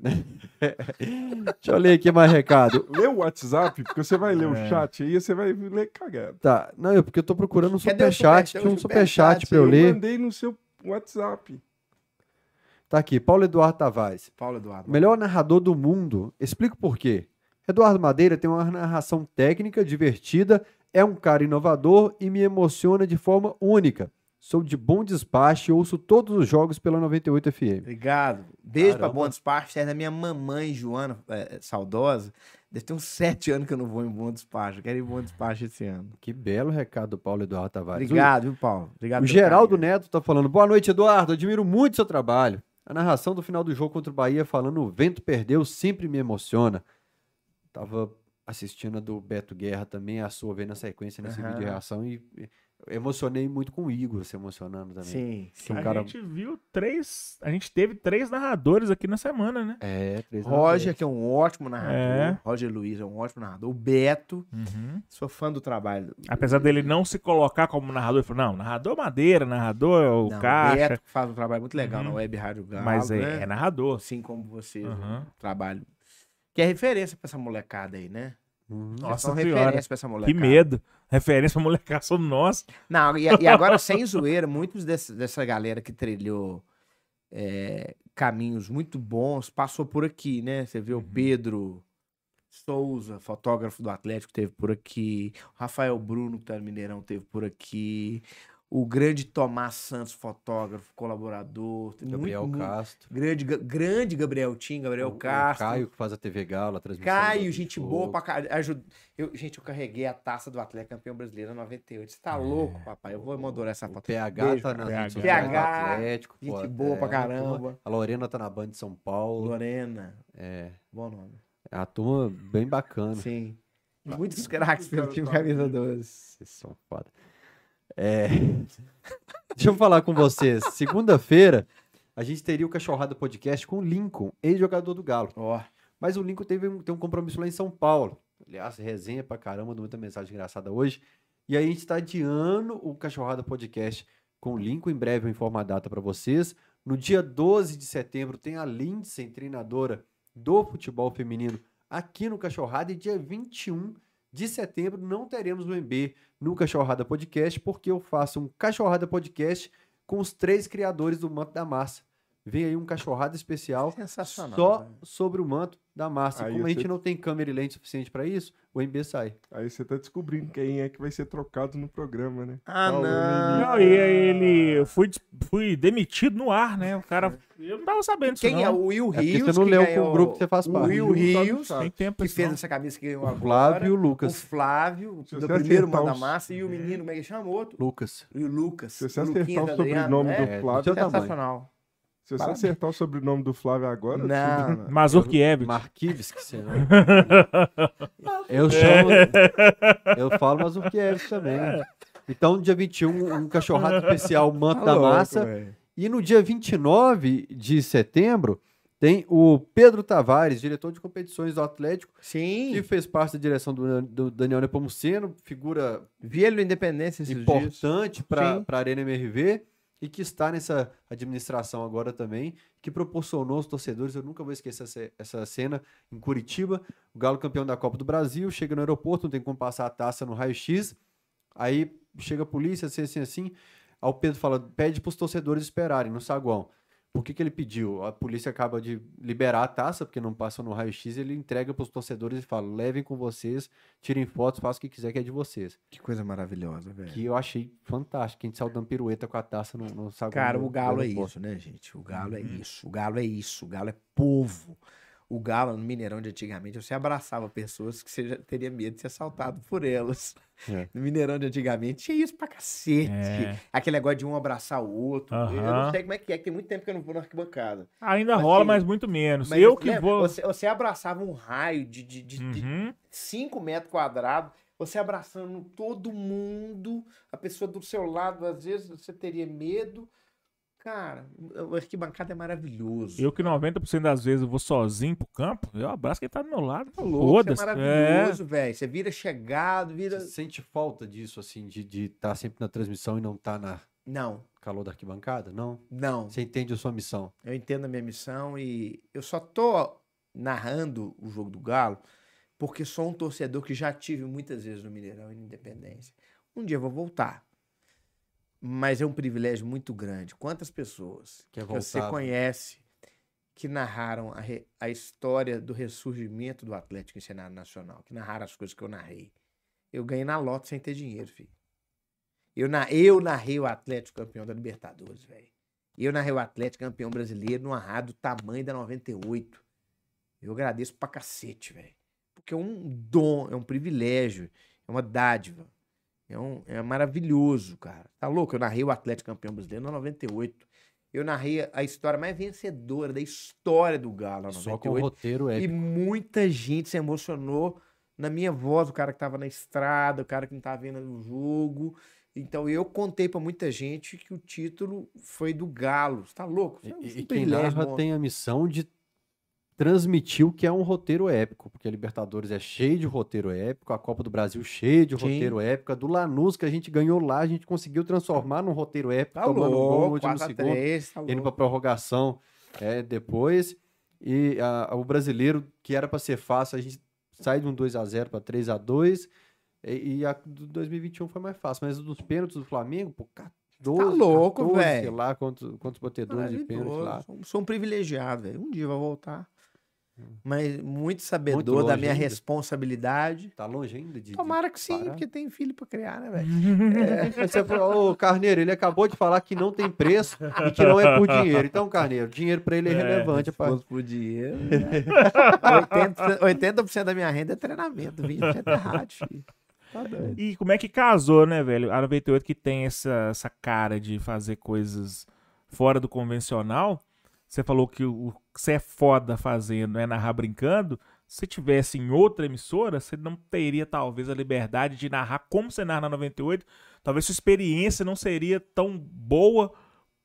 Deixa eu ler aqui mais recado. Lê o WhatsApp, porque você vai ler o É. chat aí, você vai ler cagado. Tá, não, é porque eu tô procurando um o superchat. super- Tinha um o superchat pra eu Eu ler. mandei no seu WhatsApp. Tá aqui, Paulo Eduardo Tavares. Paulo Eduardo. Melhor narrador do mundo. Explico por quê. Eduardo Madeira tem uma narração técnica, divertida, é um cara inovador e me emociona de forma única. Sou de bom despacho e ouço todos os jogos pela 98 FM. Obrigado. Beijo pra Caramba. Bom Despacho. É da minha mamãe, Joana, é, saudosa. Deve ter uns sete anos que eu não vou em Bom Despacho. Eu quero ir em Bom Despacho esse ano. Que belo recado do Paulo Eduardo Tavares. Obrigado, viu, Paulo? Obrigado O Geraldo carinho. Neto tá falando, boa noite, Eduardo, admiro muito seu trabalho. A narração do final do jogo contra o Bahia falando o vento perdeu sempre me emociona. Tava assistindo a do Beto Guerra também, a sua vendo na sequência nesse Aham. vídeo de reação e e emocionei muito com o Igor se emocionando também. Sim, sim. um a cara- gente viu três. A gente teve três narradores aqui na semana, né? É, três Roger, que é um ótimo narrador. É. Roger Luiz é um ótimo narrador. O Beto, Uhum. sou fã do trabalho. Apesar dele não se colocar como narrador, ele falou: não, narrador Madeira, narrador é o Não, caixa. Beto faz um trabalho muito legal Uhum. na Web Rádio Galo, mas é, né? é narrador. Assim como vocês, Uhum. um trabalho que é referência pra essa molecada aí, né? Uhum. Nossa São senhora, referência pra essa que molecada. medo. Referência pra molecação nossa. Não, e, e agora, sem zoeira, muitos desse- dessa galera que trilhou é, caminhos muito bons passou por aqui, né? Você vê o Pedro Souza, fotógrafo do Atlético, teve por aqui. O Rafael Bruno, que tá no Mineirão, teve por aqui. O grande Tomás Santos, fotógrafo, colaborador. Gabriel muito, muito- Castro. Grande, Ga- grande Gabriel Tim, Gabriel o- o Castro. Caio que faz a TV Galo, a transmissão. Caio, gente jogo. boa pra caralho. Eu, gente, eu carreguei a taça do Atlético campeão brasileiro em 98. Você tá louco, papai? Eu vou mandar essa É. O foto. PH Beijo, tá nas PH. PH, Atlético. gente pô, boa pra é, a turma- caramba. A Lorena tá na Band de São Paulo. Lorena. É, Bom nome. é uma turma bem bacana. Sim. Muitos craques pelo time Camisa 12. Vocês são foda. É... Deixa eu falar com vocês. Segunda-feira, a gente teria o Cachorrada Podcast com o Lincoln, ex-jogador do Galo. Ó. Mas o Lincoln teve um, tem um compromisso lá em São Paulo. Aliás, resenha pra caramba, muita mensagem engraçada hoje. E aí a gente está adiando o Cachorrada Podcast com o Lincoln. Em breve eu informo a data para vocês. No dia 12 de setembro tem a Lindsay, treinadora do futebol feminino, aqui no Cachorrada. E dia 21 de setembro não teremos o MB no Cachorrada Podcast, porque eu faço um Cachorrada Podcast com os três criadores do Manto da Massa. Vem aí um Cachorrada especial Sensacional. só sobre o manto da massa. Aí Como a gente você- não tem câmera e lente suficiente para isso, o MB sai. Aí você tá descobrindo quem é que vai ser trocado no programa, né? Ah, Paulo não. Não, e aí ele. Fui, des- fui demitido no ar, né? O cara. Eu não tava sabendo disso. Quem é o Will É Rios? você não que leu ganhou- com o grupo que você faz O parte. Will Will tá Rios. Tem tempo que isso, fez não. essa camisa que ganhou O agora. Flávio e o O Lucas. Flávio, Se do você primeiro Manda os- Massa, e o menino, como é que chama o outro? Lucas. E o Lucas. Se você o acertar o sobrenome é? do É, Flávio, seu tamanho. Sensacional. Se você Parabéns. acertar o sobrenome do Flávio agora, Não, não. Mazurkiewicz. Marquives, que você Eu chamo. Eu falo Mazurkiewicz também. Então, dia 21, um cachorrado especial Manto Tá da louco, Massa. velho. E no dia 29 de setembro, tem o Pedro Tavares, diretor de competições do Atlético, Sim, que fez parte da direção do, do Daniel Nepomuceno, figura vi ele no Independência esses importante para a Arena MRV e que está nessa administração agora também, que proporcionou aos torcedores, eu nunca vou esquecer essa, cena, em Curitiba, o Galo campeão da Copa do Brasil, chega no aeroporto, não tem como passar a taça no raio-x, aí chega a polícia, assim, assim, assim, o Pedro fala, pede para os torcedores esperarem no saguão. Por que, que ele pediu? A polícia acaba de liberar a taça, porque não passa no raio-x, ele entrega para os torcedores e fala, levem com vocês, tirem fotos, façam o que quiser que é de vocês. Que coisa maravilhosa, velho. Que eu achei fantástico. A gente saiu dando pirueta com a taça no, no saguão. Cara, o Galo é isso, né, gente? O Galo é isso. O Galo é isso. O Galo é povo. O Galo, no Mineirão de antigamente, você abraçava pessoas que você já teria medo de ser assaltado por elas. É. No Mineirão de antigamente tinha isso pra cacete. É. Aquele negócio de um abraçar o outro. Eu não sei como é que é, que tem muito tempo que eu não vou na arquibancada. Ainda Mas rola, assim, mas muito menos. Mas eu que lembra? vou. Você, você abraçava um raio de, de, de, de Uhum. 5 metros quadrados, você abraçando todo mundo, a pessoa do seu lado, às vezes você teria medo. Cara, o arquibancada é maravilhoso. Eu que 90% das vezes eu vou sozinho pro campo, eu abraço quem tá do meu lado. Tá louco, isso é Foda-se. É. maravilhoso, velho. Você vira chegado, vira. Você sente falta disso, assim, de estar sempre na transmissão e não estar na Não, calor da arquibancada? Não? não. Você entende a sua missão? Eu entendo a minha missão e eu só tô narrando o jogo do Galo porque sou um torcedor que já tive muitas vezes no Mineirão e na Independência. Um dia eu vou voltar. Mas é um privilégio muito grande. Quantas pessoas Quer que você conhece que narraram a, re- a história do ressurgimento do Atlético em cenário nacional, que narraram as coisas que eu narrei. Eu ganhei na loto sem ter dinheiro, filho. Eu, na, eu narrei o Atlético campeão da Libertadores, velho. Eu narrei o Atlético campeão brasileiro numa rádio do tamanho da 98. Eu agradeço pra cacete, velho. Porque é um dom, é um privilégio, é uma dádiva. É, um, é maravilhoso, cara. Tá louco? Eu narrei o Atlético campeão brasileiro na 98. Eu narrei a história mais vencedora da história do Galo Só com 98. roteiro E épico. muita gente se emocionou na minha voz, o cara que tava na estrada, o cara que não tava vendo o jogo. Então eu contei pra muita gente que o título foi do Galo. Você tá louco? Isso é um E, e quem narra bom. tem a missão de transmitir o que é um roteiro épico, porque a Libertadores é cheio de roteiro épico, a Copa do Brasil cheia de Sim. roteiro épico, a do Lanús que a gente ganhou lá, a gente conseguiu transformar num roteiro épico, Tá tomando um gol no louco, último 4 a segundo. 3, tá indo para louco. prorrogação é, depois. E a- o brasileiro, que era para ser fácil, a gente sai de um 2x0 para 3x2. E, e a do 2021 foi mais fácil. Mas dos pênaltis do Flamengo, pô, 14, louco, 14, velho. sei lá quantos, quantos batedores de pênalti lá. Sou um privilegiado, velho. Um dia vai voltar. Mas muito sabedor Muito da minha ainda. responsabilidade. Tá longe ainda de. Tomara que sim, parar? porque tem filho pra criar, né, velho? Aí Você falou, ô Carneiro, ele acabou de falar que não tem preço e que não é por dinheiro. Então, Carneiro, dinheiro pra ele é, relevante. Se fosse por dinheiro. né? 80%, 80% da minha renda é treinamento, 20% é rádio. filho. Tá doido. E como é que casou, né, velho? A 98 que tem essa, essa cara de fazer coisas fora do convencional. Você falou que o que você é foda fazendo é narrar brincando. Se tivesse em outra emissora, você não teria talvez a liberdade de narrar como você narra na 98. Talvez sua experiência não seria tão boa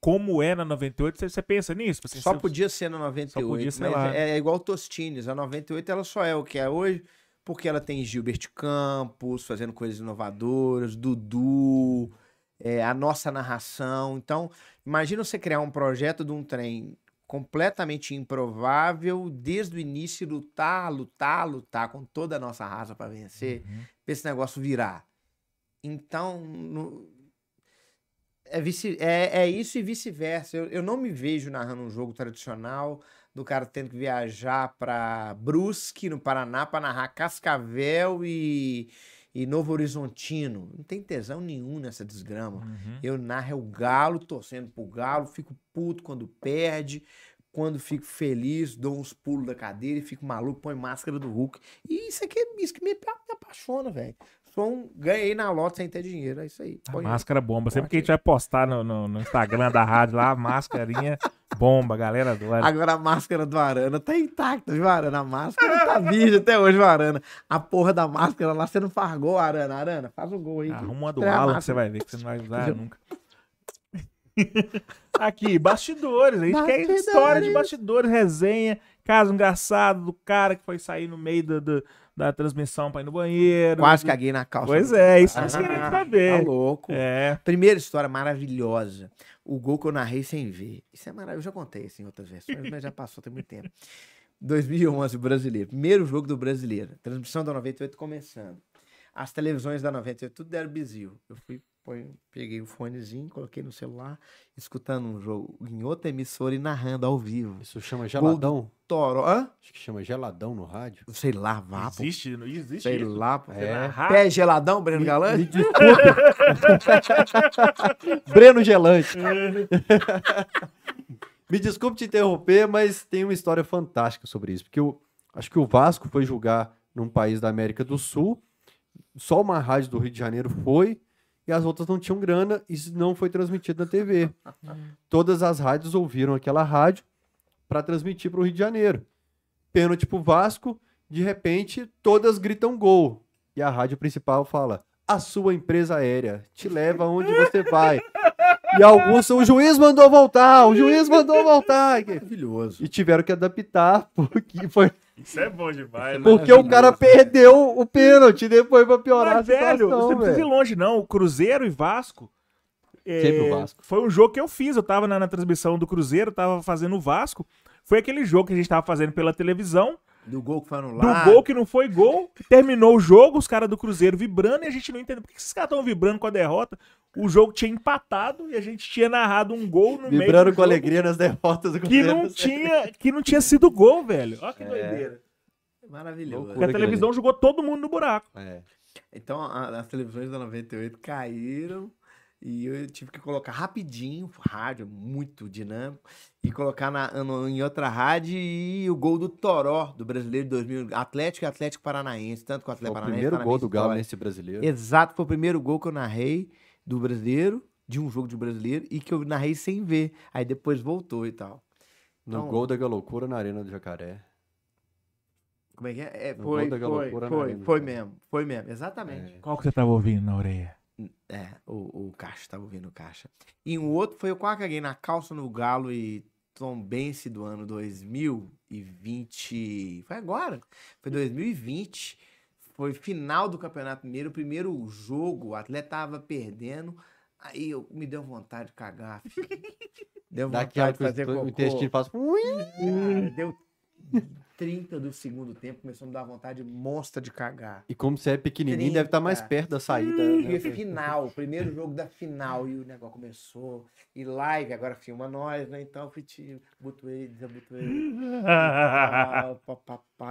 como é na 98. Você, você pensa nisso? Você- Só você- podia ser na 98, podia ser mas é, é igual Tostines. A 98 ela só é o que é hoje porque ela tem Gilbert Campos fazendo coisas inovadoras, Dudu, é, a nossa narração. Então, imagina você criar um projeto de um trem completamente improvável, desde o início lutar, lutar, lutar com toda a nossa raça para vencer, pra esse negócio virar. Então, no- é, vice- é- é isso e vice-versa. Eu, eu não me vejo narrando um jogo tradicional do cara tendo que viajar para Brusque, no Paraná, para narrar Cascavel e, e Novo Horizontino. Não tem tesão nenhum nessa desgrama. Uhum. Eu narro é o Galo, torcendo pro Galo, fico puto quando perde. Quando fico feliz, dou uns pulos da cadeira e fico maluco, põe máscara do Hulk. E isso aqui é isso que me, me apaixona, velho. Sou um, ganhei na lote sem ter dinheiro, é isso aí. A Põe- máscara bomba. Sempre que a gente vai postar no, no- no Instagram da rádio lá, a máscarinha bomba, a galera adora. Agora a máscara do Arana tá intacta, viu, Arana? A máscara tá virgem até hoje, viu, Arana? A porra da máscara lá, você não faz gol, Arana. Arana, faz o gol aí. Arruma uma do a que você vai ver que você não vai usar nunca. Aqui, bastidores. A gente quer história de bastidores, resenha, caso engraçado do cara que foi sair no meio do- do- da transmissão pra ir no banheiro. Quase caguei na calça. Pois é, isso que você Ah, querendo Tá saber. louco. É. Primeira história maravilhosa. O gol que eu narrei sem ver. Isso é maravilhoso. Eu já contei assim em outras versões, mas já passou tem muito tempo. 2011, o brasileiro. Primeiro jogo do brasileiro. Transmissão da 98 começando. As televisões da 98 tudo deram bizil. Eu fui, põe- peguei o fonezinho, coloquei no celular, escutando um jogo em outra emissora e narrando ao vivo. Isso chama geladão? Toró. Hã? Acho que chama geladão no rádio. Sei lá, vá. Existe, não existe Sei isso. lá, pô. É. Pé geladão, Breno Galante? Me desculpe. Breno Gelante. Me desculpe te interromper, mas tem uma história fantástica sobre isso. Porque eu acho que o Vasco foi jogar num país da América do Sul. Só uma rádio do Rio de Janeiro foi. E as outras não tinham grana. Isso não foi transmitido na TV. Todas as rádios ouviram aquela rádio para transmitir para o Rio de Janeiro. Pênalti pro Vasco. De repente, todas gritam gol. E a rádio principal fala: a sua empresa aérea te leva onde você vai. E alguns são, o juiz mandou voltar, o juiz mandou voltar. Maravilhoso. E tiveram que adaptar, porque, foi, Isso é bom demais, né? porque o cara perdeu o pênalti depois pra piorar Mas, a velho, situação, você não precisa ir velho. longe, não. O Cruzeiro e Vasco. é, Sempre o Vasco. Foi um jogo que eu fiz. Eu tava na, na transmissão do Cruzeiro, tava fazendo o Vasco. Foi aquele jogo que a gente tava fazendo pela televisão. Do gol que foi Do anulado. gol que não foi gol. Terminou o jogo, os caras do Cruzeiro vibrando e a gente não entendeu. Por que esses caras estão vibrando com a derrota? O jogo tinha empatado e a gente tinha narrado um gol no meio. Vibrando do com alegria nas derrotas do Que Cruzeiro. não, tinha, que não tinha sido gol, velho. Olha que doideira. Maravilhoso. Porque a televisão jogou todo mundo no buraco. É. Então a- as televisões da 98 caíram e eu tive que colocar rapidinho, rádio muito dinâmico, e colocar na, no- em outra rádio e o gol do Toró, do Brasileiro de 2000, Atlético e Atlético Paranaense, tanto que o Foi Atlético o Paranaense primeiro tá na gol do Galo nesse brasileiro. Exato, foi o primeiro gol que eu narrei do Brasileiro, de um jogo de Brasileiro, e que eu narrei sem ver. Aí depois voltou e tal. No Então- gol da Galocura na Arena do Jacaré. Como é que é? É, No foi, gol da foi, foi, foi mesmo, foi mesmo, exatamente. Qual que você tava ouvindo na orelha? É, o, o Caixa, tava ouvindo o Caixa. E um outro foi eu quase caguei na calça no Galo e Tombense do ano 2020. Foi agora. Foi 2020. Foi final do Campeonato Mineiro, o primeiro jogo, o atleta tava perdendo. Aí eu, me deu vontade de cagar, filho. Deu vontade Daquela de fazer o cocô. intestino faz. Ah, Deu 30 do segundo tempo, começou a me dar vontade monstra de cagar. E como você é pequenininho, deve estar mais 30. perto da saída. E né? a final, o primeiro jogo da final, e o negócio começou. E live, agora filma nós, né? Então eu fui te butuei, desabutuei. Ah,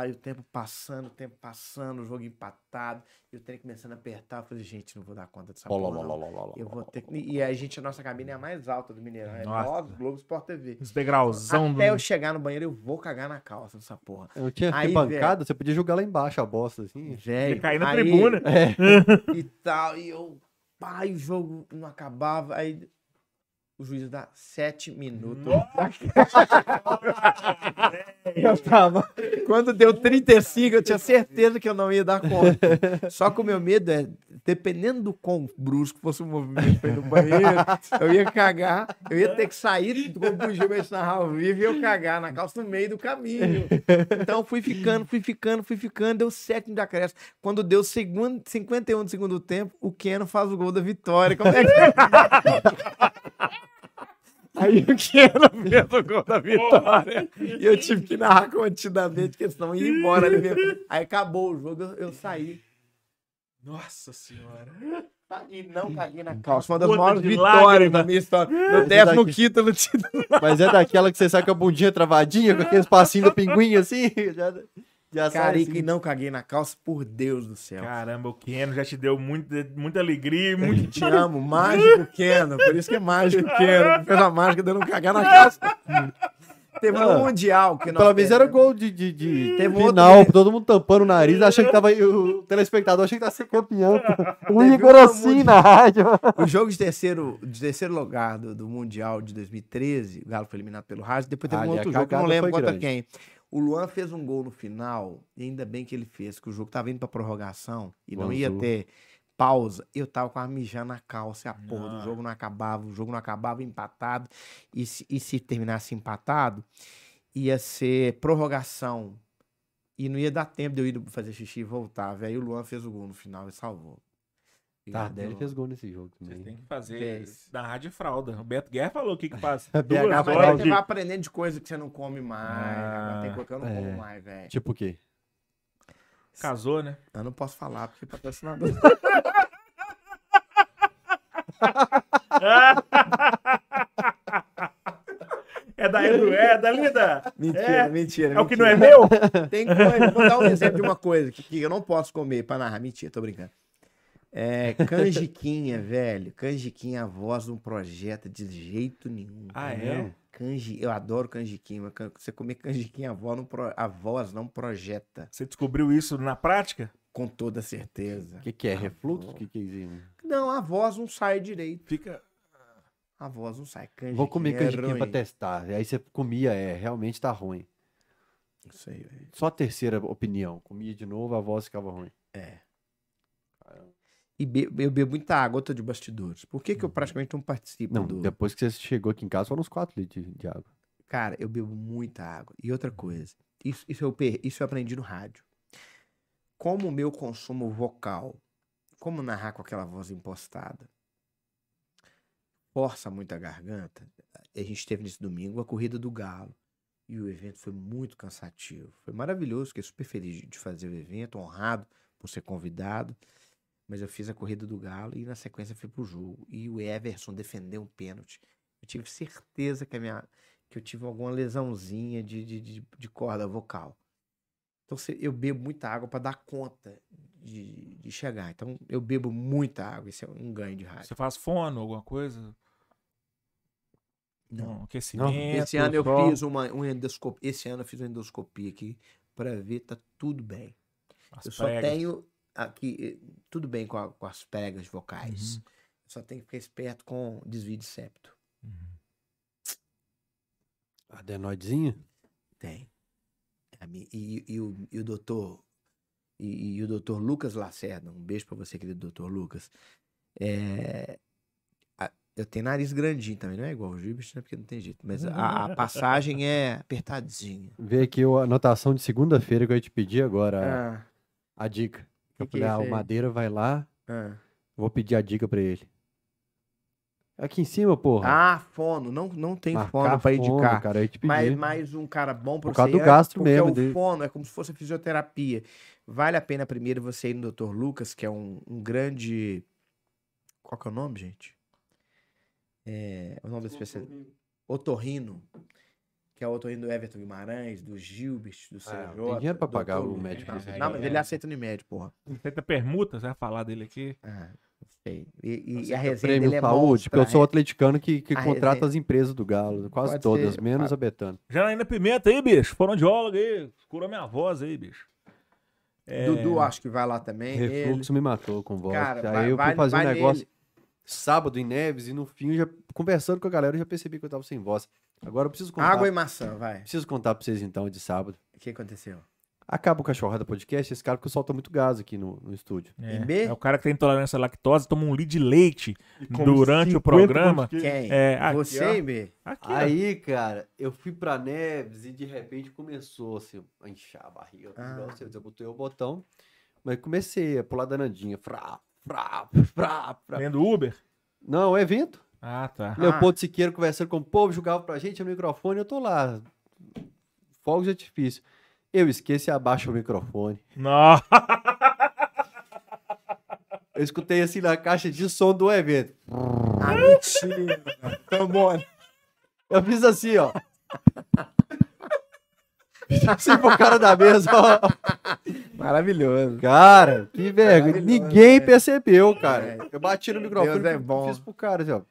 e o tempo passando, o tempo passando, o jogo empatado, e o trem começando a apertar. Eu falei, gente, não vou dar conta dessa porra. não. Eu vou ter que... E a gente, a nossa cabine é a mais alta do Mineirão. É Nossa. nós, Globo Sport TV. Os degrauzão do... Até eu chegar no banheiro, eu vou cagar na calça dessa porra. Eu tinha Aí, bancada, você podia jogar lá embaixo a bosta, assim. Velho. cair na aí- tribuna. e tal. E eu, pai, o jogo não acabava. Aí o juiz dá sete minutos. eu tava. Quando deu 35, eu tinha certeza que eu não ia dar conta. Só que o meu medo é, dependendo do quão brusco fosse o movimento no banheiro, eu ia cagar, eu ia ter que sair do narrar ao vivo e eu cagar na calça no meio do caminho. Então fui ficando, fui ficando, fui ficando, deu sete de acréscimo. Quando deu segundo, 51 do segundo tempo, o Keno faz o gol da vitória. Como é que... Aí o Keno fez o gol da vitória. E eu tive que narrar contidamente, porque senão ia embora ali mesmo. Aí acabou o jogo, eu, eu saí. Nossa senhora. E não caguei na calça. Uma das maiores vitórias da minha história. Meu Esse décimo daqui- quinto no título. Mas é daquela que você sai com a bundinha travadinha, com aqueles passinhos do pinguim, assim. Já, Carica, assim. e não caguei na calça, por Deus do céu. Caramba, o Keno já te deu muito, muita alegria e muito Te amo, mágico Keno. Por isso que é mágico Keno. Fez a mágica de eu não cagar na calça. Teve um Ah, mundial que nós Pelo menos era gol de, de, de Teve final, outro- todo mundo tampando o nariz, achando que tava. O telespectador achando que tava ser campeão. O Igor assim na rádio. O jogo de terceiro, de terceiro lugar do, do Mundial de 2013, o Galo foi eliminado pelo Racing. Depois teve Ali um outro jogo que eu não lembro contra grande. quem. O Luan fez um gol no final, e ainda bem que ele fez, que o jogo tava indo pra prorrogação e não ia Bonzou. ter pausa. Eu tava com a mijando na calça, e a porra do Ah. jogo não acabava, o jogo não acabava empatado. E se, e se terminasse empatado, ia ser prorrogação. E não ia dar tempo de eu ir fazer xixi e voltar. velho. Aí o Luan fez o gol no final e salvou. Tá, ele Luan. fez gol nesse jogo Vocês também. têm que fazer Fez. na rádio fralda. O Beto Guerra falou o que que faz. BH Duas Mas aí horas você de... vai aprendendo de coisa que você não come mais. Ah, agora tem coisa que eu não é. como mais, velho. Tipo o quê? Casou, né? Eu não posso falar porque é patrocinador. É da Edu, é da Linda. mentira, É. mentira. É o que não mentira. é meu? Tem coisa. Vou dar um exemplo de uma coisa que, que eu não posso comer pra narrar. Mentira, tô brincando. É, canjiquinha, velho. Canjiquinha, a voz não projeta de jeito nenhum. Ah, é? Canji, eu adoro canjiquinha, mas você comer canjiquinha, a voz não, pro- a voz não projeta. Você descobriu isso na prática? Com toda certeza. O que, que é? Refluxo? O que, que é isso? Não, a voz não sai direito. Fica. A voz não sai. Canjiquinha Vou comer é canjiquinha pra ruim. testar. Aí você comia, é, realmente tá ruim. Isso aí, velho. Só a terceira opinião. Comia de novo, a voz ficava ruim. É. E be- eu bebo muita água, outra de bastidores. Por que, que eu praticamente não participo Não, do. depois que você chegou aqui em casa, foram uns 4 litros de, de água. Cara, eu bebo muita água. E outra coisa, isso, isso, eu, isso eu aprendi no rádio. Como o meu consumo vocal, como narrar com aquela voz impostada, força muito a garganta. A gente teve nesse domingo a corrida do Galo. E o evento foi muito cansativo. Foi maravilhoso, fiquei super feliz de fazer o evento, honrado por ser convidado. Mas eu fiz a corrida do Galo e na sequência fui pro jogo. E o Everson defendeu um pênalti. Eu tive certeza que, a minha, que eu tive alguma lesãozinha de, de, de, de corda vocal. Então eu bebo muita água para dar conta de, de chegar. Então eu bebo muita água. Isso é um ganho de rádio. Você faz fono, alguma coisa? Não. aquecimento. Esse ano eu só fiz uma, um endoscopia. Esse ano eu fiz uma endoscopia aqui para ver tá tudo bem. as eu só pregas. tenho aqui eh, tudo bem com, a- com as pregas vocais. Uhum. Só tenho que ficar esperto com desvio de septo. Adenoidezinha? Tem. A mi- e, e o, e o doutor e, e o doutor Lucas Lacerda, um beijo pra você, querido doutor Lucas. É, a- eu tenho nariz grandinho também, não é igual o Gilbert, né? Porque não tem jeito. Mas a, a passagem é apertadinha. Vê aqui a anotação de segunda-feira que eu ia te pedir agora. Ah, A dica. Eu é falei, ah, o? Madeira vai lá, ah. vou pedir a dica pra ele. Aqui em cima, porra. Ah, fono. Não, não tem Marcar fono pra fono, indicar. cara, eu te pedi. Mas mais um cara bom pra Por causa do gasto porque mesmo o dele. fono é como se fosse a fisioterapia. Vale a pena primeiro você ir no Dr. Lucas, que é um, um grande... Qual que é o nome, gente? É, o nome da especialidade. Otorrino. Que é o otorrino do Everton Guimarães, do Gilbert, do Ah, CJ. tem dinheiro pra do pagar Dr. o médico Não, não, mas ele aceita Unimed, porra. Feita permuta, você vai falar dele aqui. Ah, não sei. E, e- e Aceita a resenha prêmio dele é saúde, monstra, porque eu sou é. atleticano que, que contrata resenha- as empresas do Galo, quase Pode todas, ser, menos ah. a Betano. Janaína Pimenta aí, bicho. Fonoaudióloga aí. Curou minha voz aí, bicho. É, Dudu acho que vai lá também. ele. Refluxo me matou com voz. Cara, Aí vai- eu fui vai- fazer um negócio nele. sábado em Neves e no fim, já conversando com a galera, eu já percebi que eu tava sem voz. Agora eu preciso contar. Água e maçã, vai. Preciso contar pra vocês então de sábado. O que aconteceu? Acaba o Cachorrada Podcast, esse cara que solta muito gás aqui no, no estúdio. é, B? é o cara que tem intolerância à lactose, toma um litro de leite durante o 50 programa. de. Quem? É, aqui, Você, ó. B? Aqui, ó. Aí, cara, eu fui pra Neves e de repente começou assim, a inchar a barriga. Ah. Eu botei o botão, mas comecei a pular danadinha. Frá, frá, frá, frá. Vendo Uber? Não, é evento. Ah, tá. Leopoldo Siqueira conversando com o povo, jogava pra gente no microfone, eu tô lá. Fogos de artifício. Eu esqueço e abaixo o microfone. Não. Eu escutei assim na caixa de som do evento. Ah, mentira. Bom. Eu fiz assim, ó. Fiz assim pro cara da mesa, ó. Maravilhoso. Cara, que vergonha. Ninguém né? percebeu, cara. É. Eu bati no microfone Deus é bom. fiz pro cara, assim, ó.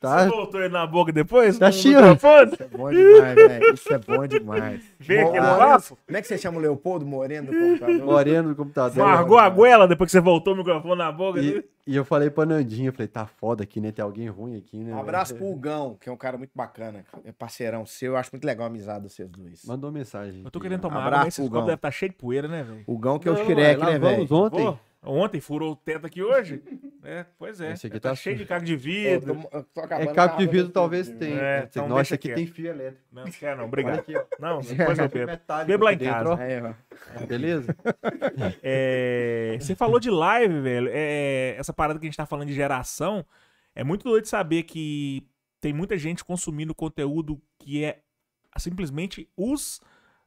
Você Tá? voltou ele na boca depois? Tá chiando. Isso é bom demais, velho. Isso é bom demais. Vê Mo- aquele papo? Como é que você chama o Leopoldo Moreno do computador? Moreno no computador. Largou a goela depois que você voltou o microfone na boca E, dele? e eu falei pra Nandinho, eu falei, tá foda aqui, né? Tem alguém ruim aqui, né? Um abraço pro Hugão, que é um cara muito bacana. É parceirão seu. Eu acho muito legal a amizade dos vocês dois. Mandou mensagem. Eu tô querendo ó. tomar Abraço, água, mas esse copo deve estar cheio de poeira, né, velho? Hugão que é o Shrek, né, velho? ontem. Pô, ontem furou o teto aqui hoje? É, pois é. Esse aqui tá, tá cheio de caco de vidro. tô- tô É a de vidro talvez tenha. É, então Nossa, deixa aqui quieto. tem fio elétrico. Não, quer não, obrigado. aqui. Não, depois eu bebo. Metálico Bebo lá em casa. ó. Beleza? É, você falou de live, velho. É, essa parada que a gente tá falando de geração, é muito doido de saber que tem muita gente consumindo conteúdo que é simplesmente os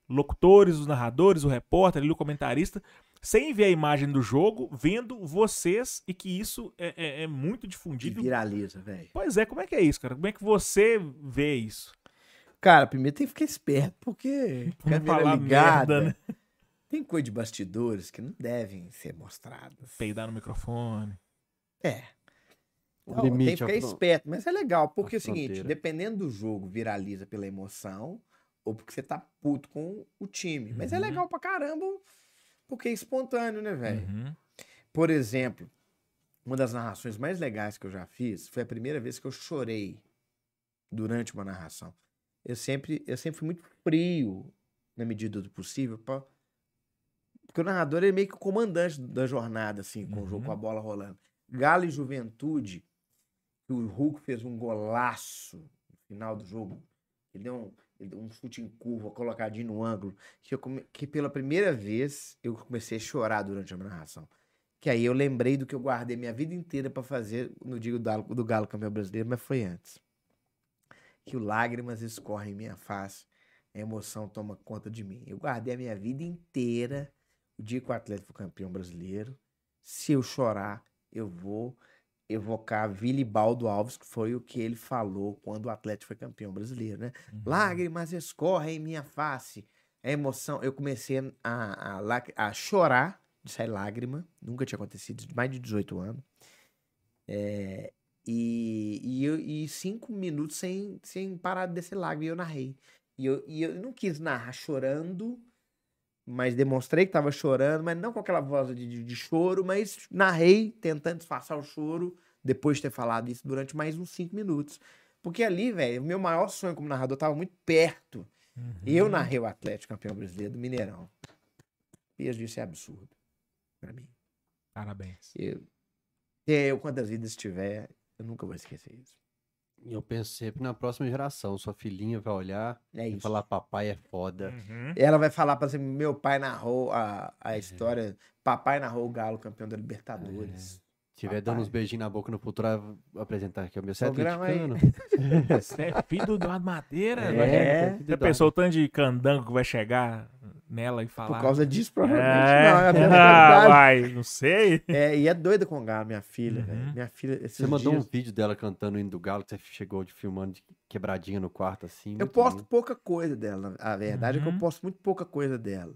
locutores, os narradores, o repórter, ali, o comentarista, sem ver a imagem do jogo, vendo vocês e que isso é, é- é muito difundido. viraliza, velho. Pois é, como é que é isso, cara? Como é que você vê isso? Cara, primeiro tem que ficar esperto, porque não câmera falar ligada. merda, né? Tem coisa de bastidores que não devem ser mostradas. Peidar no microfone. É. O Não, tem limite, que ficar a fron- esperto, mas é legal, porque é o seguinte, fronteira. dependendo do jogo, viraliza pela emoção ou porque você tá puto com o time. Mas é Uhum. legal pra caramba, porque é espontâneo, né, velho? Uhum. Por exemplo, uma das narrações mais legais que eu já fiz foi a primeira vez que eu chorei durante uma narração. Eu sempre, eu sempre fui muito frio na medida do possível, pra... porque o narrador é meio que o comandante da jornada, assim, com o jogo, Uhum. com a bola rolando. Galo e Juventude, que o Hulk fez um golaço no final do jogo. Ele deu um, ele deu um chute em curva, colocadinho no ângulo, que, come- que pela primeira vez eu comecei a chorar durante a narração. Que aí eu lembrei do que eu guardei minha vida inteira pra fazer no dia do Galo, do Galo campeão brasileiro, mas foi antes. Que o lágrimas escorrem em minha face, a emoção toma conta de mim. Eu guardei a minha vida inteira o dia que o Atlético campeão brasileiro. Se eu chorar, eu vou evocar Vilibaldo Alves, que foi o que ele falou quando o Atlético foi campeão brasileiro, né? Uhum. Lágrimas escorrem em minha face. A emoção, eu comecei a, a, a chorar de sair lágrima, nunca tinha acontecido, mais de 18 anos. É, e, e, e cinco minutos sem, sem parar de descer lágrima, e eu narrei. E eu, e eu não quis narrar chorando, mas demonstrei que tava chorando, mas não com aquela voz de, de, de choro, mas narrei tentando disfarçar o choro depois de ter falado isso durante mais uns cinco minutos. Porque ali, velho, o meu maior sonho como narrador tava muito perto. E eu narrei o Atlético campeão brasileiro do Mineirão. Peso disso é absurdo pra mim. Parabéns. Eu, eu, quantas vidas tiver, eu nunca vou esquecer isso. Eu penso sempre na próxima geração. Sua filhinha vai olhar É e falar, papai é foda. Uhum. Ela vai falar pra você, meu pai narrou a, a história, papai narrou o Galo campeão da Libertadores. tiver dando uns beijinhos na boca no futuro, vai apresentar aqui o meu set atleticano. Você é filho do Eduardo Madeira. É. velho. Já pensou o tanto de candango que vai chegar nela e falar? Por causa disso, provavelmente É. não. É até Ah, vai, não sei. É, e é doida com o Galo, minha filha, Uhum. Minha filha, Você mandou dias... um vídeo dela cantando o hino do Galo, que você chegou de filmando de quebradinha no quarto, assim. Eu posto lindo. pouca coisa dela. A verdade é que Uhum. eu posto muito pouca coisa dela.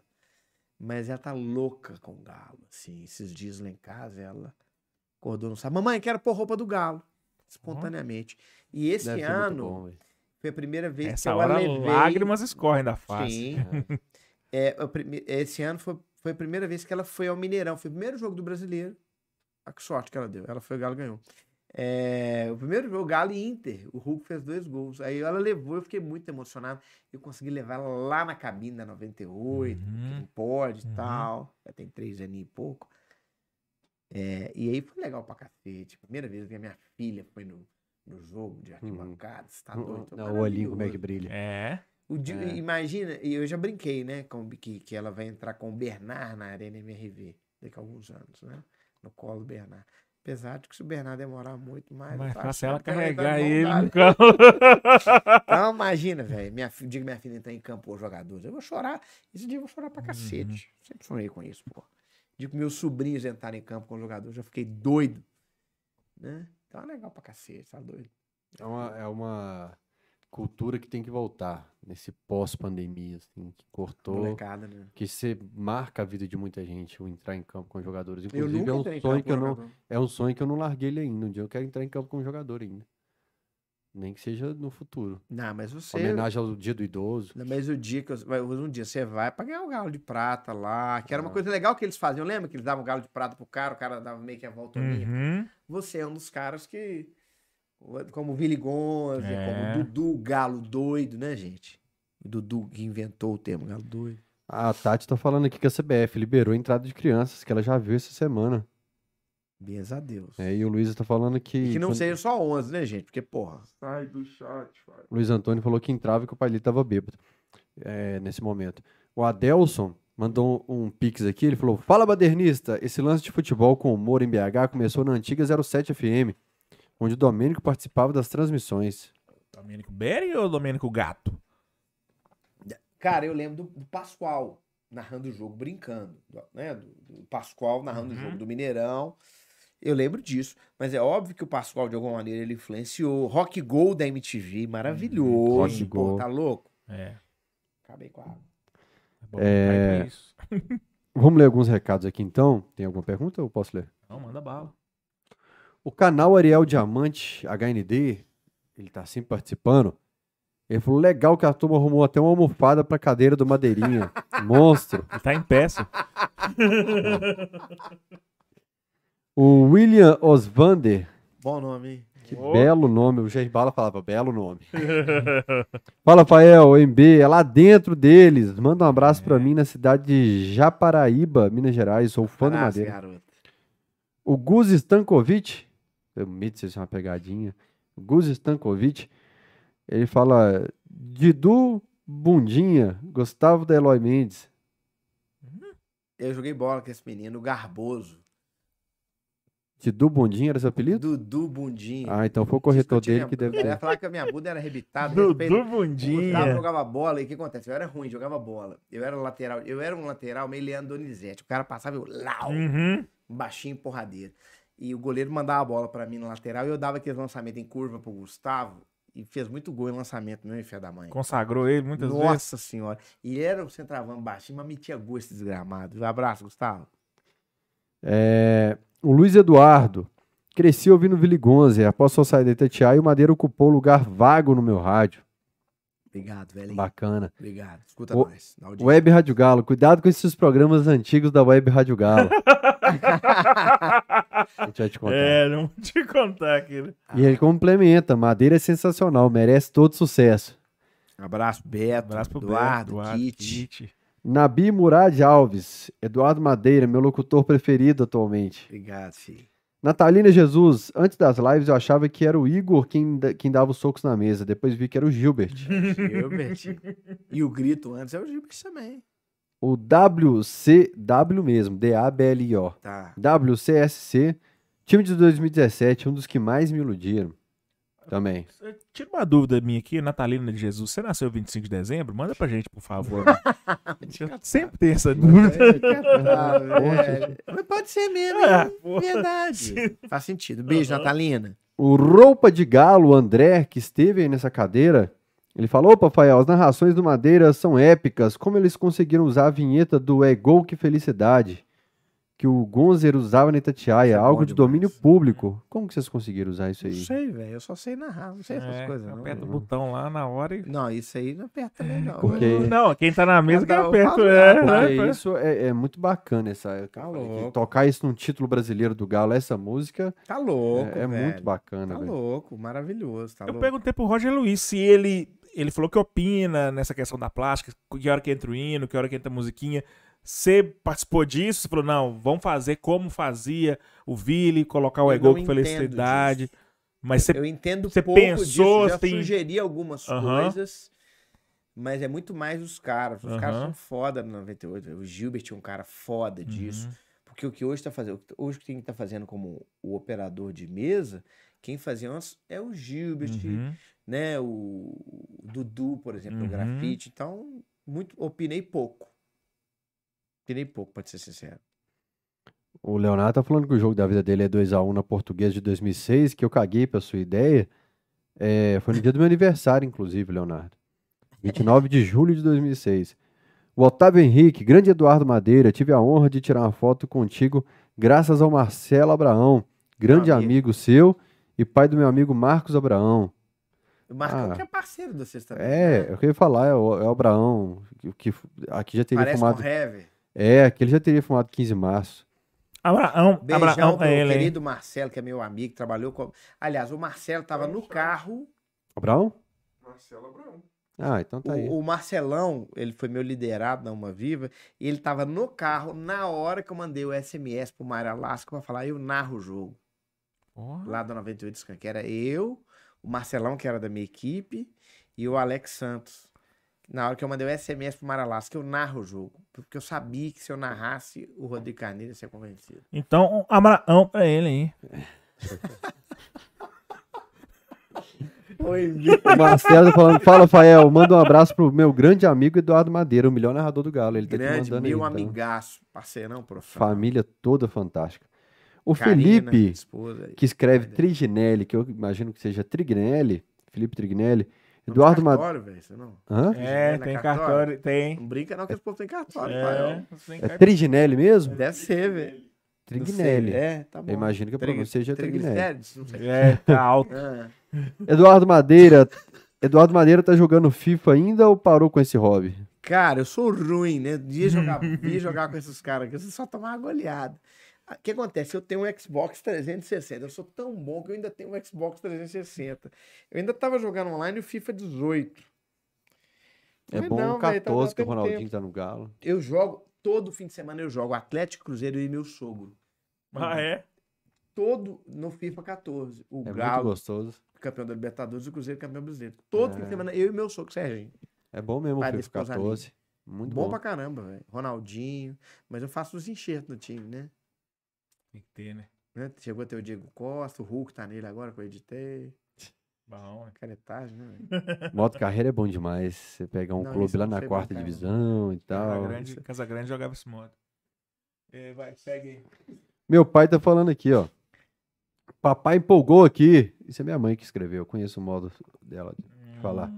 Mas ela tá louca com o Galo, assim. Esses dias lá em casa, ela acordou no sábado. Mamãe, quero pôr roupa do Galo. Espontaneamente. E esse Deve ano bom, foi a primeira vez Essa que eu hora a levei... lágrimas escorrem da face. Sim. É, a prime- Esse ano foi, foi a primeira vez que ela foi ao Mineirão. Foi o primeiro jogo do brasileiro. Ah, que sorte que ela deu. Ela foi, o Galo ganhou. É, o primeiro jogo, Galo e Inter. O Hulk fez dois gols. Aí ela levou, eu fiquei muito emocionado. Eu consegui levar ela lá na cabine da 98, porque Uhum. não pode e Uhum. tal. Já tem três aninhos e pouco. É, e aí foi legal pra cacete. Primeira vez que a minha filha foi no, no jogo de arquibancada. Você tá doido? Foi Não, o olhinho como é que brilha. É. Di- É. Imagina, e eu já brinquei, né? Com, que, que ela vai entrar com o Bernard na Arena MRV daqui a alguns anos, né? No colo do Bernard. Apesar de que se o Bernard demorar muito mais. Tô fácil ela carregar ele no campo. Então, imagina, velho. Minha, fi- o dia que minha filha entrar em campo com os jogadores. Eu vou chorar. Esse dia eu vou chorar pra cacete. Sempre sonhei com isso, pô. O dia que meus sobrinhos entrarem em campo com os jogadores, eu já fiquei doido. Né? Então é legal pra cacete, tá doido. É uma, é uma cultura que tem que voltar nesse pós-pandemia, assim, que cortou. Molecada, né? Que você marca a vida de muita gente, o entrar em campo com jogadores. Inclusive, é um sonho que eu não. É um sonho que eu não larguei ele ainda. Um dia eu quero entrar em campo com um jogador ainda. Nem que seja no futuro. Não, mas você. Homenagem ao dia do idoso. Não, Mas o dia que eu, vai- um dia você vai pra ganhar o galo de prata lá, que era uma Ah. coisa legal que eles faziam. Lembra que eles davam o galo de prata pro cara, o cara dava meio que a voltoninha? Uhum. Você é um dos caras que. Como o Willy Gonza, É. como o Dudu, galo doido, né, gente? O Dudu que inventou o termo galo doido. A Tati tá falando aqui que a CBF liberou a entrada de crianças, que ela já viu essa semana. Benza a Deus. É, e o Luiz tá falando que. E que não quando- seja só 11, né, gente? Porque, porra. Sai do chat, vai. O Luiz Antônio falou que entrava e que o pai dele tava bêbado. é, nesse momento. O Adelson mandou um, um pix aqui, ele falou: Fala, badernista, esse lance de futebol com humor em BH começou na antiga 07 FM, onde o Domênico participava das transmissões. Domênico Berry ou Domênico Gato? Cara, eu lembro do, do Pascoal narrando o jogo, brincando, do- né? Do, do Pascoal narrando o Uhum. jogo do Mineirão. Eu lembro disso. Mas é óbvio que o Pascoal, de alguma maneira, ele influenciou. Rock Go da MTV, maravilhoso. Rock Pô, Go. tá louco? É. Acabei com a água. É bom É. Vamos ler alguns recados aqui então. Tem alguma pergunta ou posso ler? Não, manda bala. O canal Ariel Diamante HND, ele tá sempre participando. Ele falou: legal que a turma arrumou até uma almofada pra cadeira do Madeirinha. Monstro. Ele tá em peça. O William Osvander, Bom nome, hein? que Oh. belo nome. O Jair Bala falava: belo nome. Fala, Fael, MB, é lá dentro deles. Manda um abraço pra mim na cidade de Japaraíba, Minas Gerais. Sou fã do Madeira. garoto. O Gus Stankovic, eu medo se isso é uma pegadinha. O Gus Stankovic, ele fala: Didu Bundinha, Gustavo da Eloy Mendes. Eu joguei bola com esse menino, o Garboso. Didu Bundinha era seu apelido? Dudu Bundinha. Ah, então foi o eu corretor dele que minha- deve Eu ia ter. falar que a minha bunda era arrebitada. Dudu Bundinha. jogava bola e o que acontece? Eu era ruim, jogava bola. Eu era lateral, eu era um lateral meio Leandro Donizete. O cara passava e eu, lau, Uhum. baixinho, porradeiro. E o goleiro mandava a bola pra mim na lateral e eu dava aquele lançamento em curva pro Gustavo. E fez muito gol em lançamento, meu filho da mãe. Consagrou ele muitas vezes. Nossa senhora. E ele era um centroavante baixinho, mas metia gol esse desgramado. Um abraço, Gustavo. É, o Luiz Eduardo. Cresci ouvindo Willy Gonze. Após sua saída de Itatiaia, o Madeira ocupou lugar vago no meu rádio. Obrigado, velho. Bacana. Obrigado. Escuta O- nós. Web Rádio Galo. Cuidado com esses programas antigos da Web Rádio Galo. A gente vai te contar. É, não vou te contar aqui. né? E ele complementa, Madeira é sensacional, merece todo sucesso. Abraço, Beto. Abraço pro Eduardo, Beto, Kit. Kit. Nabi Murad Alves, Eduardo Madeira, meu locutor preferido atualmente. Obrigado, filho. Natalina Jesus, antes das lives eu achava que era o Igor quem, quem dava os socos na mesa, depois vi que era o Gilbert. Gilbert. e o grito antes é o Gilbert também. O WCW mesmo, D-A-B-L-I-O. Tá. WCSC Time de 2017, um dos que mais me iludiram. Também. Tira uma dúvida minha aqui, Natalina de Jesus. Você nasceu 25 de dezembro? Manda pra gente, por favor. Sempre tem essa dúvida. Velho. Mas pode ser mesmo, Ah, porra. verdade. Faz sentido. Beijo, Natalina. O Roupa de Galo, o André, que esteve aí nessa cadeira, ele falou, opa, Fael, as narrações do Madeira são épicas. Como eles conseguiram usar a vinheta do É Gol Que Felicidade, que o Gonzer usava na Itatiaia, é algo de demais. domínio público. Como que vocês conseguiram usar isso Não aí? sei, velho. Eu só sei narrar. Não sei essas É, coisas, não. aperta o botão lá na hora e. Não, isso aí não aperta também, não. Porque- Não, quem tá na mesa que aperta. É, né? isso é, é muito bacana, essa, Tá louco. tocar isso num título brasileiro do Galo, essa música, Tá louco, é, é muito bacana. Tá velho. louco, maravilhoso. Tá Eu louco. perguntei pro Roger Luiz se ele. Ele falou que opina nessa questão da plástica, que hora que entra o hino, que hora que entra a musiquinha. Você participou disso? Você falou, não, vamos fazer como fazia o Vili, colocar o Eu não com felicidade. disso. Mas você. Eu entendo você pouco pensou, disso, já tem- sugeri algumas coisas, mas é muito mais os caras. Os caras são foda no 98. O Gilbert é um cara foda disso. Uhum. Porque o que hoje tá fazendo, hoje quem tá fazendo como o operador de mesa, quem fazia antes é o Gilbert, Uhum. né? O Dudu, por exemplo, Uhum. o grafite. Então, muito, opinei pouco. Opinei pouco, pode ser sincero. O Leonardo tá falando que o jogo da vida dele é 2x1 na portuguesa de 2006, que eu caguei pra sua ideia. É, foi no dia do meu aniversário, inclusive, Leonardo. 29 de julho de 2006. O Otávio Henrique, grande Eduardo Madeira, tive a honra de tirar uma foto contigo graças ao Marcelo Abraão, grande amigo. amigo seu e pai do meu amigo Marcos Abraão. O Marcão Ah. que é parceiro vocês também. É, né? eu queria falar, é o, é o Abraão, que, que aqui já teria Parece fumado. com Heavy. É, aqui ele já teria fumado 15 de março. Abraão, Beijão Abraão pro é ele, querido Marcelo, que é meu amigo, que trabalhou com. Aliás, o Marcelo tava no carro. Abraão? Marcelo Abraão. Ah, então tá aí. O, o Marcelão, ele foi meu liderado na Uma Viva, e ele tava no carro na hora que eu mandei o SMS pro Mário Alasca pra falar, eu narro o jogo. Porra. Lá do 98 Scan, que era eu, o Marcelão, que era da minha equipe, e o Alex Santos. Na hora que eu mandei o SMS pro Mário Alasca, eu narro o jogo. Porque eu sabia que se eu narrasse, o Rodrigo Carneiro ia ser convencido. Então, Abraão pra ele, hein? Oi, O Marcelo tá falando, fala, Fael, manda um abraço pro meu grande amigo Eduardo Madeira, o melhor narrador do Galo. Ele tá aqui Grande, mandando meu aí, então. amigaço, parceirão profissional. Família toda fantástica. O Karina, Felipe, esposa, que escreve Karina. Triginelli, que eu imagino que seja Trignelli, Felipe Trignelli. Eduardo tem Madeira. cartório, velho, você não. Hã? É, na tem cartório? cartório, tem. Não brinca não que esse povo tem cartório, É, tem É cartório. Triginelli mesmo? Deve ser, velho. Trignelli. É, tá bom. Eu imagino que a Trig- pronúncia seja Trignelli. É, tá alto. Ah, Eduardo Madeira. Eduardo Madeira tá jogando FIFA ainda ou parou com esse hobby? Cara, eu sou ruim, né? Ia jogar, ia jogar com esses caras aqui, você só tomar uma goleada. Ah, O que acontece? Eu tenho um Xbox 360. Eu sou tão bom que eu ainda tenho um Xbox 360. Eu ainda tava jogando online o FIFA 18. É Mas bom não, o velho, tá- 14 tá que o Ronaldinho tempo. tá no Galo. Eu jogo, todo fim de semana eu jogo Atlético Cruzeiro e meu sogro. Ah, é? Todo no FIFA 14. O É muito Galo, gostoso. campeão da Libertadores, e o Cruzeiro campeão brasileiro. Todo fim de É. semana, eu e meu sogro, Serginho. É bom mesmo o FIFA desse coisa 14. Muito bom, bom. pra caramba, velho. Ronaldinho. Mas eu faço os enxertos no time, né? Tem que ter, né? né? Chegou até o Diego Costa, o Hulk tá nele agora que eu editei. Bom, Canetagem, né? velho? Moto carreira é bom demais. Você pegar um Não, clube lá na quarta brincar, não. divisão e Casa tal. Grande, Casa Grande jogava esse modo. É, vai, segue aí. Meu pai tá falando aqui, ó. Papai empolgou aqui. Isso é minha mãe que escreveu. Eu conheço o modo dela de falar.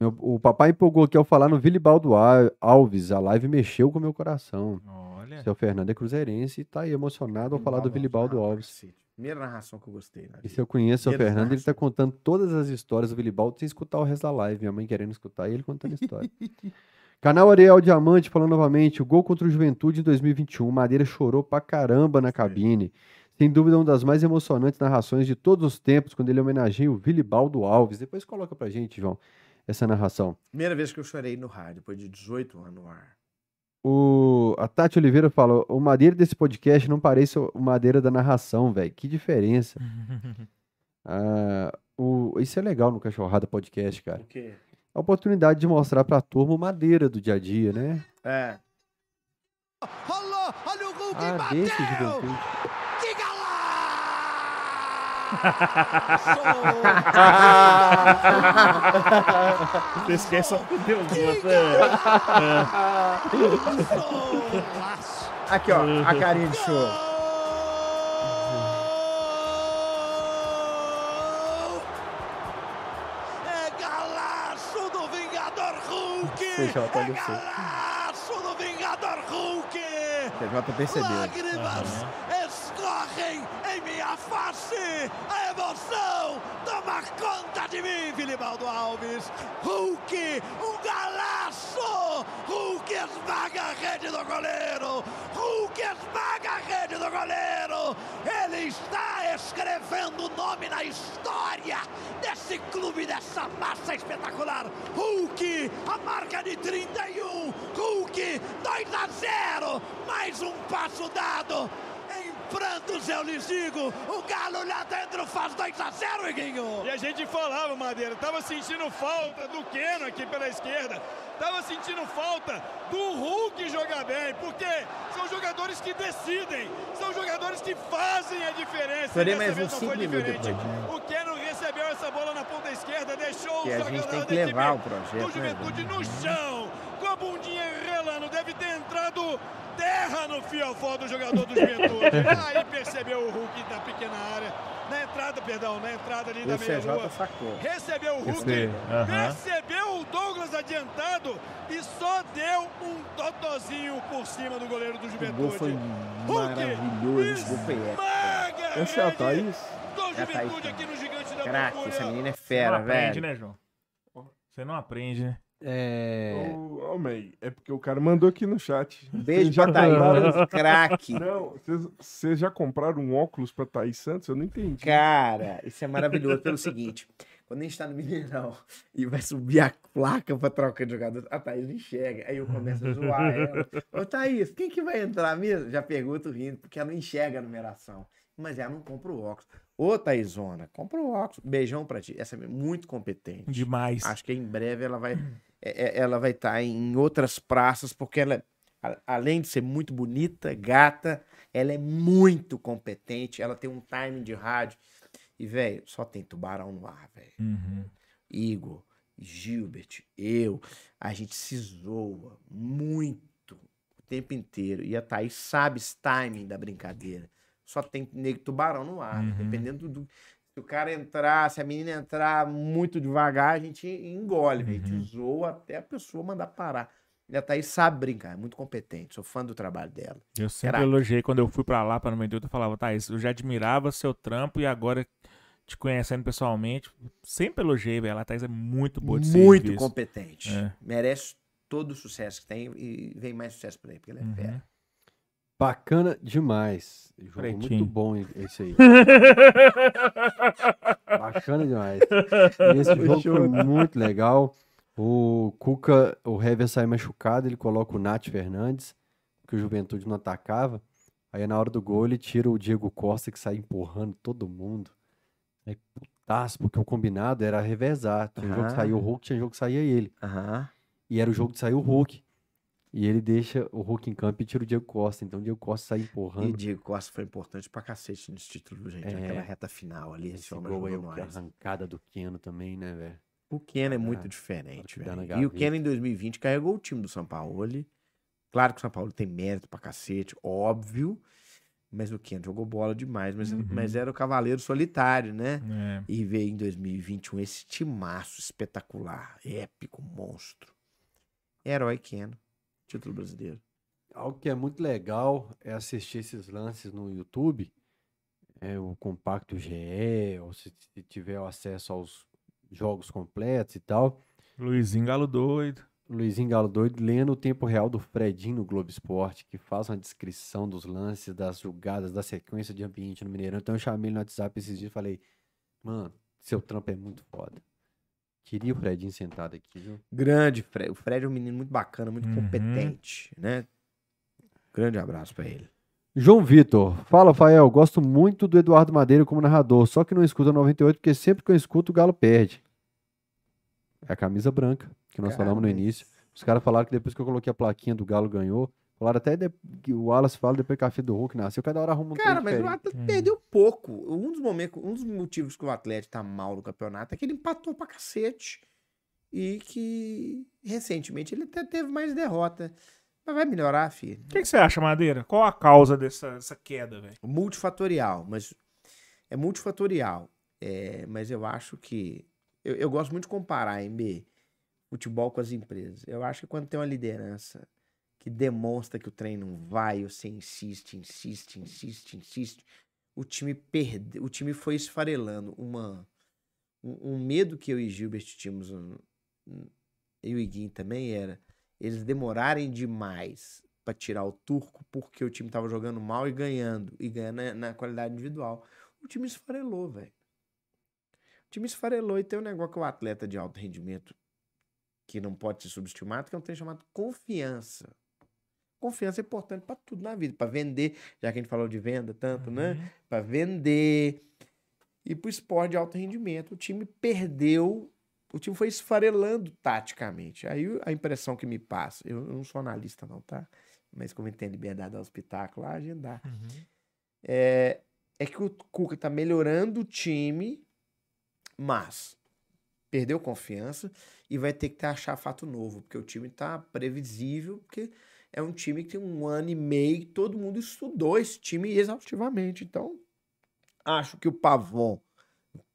Meu- o papai empolgou aqui ao falar no Vilibaldo Al- Alves. A live mexeu com o meu coração. Olha. Seu Fernando é cruzeirense e tá aí emocionado ao falar do Vilibaldo Ah, Alves. cacete. Primeira narração que eu gostei. Na E se eu conheço o Fernando, ele tá narração. contando todas as histórias do Vilibaldo sem escutar o resto da live. Minha mãe querendo escutar e ele contando a história. Canal Ariel Diamante falando novamente, o gol contra o Juventude em 2021. Madeira chorou pra caramba na cabine. Sem dúvida, uma das mais emocionantes narrações de todos os tempos, quando ele homenageia o Vilibaldo Alves. Depois coloca pra gente, João, essa narração. Primeira vez que eu chorei no rádio, depois de 18 anos no ar. O, a Tati Oliveira falou: o Madeira desse podcast não parece o Madeira da narração, velho. Que diferença. Ah, o, isso é legal no Cachorrada Podcast, cara. O quê? A oportunidade de mostrar pra turma o Madeira do dia a dia, né? É. Rolou, olha o Hulk, Ah, bateu! desse juventude. Você esquece só que Deus Aqui, ó, a carinha de show. É galaço do Vingador Hulk! É seu. galaço do Vingador Hulk! Percebeu. Lágrimas escorrem em minha A emoção toma conta de mim, Filibaldo Alves. Hulk, um galaço. Hulk esmaga a rede do goleiro. Hulk esmaga a rede do goleiro. Ele está escrevendo o nome na história desse clube, dessa massa espetacular. Hulk, a marca de 31. Hulk, 2 a 0. Mais um passo dado. Prantos, eu lhes digo, o Galo lá dentro faz 2 a 0, Iguinho. E a gente falava, Madeira, tava sentindo falta do Keno aqui pela esquerda. Tava sentindo falta do Hulk jogar bem, porque são jogadores que decidem, são jogadores que fazem a diferença. E mais dessa vez uns não cinco foi minutos diferente. depois, O Keno recebeu essa bola na ponta esquerda, deixou Que o a jogador gente tem da que levar o projeto, do né, Juventude no chão, com a bundinha relando, deve ter entrado terra no fiofó do jogador do Juventude. Aí percebeu o Hulk da pequena área, na entrada, perdão, na entrada ali O da meia CJ lua. sacou. Recebeu o Hulk, Esse- percebeu o Douglas adiantado e só deu um totozinho por cima do goleiro do O Juventude. gol foi maravilhoso. Esse gol foi épico. Essa é a Thaís? Do É a Thaís, Juventude cara. aqui no Gigante da Craque, Procura. essa menina é Você não fera, aprende, velho. né, João? Você não aprende, né? É. Ô, ô, May, é porque o cara mandou aqui no chat. Beijo já pra Thaís, craque. Não, vocês- já compraram um óculos pra Thaís Santos? Eu não entendi. Cara, isso é maravilhoso pelo seguinte. Quando a gente tá no Mineirão e vai subir a placa pra trocar de jogador, a Thaís não enxerga. Aí eu começo a zoar ela. Ô, Thaís, quem que vai entrar mesmo? Já pergunto rindo, porque ela não enxerga a numeração. Mas ela não compra o óculos. Ô, Thaísona, compra o óculos. Beijão pra ti. Essa é muito competente. Demais. Acho que em breve ela vai ela vai estar em outras praças, porque ela, a- além de ser muito bonita, gata, ela é muito competente, ela tem um timing de rádio. E, velho, só tem tubarão no ar, velho. Uhum. Igor, Gilbert, eu, a gente se zoa muito o tempo inteiro. E a Thaís sabe esse timing da brincadeira. Só tem nego tubarão no ar. Uhum. Dependendo do. Se o cara entrar, se a menina entrar muito devagar, a gente engole, velho. A Uhum. gente zoa até a pessoa mandar parar. E a Thaís sabe brincar, é muito competente. Sou fã do trabalho dela. Eu sempre Craque. elogiei quando eu fui pra lá, pra 98, eu falava, Thaís, eu já admirava seu trampo e agora te conhecendo pessoalmente, sempre elogiei, velho. A Thaís é muito boa de muito serviço. competente. É. Merece todo o sucesso que tem e vem mais sucesso pra ele, porque ele é Uhum. fera. Bacana demais. Jogo Pretinho. muito bom esse aí. Bacana demais. E esse jogo foi muito legal. O Cuca, o Hever sai machucado, ele coloca o Nath Fernandes, que o Juventude não atacava. Aí na hora do gol ele tira o Diego Costa, que sai empurrando todo mundo. É putaço, porque o combinado era revezar. Tinha jogo que Ah. saía o Hulk, tinha jogo que saía ele. E era o jogo que saiu o Hulk. E ele deixa o Hulk em campo e tira o Diego Costa. Então o Diego Costa sai E empurrando. o Diego Costa foi importante pra cacete nesse título, gente. É. Naquela reta final ali. Esse gol aí, nós. arrancada do Keno também, né, velho? O Ken é muito Ah, diferente, dá na velho. E o gaveta. Ken em 2020 carregou o time do São Paulo. Claro que o São Paulo tem mérito pra cacete, óbvio. Mas o Ken jogou bola demais. Mas, Uhum. mas era o cavaleiro solitário, né? É. E veio em 2021 esse timaço espetacular, épico, monstro. Herói Ken, título brasileiro. Algo que é muito legal é assistir esses lances no YouTube. É o compacto GE, ou se, tiver o acesso aos jogos completos e tal. Luizinho Galo doido. Luizinho Galo doido lendo o tempo real do Fredinho no Globo Esporte, que faz uma descrição dos lances, das jogadas, da sequência de ambiente no Mineirão. Então eu chamei ele no WhatsApp esses dias e falei, mano, seu trampo é muito foda. Queria o Fredinho sentado aqui, viu? Grande Fred. O Fred é um menino muito bacana, muito Uhum. competente, né? Grande abraço pra ele. João Vitor, fala, Fael. Gosto muito do Eduardo Madeira como narrador, só que não escuta 98, porque sempre que eu escuto o Galo perde. É a camisa branca, que nós falamos no início. Os caras falaram que depois que eu coloquei a plaquinha do Galo ganhou, Falaram até de- que o Wallace fala depois que a filha do Hulk nasceu, cada hora arruma um Cara, mas o diferente. Atlético Hum. perdeu pouco. Um dos, momentos, um dos motivos que o Atlético tá mal no campeonato é que ele empatou pra cacete. E que recentemente ele até teve mais derrota. Mas vai melhorar, filho. O que, que você acha, Madeira? Qual a causa dessa, dessa queda, velho? multifatorial, mas é multifatorial. É, mas eu acho que. Eu, eu gosto muito de comparar, MB, futebol com as empresas. Eu acho que quando tem uma liderança que demonstra que o trem não vai, você insiste, insiste, insiste, insiste, o time perde, o time foi esfarelando uma, um, um medo que eu e Gilbert tínhamos, eu e Guim também era eles demorarem demais pra tirar o turco porque o time tava jogando mal e ganhando, e ganhando na, na qualidade individual. O time esfarelou, velho. O time esfarelou e tem um negócio que o atleta de alto rendimento que não pode ser subestimado, que é um trem chamado confiança. Confiança é importante pra tudo na vida, pra vender, já que a gente falou de venda tanto, né? Uhum. Pra vender e pro esporte de alto rendimento. O time perdeu, o time foi esfarelando taticamente. Aí o- a impressão que me passa, eu não sou analista não, tá? Mas como ele tem liberdade ao espetáculo, lá, agendar. Uhum. É, é que o Cuca tá melhorando o time, mas perdeu confiança e vai ter que achar fato novo, porque o time tá previsível, porque é um time que tem um ano e meio, todo mundo estudou esse time exaustivamente. Então, acho que o Pavon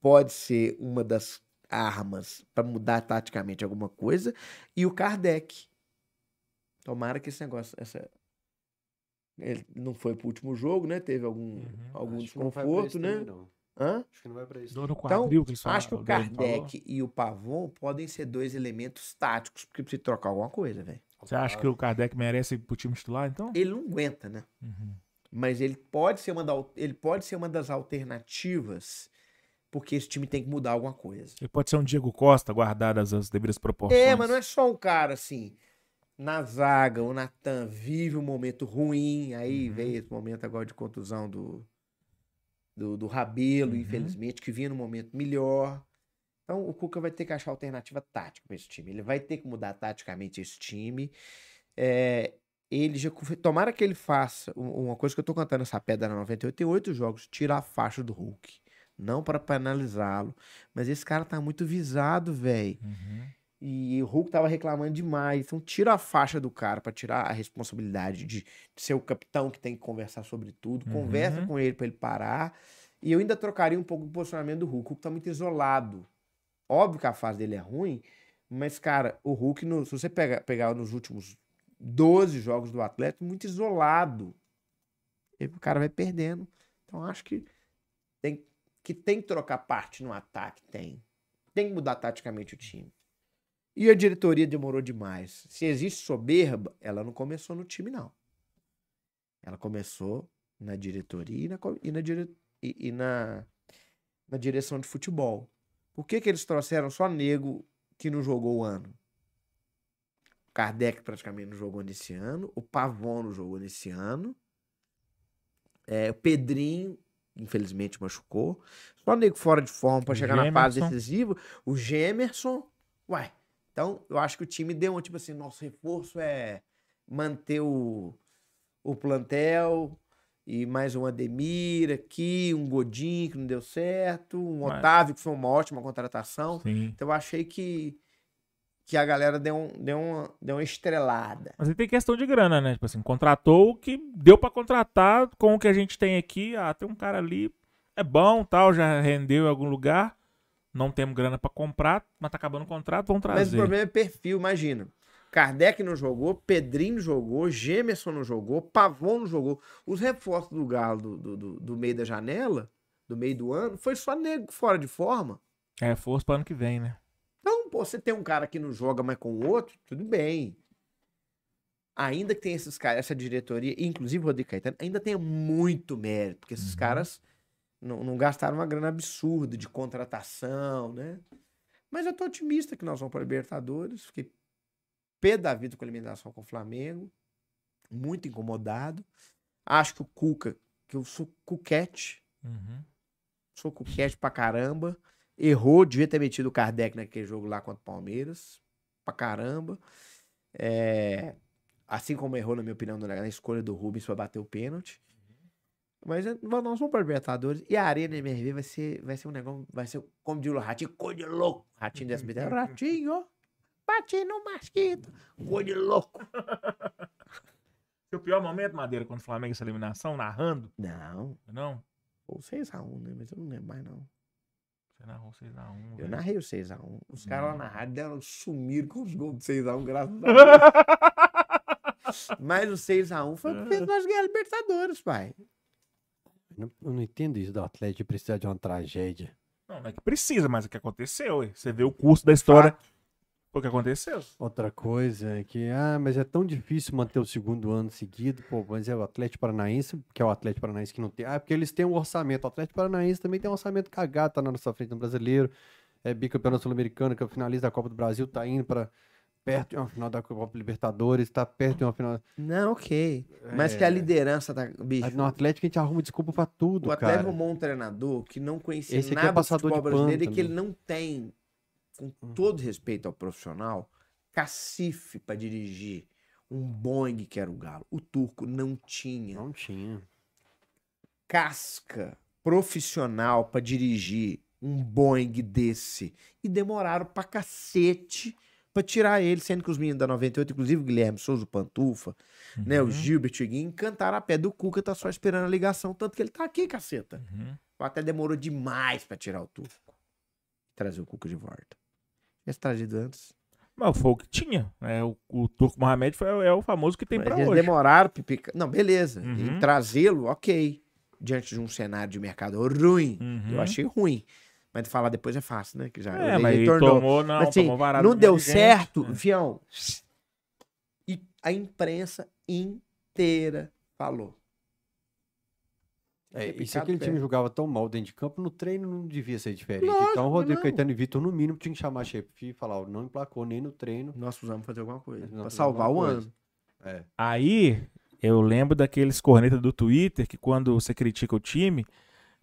pode ser uma das armas para mudar taticamente alguma coisa, e o Kardec. Tomara que esse negócio, essa ele não foi pro último jogo, né? Teve algum, Uhum. algum Acho desconforto, isso né? também. Hã? Acho que não vai pra isso. Então, que acho que o. Kardec e o Pavon podem ser dois elementos táticos, porque precisa trocar alguma coisa, velho. Você acha que o Kardec merece ir pro time titular, então? Ele não aguenta, né? Uhum. Mas ele pode ser uma, da- ele pode ser uma das alternativas, porque esse time tem que mudar alguma coisa. Ele pode ser um Diego Costa, guardadas as devidas proporções. É, mas não é só um cara assim. Na zaga, o Natan vive um momento ruim, aí Uhum. veio esse momento agora de contusão do, do, do Rabelo, Uhum. infelizmente, que vinha no momento melhor. Então o Cuca vai ter que achar alternativa tática para esse time. Ele vai ter que mudar taticamente esse time. É, ele já. Tomara que ele faça um- uma coisa que eu tô cantando essa pedra na 98, tem oito jogos, tira a faixa do Hulk. Não para penalizá-lo. Mas esse cara tá muito visado, velho. Uhum. E o Hulk tava reclamando demais. Então tira a faixa do cara pra tirar a responsabilidade de, de ser o capitão que tem que conversar sobre tudo. Conversa Uhum. com ele pra ele parar. E eu ainda trocaria um pouco o posicionamento do Hulk. O Hulk tá muito isolado. Óbvio que a fase dele é ruim, mas, cara, o Hulk, no- se você pegar, pegar nos últimos 12 jogos do Atlético, muito isolado. E o cara vai perdendo. Então acho que tem que, tem que trocar parte no ataque, tem. Tem que mudar taticamente o time. E a diretoria demorou demais. Se existe soberba, ela não começou no time, não. Ela começou na diretoria e na, e na, dire- e- e na, na direção de futebol. Por que, que eles trouxeram só nego que não jogou o ano? O Kardec praticamente não jogou nesse ano. O Pavon não jogou nesse ano. É, o Pedrinho, infelizmente, machucou. Só nego fora de forma para chegar na fase Gemerson. decisiva. O Gemerson. Uai, então eu acho que o time deu um tipo assim: nosso reforço é manter o, o plantel. E mais um Ademir aqui, um Godinho que não deu certo, um Mas- Otávio que foi uma ótima contratação. Sim. Então eu achei que, que a galera deu, um, deu, uma, deu uma estrelada. Mas aí tem questão de grana, né? Tipo assim, contratou o que deu pra contratar com o que a gente tem aqui. Ah, tem um cara ali, é bom, tal, já rendeu em algum lugar. Não temos grana pra comprar, mas tá acabando o contrato, vamos Mas o trazer. problema é perfil, imagina. Kardec não jogou, Pedrinho não jogou, Gemerson não jogou, Pavon não jogou. Os reforços do Galo do, do, do- meio da janela, do meio do ano, foi só nego fora de forma. É força pro ano que vem, né? Então, pô, você tem um cara que não joga, mas com o outro, tudo bem. Ainda que tenha esses caras, essa diretoria, inclusive o Rodrigo Caetano, ainda tem muito mérito, porque esses Uhum. caras não, não gastaram uma grana absurda de contratação, né? Mas eu tô otimista que nós vamos para Libertadores. Fiquei pé da vida com a eliminação com o Flamengo. Muito incomodado. Acho que o Cuca, que eu sou cuquete, Uhum. Sou cuquete pra caramba. Errou, devia ter metido o Kardec naquele jogo lá contra o Palmeiras. Pra caramba. É, Assim como errou, na minha opinião, na escolha do Rubens pra bater o pênalti. Mas é, nós vamos para Libertadores. E a Arena MRV vai ser, vai ser um negócio. Vai ser, como diz o Ratinho, cor de louco. Ratinho do SBT. Ratinho, bati no masquito. Cor de louco. Seu pior momento, Madeira, quando o Flamengo essa eliminação, narrando? Não, Não? ou 6x1, né? Mas eu não lembro mais, não. Você narrou 6x1. Eu velho. narrei o 6x1. Os caras lá na rádio deram, sumiram com os gols do 6x1, graças a Deus. Mas o 6x1 foi o que fez nós ganhar a Libertadores, pai. Não- Eu não entendo isso do Atlético precisar de uma tragédia. Não, não é que precisa, mas é que aconteceu. ué. Você vê o curso da história. Foi o que aconteceu. Outra coisa é que, ah, mas é tão difícil manter o segundo ano seguido, pô, mas é o Atlético Paranaense, que é o Atlético Paranaense que não tem. Ah, porque eles têm um orçamento. O Atlético Paranaense também tem um orçamento cagado, tá na nossa frente no brasileiro. É bicampeão sul-americano, que é o finalista da Copa do Brasil, tá indo para perto de uma final da Copa Libertadores, tá perto de uma final. Não, ok. Mas que a É. liderança tá. Bicho, No Atlético a gente arruma desculpa pra tudo, o Atlético cara. arrumou um treinador que não conhecia Esse é nada do passador futebol brasileiro e que ele não tem, com Hum. todo respeito ao profissional, cacife pra dirigir um Boeing que era o Galo. O turco não tinha Não tinha. casca profissional pra dirigir um Boeing desse. E demoraram pra cacete pra tirar ele, sendo que os meninos da 98, inclusive o Guilherme Souza, o Pantufa, né, Uhum. o Gilbert Higuinho, encantaram a pé do Cuca, tá só esperando a ligação, tanto que ele tá aqui, caceta. Uhum. Até demorou demais pra tirar o turco. Trazer o Cuca de volta. Tivesse trazido antes. Mas foi o que tinha. É, o, o Turco Mohamed foi, é o famoso que tem eles hoje. demoraram pra pica- Não, beleza. Uhum. E trazê-lo, ok. Diante de um cenário de mercado ruim. Uhum. Eu achei ruim. Mas falar depois é fácil, né? Que já É, mas ele retornou. tomou, não, Mas, assim, tomou varado não de deu gente. certo, É. Fião. E a imprensa inteira falou. É, e se aquele pé. time jogava tão mal dentro de campo, no treino não devia ser diferente. Lógico então Rodrigo não. Caetano e Vitor, no mínimo, tinha que chamar a chefe e falar, não emplacou nem no treino. Nós precisamos fazer alguma coisa. Pra salvar o ano. É. Aí, eu lembro daqueles cornetas do Twitter que quando você critica o time,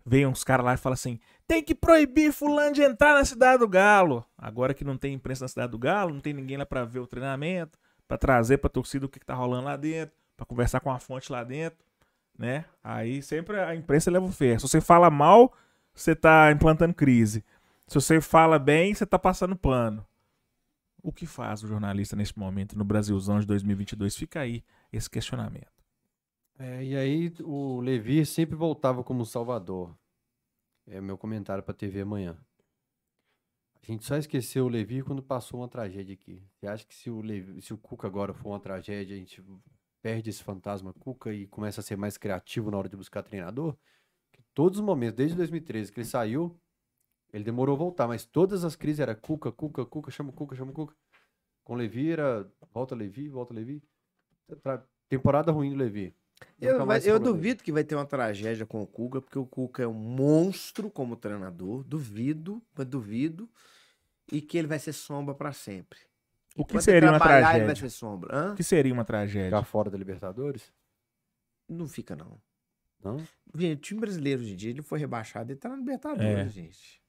vem uns caras lá e falam assim: tem que proibir fulano de entrar na cidade do Galo. Agora que não tem imprensa na cidade do Galo, não tem ninguém lá pra ver o treinamento, pra trazer pra torcida o que, que tá rolando lá dentro, pra conversar com a fonte lá dentro, né? Aí sempre a imprensa leva o ferro. Se você fala mal, você tá implantando crise. Se você fala bem, você tá passando pano. O que faz o jornalista nesse momento no Brasilzão de 2022? Fica aí esse questionamento. É, e aí o Levi sempre voltava como salvador. É meu comentário pra TV amanhã. A gente só esqueceu o Levi quando passou uma tragédia aqui. Você acha que se o, Levi, se o Cuca agora for uma tragédia, a gente perde esse fantasma Cuca e começa a ser mais criativo na hora de buscar treinador? Que todos os momentos, desde 2013 que ele saiu, ele demorou a voltar, mas todas as crises era Cuca, Cuca, Cuca, chama o Cuca, chama Cuca. Com Levi era volta Levi, volta Levi. Temporada ruim do Levi. Eu, vai- eu duvido que vai ter uma tragédia com o Cuca, porque o Cuca é um monstro como treinador. Duvido, mas duvido. E que ele vai ser sombra pra sempre. O que Enquanto seria uma Ele vai tragédia? ser sombra. Hã? O que seria uma tragédia? Ficar fora da Libertadores? Não fica, não. Não? Gente, o time brasileiro hoje em dia, ele foi rebaixado, ele tá na Libertadores, É. gente.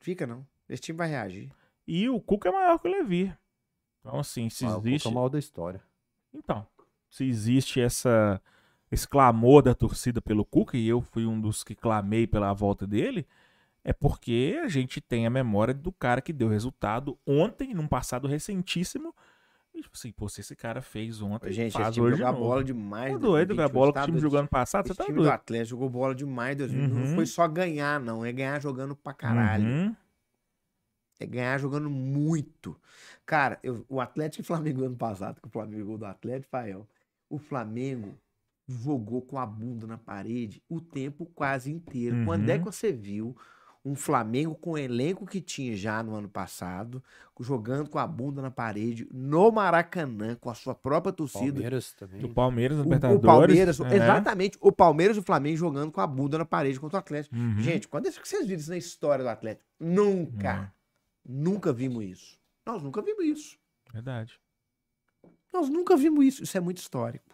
Fica, não. Esse time vai reagir. E o Cuca é maior que o Levi. Então, assim, se Ah, o Cuca existe. é o mal da história. Então, se existe essa esse clamor da torcida pelo Cuca, e eu fui um dos que clamei pela volta dele, é porque a gente tem a memória do cara que deu resultado ontem, num passado recentíssimo. E, tipo assim, pô, se esse cara fez ontem, Gente, faz esse time hoje jogar de bola demais. Tá doido. A bola que o time jogou ano passado, você tá time doido. Atlético jogou bola demais. Deus Não Uhum. foi só ganhar, não. É ganhar jogando pra caralho. Uhum. É ganhar jogando muito. Cara, eu- o Atlético e Flamengo ano passado, que o Flamengo gol do Atlético, Fael, o Flamengo jogou com a bunda na parede o tempo quase inteiro. Quando é Uhum. que você viu um Flamengo com o elenco que tinha já no ano passado, jogando com a bunda na parede, no Maracanã, com a sua própria torcida? Palmeiras também. Do Palmeiras no O, o Libertadores. Palmeiras, é. exatamente, o Palmeiras e o Flamengo jogando com a bunda na parede contra o Atlético. Uhum. Gente, quando é que vocês viram isso na história do Atlético? Nunca. Nunca vimos isso. Nós nunca vimos isso. Verdade. Nós nunca vimos isso. Isso é muito histórico.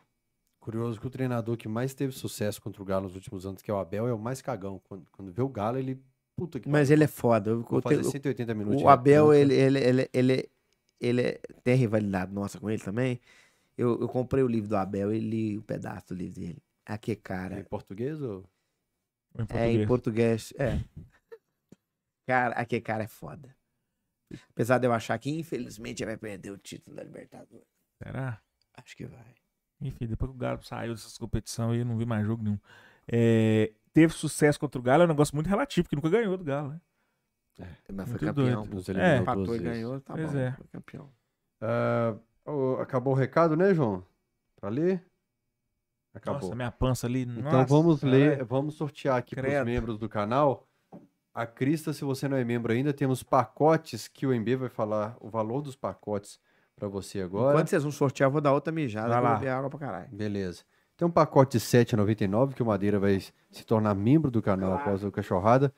Curioso que o treinador que mais teve sucesso contra o Galo nos últimos anos, que é o Abel, é o mais cagão. Quando, quando vê o Galo, ele. Puta que Mas ele é foda. Eu- Vou eu fazer tenho- 180 minutos. o Abel, retranca. ele, ele, ele, ele, ele é- tem rivalidade nossa com ele também. Eu, eu comprei o livro do Abel e li um pedaço do livro dele. Aqui, Em cara. português ou... Em É em português. português. É. Cara, aquele cara é foda. Apesar de eu achar que, infelizmente, ele vai perder o título da Libertadores. Será? Acho que vai. Enfim, depois que o Galo saiu dessas competições aí, eu não vi mais jogo nenhum. É, teve sucesso contra o Galo, é um negócio muito relativo, porque nunca ganhou do Galo, né? Mas foi campeão. É, Empatou e ganhou, tá Pois bom. é. Foi campeão. Ô, acabou o recado, né, João? Pra ler? Acabou. Nossa, minha pança ali. Então nossa, vamos ler, caralho. vamos sortear aqui para os membros do canal. A Crista, se você não é membro ainda, temos pacotes que o MB vai falar o valor dos pacotes para você agora. Enquanto vocês vão sortear, eu vou dar outra mijada. Vai lá. beber água pra caralho. Beleza. Tem um pacote de R$ 7,99 que o Madeira vai se tornar membro do canal após o Cachorrada.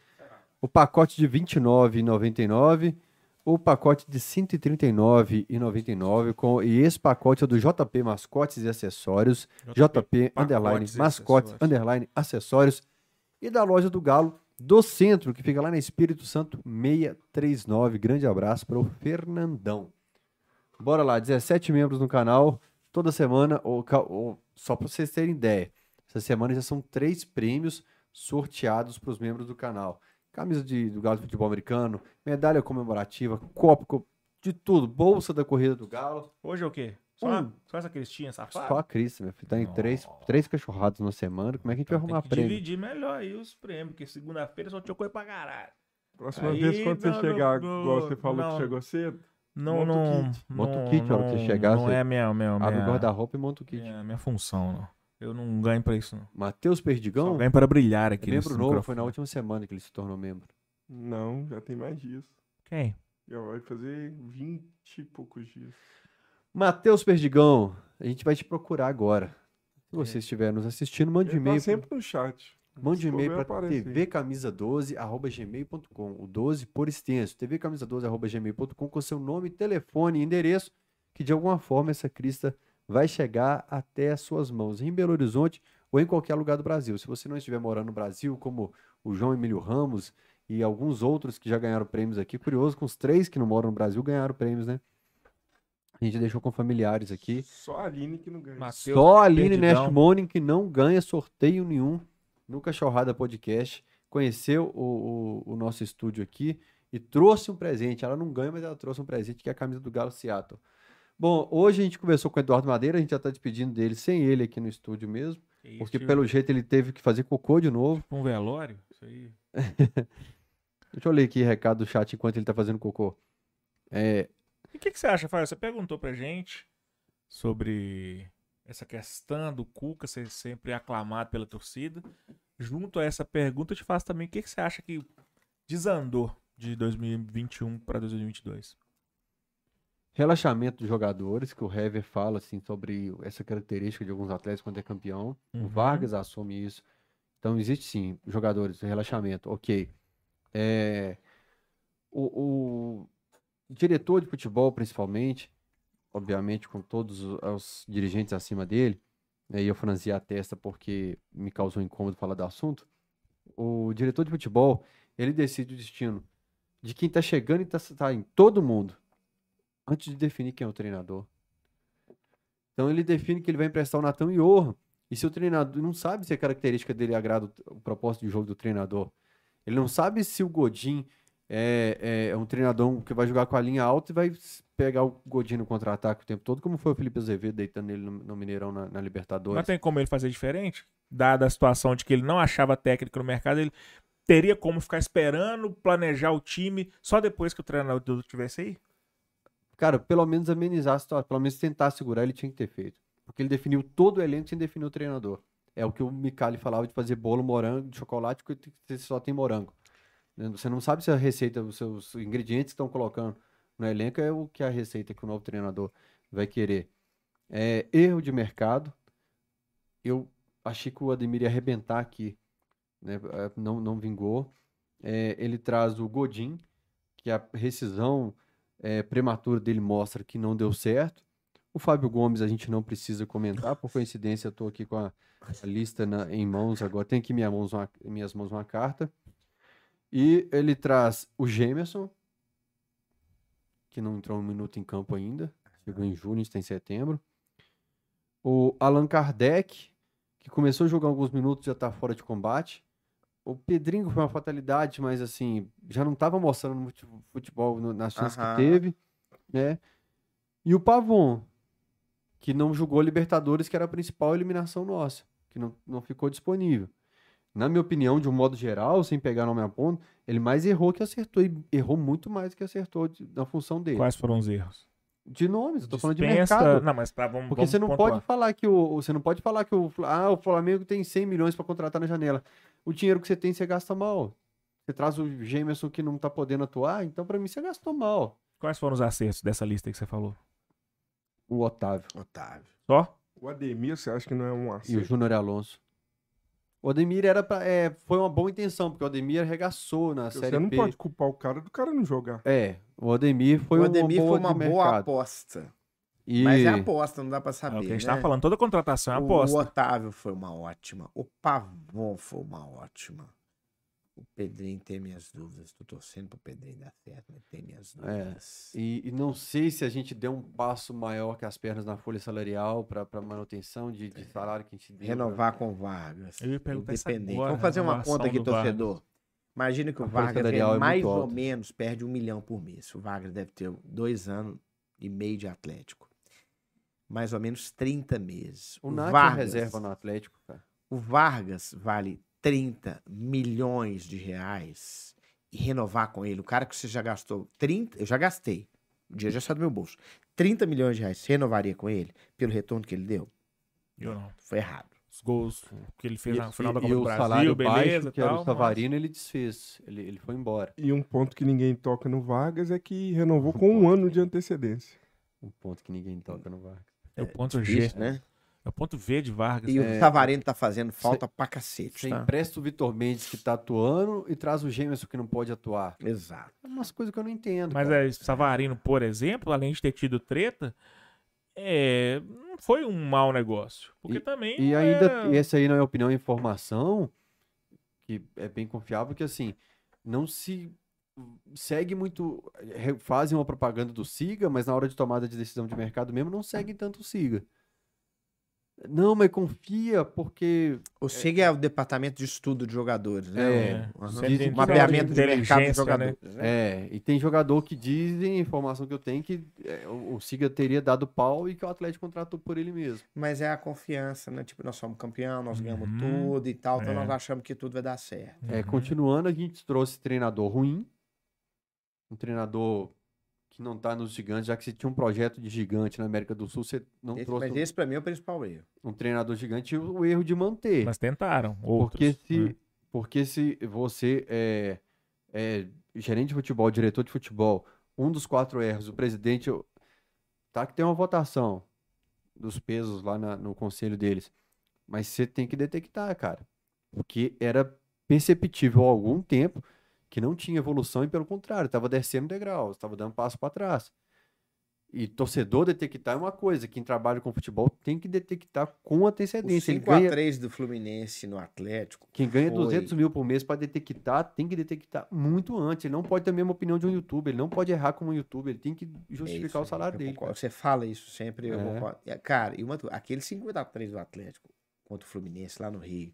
O pacote de R$ 29,99. O pacote de R$ 139,99. Com... E esse pacote é do JP Mascotes e Acessórios. JP, underline, pacotes e mascotes, acessórios. underline, acessórios. E da loja do Galo do Centro, que fica lá na Espírito Santo 639. Grande abraço para o Fernandão. Bora lá, 17 membros no canal. Toda semana, ou, ou- só para vocês terem ideia, essa semana já são três prêmios sorteados para os membros do canal. Camisa de, do Galo de Futebol Americano, medalha comemorativa, copo, co- de tudo, bolsa da Corrida do Galo. Hoje é o quê? Só, Um. só essa cristinha safada? Só a Cris, meu filho. Tá em três, três cachorrados na semana. Como é que a gente vai Então tem arrumar prêmio? dividir melhor aí os prêmios, porque segunda-feira só tinha coisa pra caralho. Próxima Aí, vez, quando você não, chegar, não, igual você falou não. que chegou cedo, Não, Monta o não. kit. Monta o não- kit, a hora que você não- chegar, Não você é minha, minha, Abre o minha, guarda-roupa e monta o kit. minha, minha função, não. Eu não ganho pra isso, não. Matheus Só Perdigão, ganho para brilhar é aqui membro nesse novo, foi microfone. na última semana que ele se tornou membro. não, já tem mais dias. Quem? Já vai fazer 20 e poucos dias. Matheus Perdigão, a gente vai te procurar agora. Se você estiver nos assistindo, mande um Ele e-mail. tá sempre no chat. Mande um e-mail para aparece aí. tvcamisa12@gmail.com, o 12 por extenso, tvcamisa12@gmail.com com seu nome, telefone e endereço, que de alguma forma essa crista vai chegar até as suas mãos, em Belo Horizonte ou em qualquer lugar do Brasil. Se você não estiver morando no Brasil, como o João Emílio Ramos e alguns outros que já ganharam prêmios aqui, curioso, com os três que não moram no Brasil ganharam prêmios, né? A gente deixou com familiares aqui. Só a Aline que não ganha. Matheus Só a Aline. Nest Morning que não ganha sorteio nenhum no Cachorrada Podcast. Conheceu o, o, o nosso estúdio aqui e trouxe um presente. Ela não ganha, mas ela trouxe um presente que é a camisa do Galo Seattle. Bom, hoje a gente conversou com o Eduardo Madeira, a gente já tá despedindo dele sem ele aqui no estúdio mesmo, Que porque isso, pelo jeito ele teve que fazer cocô de novo. tipo um velório? Isso aí. Deixa eu ler aqui o recado do chat enquanto ele tá fazendo cocô. É, E o que, que você acha, Fábio? Você perguntou pra gente sobre essa questão do Cuca ser sempre aclamado pela torcida. Junto a essa pergunta, eu te faço também o que, que você acha que desandou de 2021 para 2022? relaxamento dos jogadores, que o Hever fala assim sobre essa característica de alguns atletas quando é campeão. O Uhum. Vargas assume isso. Então existe sim, jogadores, relaxamento, ok. É, o, o diretor de futebol, principalmente, obviamente com todos os, dirigentes acima dele, né, e eu franzi a testa porque me causou incômodo falar do assunto. O diretor de futebol, ele decide o destino de quem tá chegando e tá, tá em todo mundo antes de definir quem é o treinador. Então ele define que ele vai emprestar o Natan Iorra. E se o treinador não sabe se a característica dele agrada o, o propósito de jogo do treinador. Ele não sabe se o Godin é, é, é um treinador que vai jogar com a linha alta e vai pegar o Godin no contra-ataque o tempo todo, como foi o Felipe Azevedo deitando ele no, no Mineirão na, na Libertadores. Mas tem como ele fazer diferente? Dada a situação de que ele não achava técnico no mercado, ele teria como ficar esperando, planejar o time só depois que o treinador tivesse aí? Cara, pelo menos amenizar a situação, pelo menos tentar segurar, ele tinha que ter feito. Porque ele definiu todo o elenco sem definir o treinador. É o que o Micali falava de fazer bolo, morango, de chocolate, porque você só tem morango. Né? Você não sabe se a receita, os seus ingredientes que estão colocando no elenco é o que a receita que o novo treinador vai querer. É, erro de mercado. Eu achei que o Ademir ia arrebentar aqui. Né? É, Não, não vingou. É, ele traz o Godin, que a rescisão é, prematura dele mostra que não deu certo. O Fábio Gomes a gente não precisa comentar, por coincidência eu estou aqui com a, a lista na- em mãos agora, tem aqui minha mãos uma- minhas mãos uma carta. E ele traz o Gemerson, que não entrou um minuto em campo ainda. Chegou em junho, a gente tá em setembro. O Allan Kardec, que começou a jogar alguns minutos, já tá fora de combate. O Pedrinho foi uma fatalidade, mas assim, já não tava mostrando fute- futebol nas chances que Aham. teve, né? E o Pavon, que não jogou Libertadores, que era a principal eliminação nossa, que não, não ficou disponível. Na minha opinião, de um modo geral, sem pegar nome a ponto, ele mais errou que acertou, e errou muito mais que acertou de- na função dele. Quais foram os erros? De nomes, eu tô falando de Dispensa- mercado. Não, mas tá, vamos, Porque vamos você não pontuar. pode falar que o você não pode falar que o ah, o Flamengo tem 100 milhões para contratar na janela. O dinheiro que você tem você gasta mal. Você traz o Gemerson que não tá podendo atuar, então para mim você gastou mal. Quais foram os acertos dessa lista aí que você falou? O Otávio Otávio. Só? O Ademir, você acha que não é um e o acerto? Júnior Alonso. O Ademir era pra, é, foi uma boa intenção, porque o Ademir arregaçou na Porque série Você não B. pode culpar o cara do cara não jogar. É, o Ademir foi o uma Ademir boa foi uma boa aposta. E Mas é aposta, não dá pra É saber. o que a gente né? tava falando. Toda contratação é O aposta. Otávio foi uma ótima. O Pavon foi uma ótima. O Pedrinho tem minhas dúvidas. Tô torcendo pro Pedrinho dar certo, mas tem minhas dúvidas. E, e não sei se a gente deu um passo maior que as pernas na folha salarial para manutenção de, de salário que a gente deu. pra- Renovar com Vargas. Eu ia perguntar isso Independente. agora, Vamos fazer uma renovação conta aqui, do Vargas. torcedor. Imagina que o A Vargas é mais ou alta. menos, perde um milhão por mês. O Vargas deve ter dois anos e meio de Atlético. Mais ou menos 30 meses. O é Vargas, reserva no Atlético, cara. o Vargas vale 30 milhões de reais e renovar com ele. O cara que você já gastou 30, eu já gastei. O dia já saiu do meu bolso. 30 milhões de reais, você renovaria com ele pelo retorno que ele deu? Eu não. Foi errado. Os gols que ele fez E, no final da Copa e do o Brasil, salário beleza baixo, que era tal, o mas- Savarino, ele desfez. Ele, ele foi embora. E um ponto que ninguém toca no Vargas é que renovou com um ano de antecedência. Um ponto que ninguém toca no Vargas. É o ponto G. Difícil, né? É o ponto V de Vargas. E É, o Savarino tá fazendo falta pra cacete, Você tá? empresta o Vitor Mendes que tá atuando e traz o Gemerson que não pode atuar. Exato. É umas coisas que eu não entendo. Mas cara. é, Savarino, por exemplo, além de ter tido treta, é, não foi um mau negócio. Porque também. E ainda, é- essa aí não é opinião, é informação, que é bem confiável, que assim, não se segue muito, fazem uma propaganda do Siga, mas na hora de tomada de decisão de mercado mesmo, não seguem tanto o Siga. Não, mas confia, porque O SIG é o departamento de estudo de jogadores, né? É, que mapeamento de é mercado de inteligência, jogadores. né? É, e tem jogador que dizem, a informação que eu tenho, que é, o, Siga teria dado pau e que o Atlético contratou por ele mesmo. Mas é a confiança, né? Tipo, nós somos campeão, nós ganhamos Uhum. tudo e tal, então É. nós achamos que tudo vai dar certo. É, Uhum. continuando, a gente trouxe treinador ruim, um treinador que não tá nos gigantes, já que você tinha um projeto de gigante na América do Sul, você não Esse- trouxe mas um- esse pra mim é o principal erro. um, treinador gigante e o, o erro de manter. Mas tentaram. Outros, porque, se, né? porque se você é, é gerente de futebol, diretor de futebol, um dos quatro erros, o presidente, tá que tem uma votação dos pesos lá na- no conselho deles, mas você tem que detectar, cara, porque era perceptível há algum tempo que não tinha evolução e pelo contrário, estava descendo degrau, estava dando passo para trás. E torcedor detectar é uma coisa, quem trabalha com futebol tem que detectar com O antecedência. Ele ganha, 5x3 do Fluminense no Atlético. quem ganha foi- 200 mil por mês para detectar, tem que detectar muito antes. Ele não pode ter a mesma opinião de um youtuber, ele não pode errar como um youtuber, ele tem que É justificar isso o salário dele. concordo. Você fala isso sempre, É. É, Cara, e uma, aquele 5x3 do Atlético contra o Fluminense lá no Rio,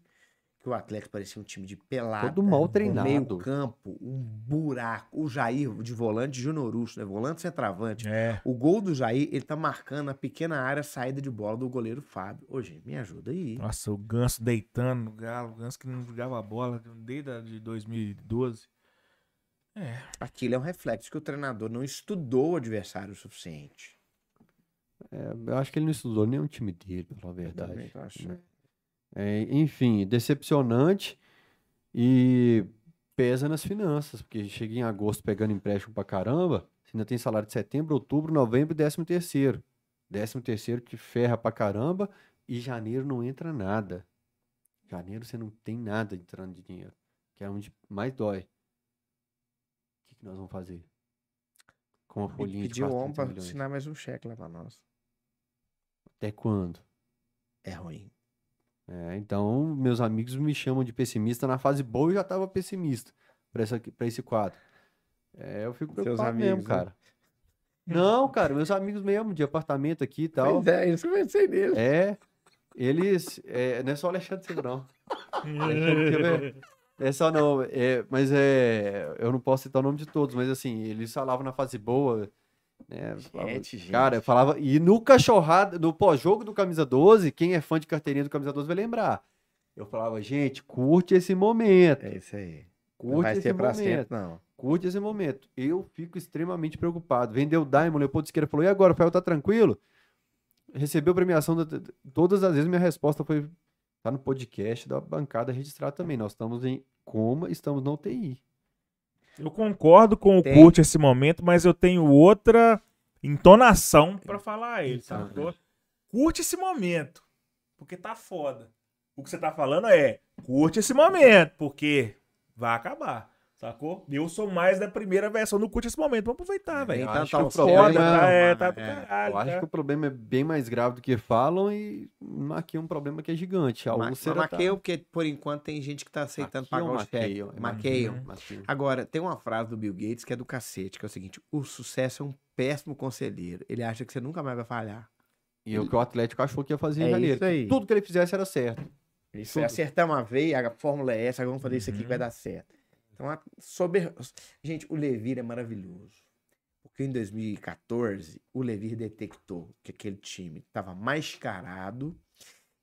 que o Atlético parecia um time de pelada. Todo mal no treinado. meio campo, um buraco. O Jair de volante Júnior Urso, né? Volante centroavante. É. O gol do Jair, ele tá marcando a pequena área saída de bola do goleiro Fábio. Ô, gente, me ajuda aí. Nossa, o Ganso deitando no Galo. O Ganso que não jogava bola desde a de 2012. É. Aquilo é um reflexo que o treinador não estudou o adversário o suficiente. É, eu acho que ele não estudou nem o time dele, pra falar a Eu também verdade. É, enfim, decepcionante e pesa nas finanças, porque chega em agosto pegando empréstimo pra caramba, você ainda tem salário de setembro, outubro, novembro e décimo terceiro. Décimo terceiro que ferra pra caramba e janeiro não entra nada. Janeiro você não tem nada entrando de dinheiro, que é onde mais dói. O que, que nós vamos fazer? Com a folhinha de Pedir o homem 400 pra milhões. assinar mais um cheque lá pra nós. Até quando? É ruim. É, então, meus amigos me chamam de pessimista. Na fase boa eu já estava pessimista para esse quadro. É, eu fico Seus preocupado mesmo, amigos, né? cara. Não, cara, meus amigos mesmo, de apartamento aqui e tal. Pois é, isso que eu pensei nele. É, eles. É, não é só o Alexandre não. É, é só não. É, mas é. Eu não posso citar o nome de todos, mas assim, eles falavam na fase boa. Né, falava- Gente, gente. Cara, eu falava. E no cachorrada, no pós-jogo do Camisa 12, quem é fã de carteirinha do Camisa 12 vai lembrar. Eu falava, gente, curte esse momento. É isso aí. Não Curte vai esse ser pra momento. sempre, não. Curte esse momento. Eu fico extremamente preocupado. Vendeu o Diamond, Leopoldo Siqueira falou: e agora, o Rafael tá tranquilo? Recebeu premiação. da- da- todas as vezes minha resposta foi: tá no podcast da bancada registrada também. Nós estamos em coma, estamos na UTI. Eu concordo com o Tem. Curte esse momento, mas eu tenho outra entonação pra falar a ele, Então, sacou? Curte esse momento, porque tá foda. O que você tá falando é, curte esse momento, porque vai acabar, sacou? Eu sou mais da primeira versão do curte esse momento. Vamos aproveitar, velho. Nem eu tanto acho que o problema foda, é- Tá, é, tá é. caralho, Eu acho tá? que o problema é bem mais grave do que falam e aqui é um problema que é gigante. A Ma- tá- maqueiam, porque por enquanto tem gente que tá aceitando Maquiam, pagar o cheque. maqueiam, é Maqueiam. Maqueiam. Agora, tem uma frase do Bill Gates que é do cacete, que é o seguinte: o sucesso é um péssimo conselheiro. Ele acha que você nunca mais vai falhar. E é o que o Atlético achou que ia fazer É em janeiro. isso aí. que Tudo que ele fizesse era certo. Isso é acertar uma vez, a fórmula é essa, vamos fazer isso aqui que vai dar certo. Então, a sober... gente, o Levir é maravilhoso. Porque em 2014, o Levir detectou que aquele time estava mascarado.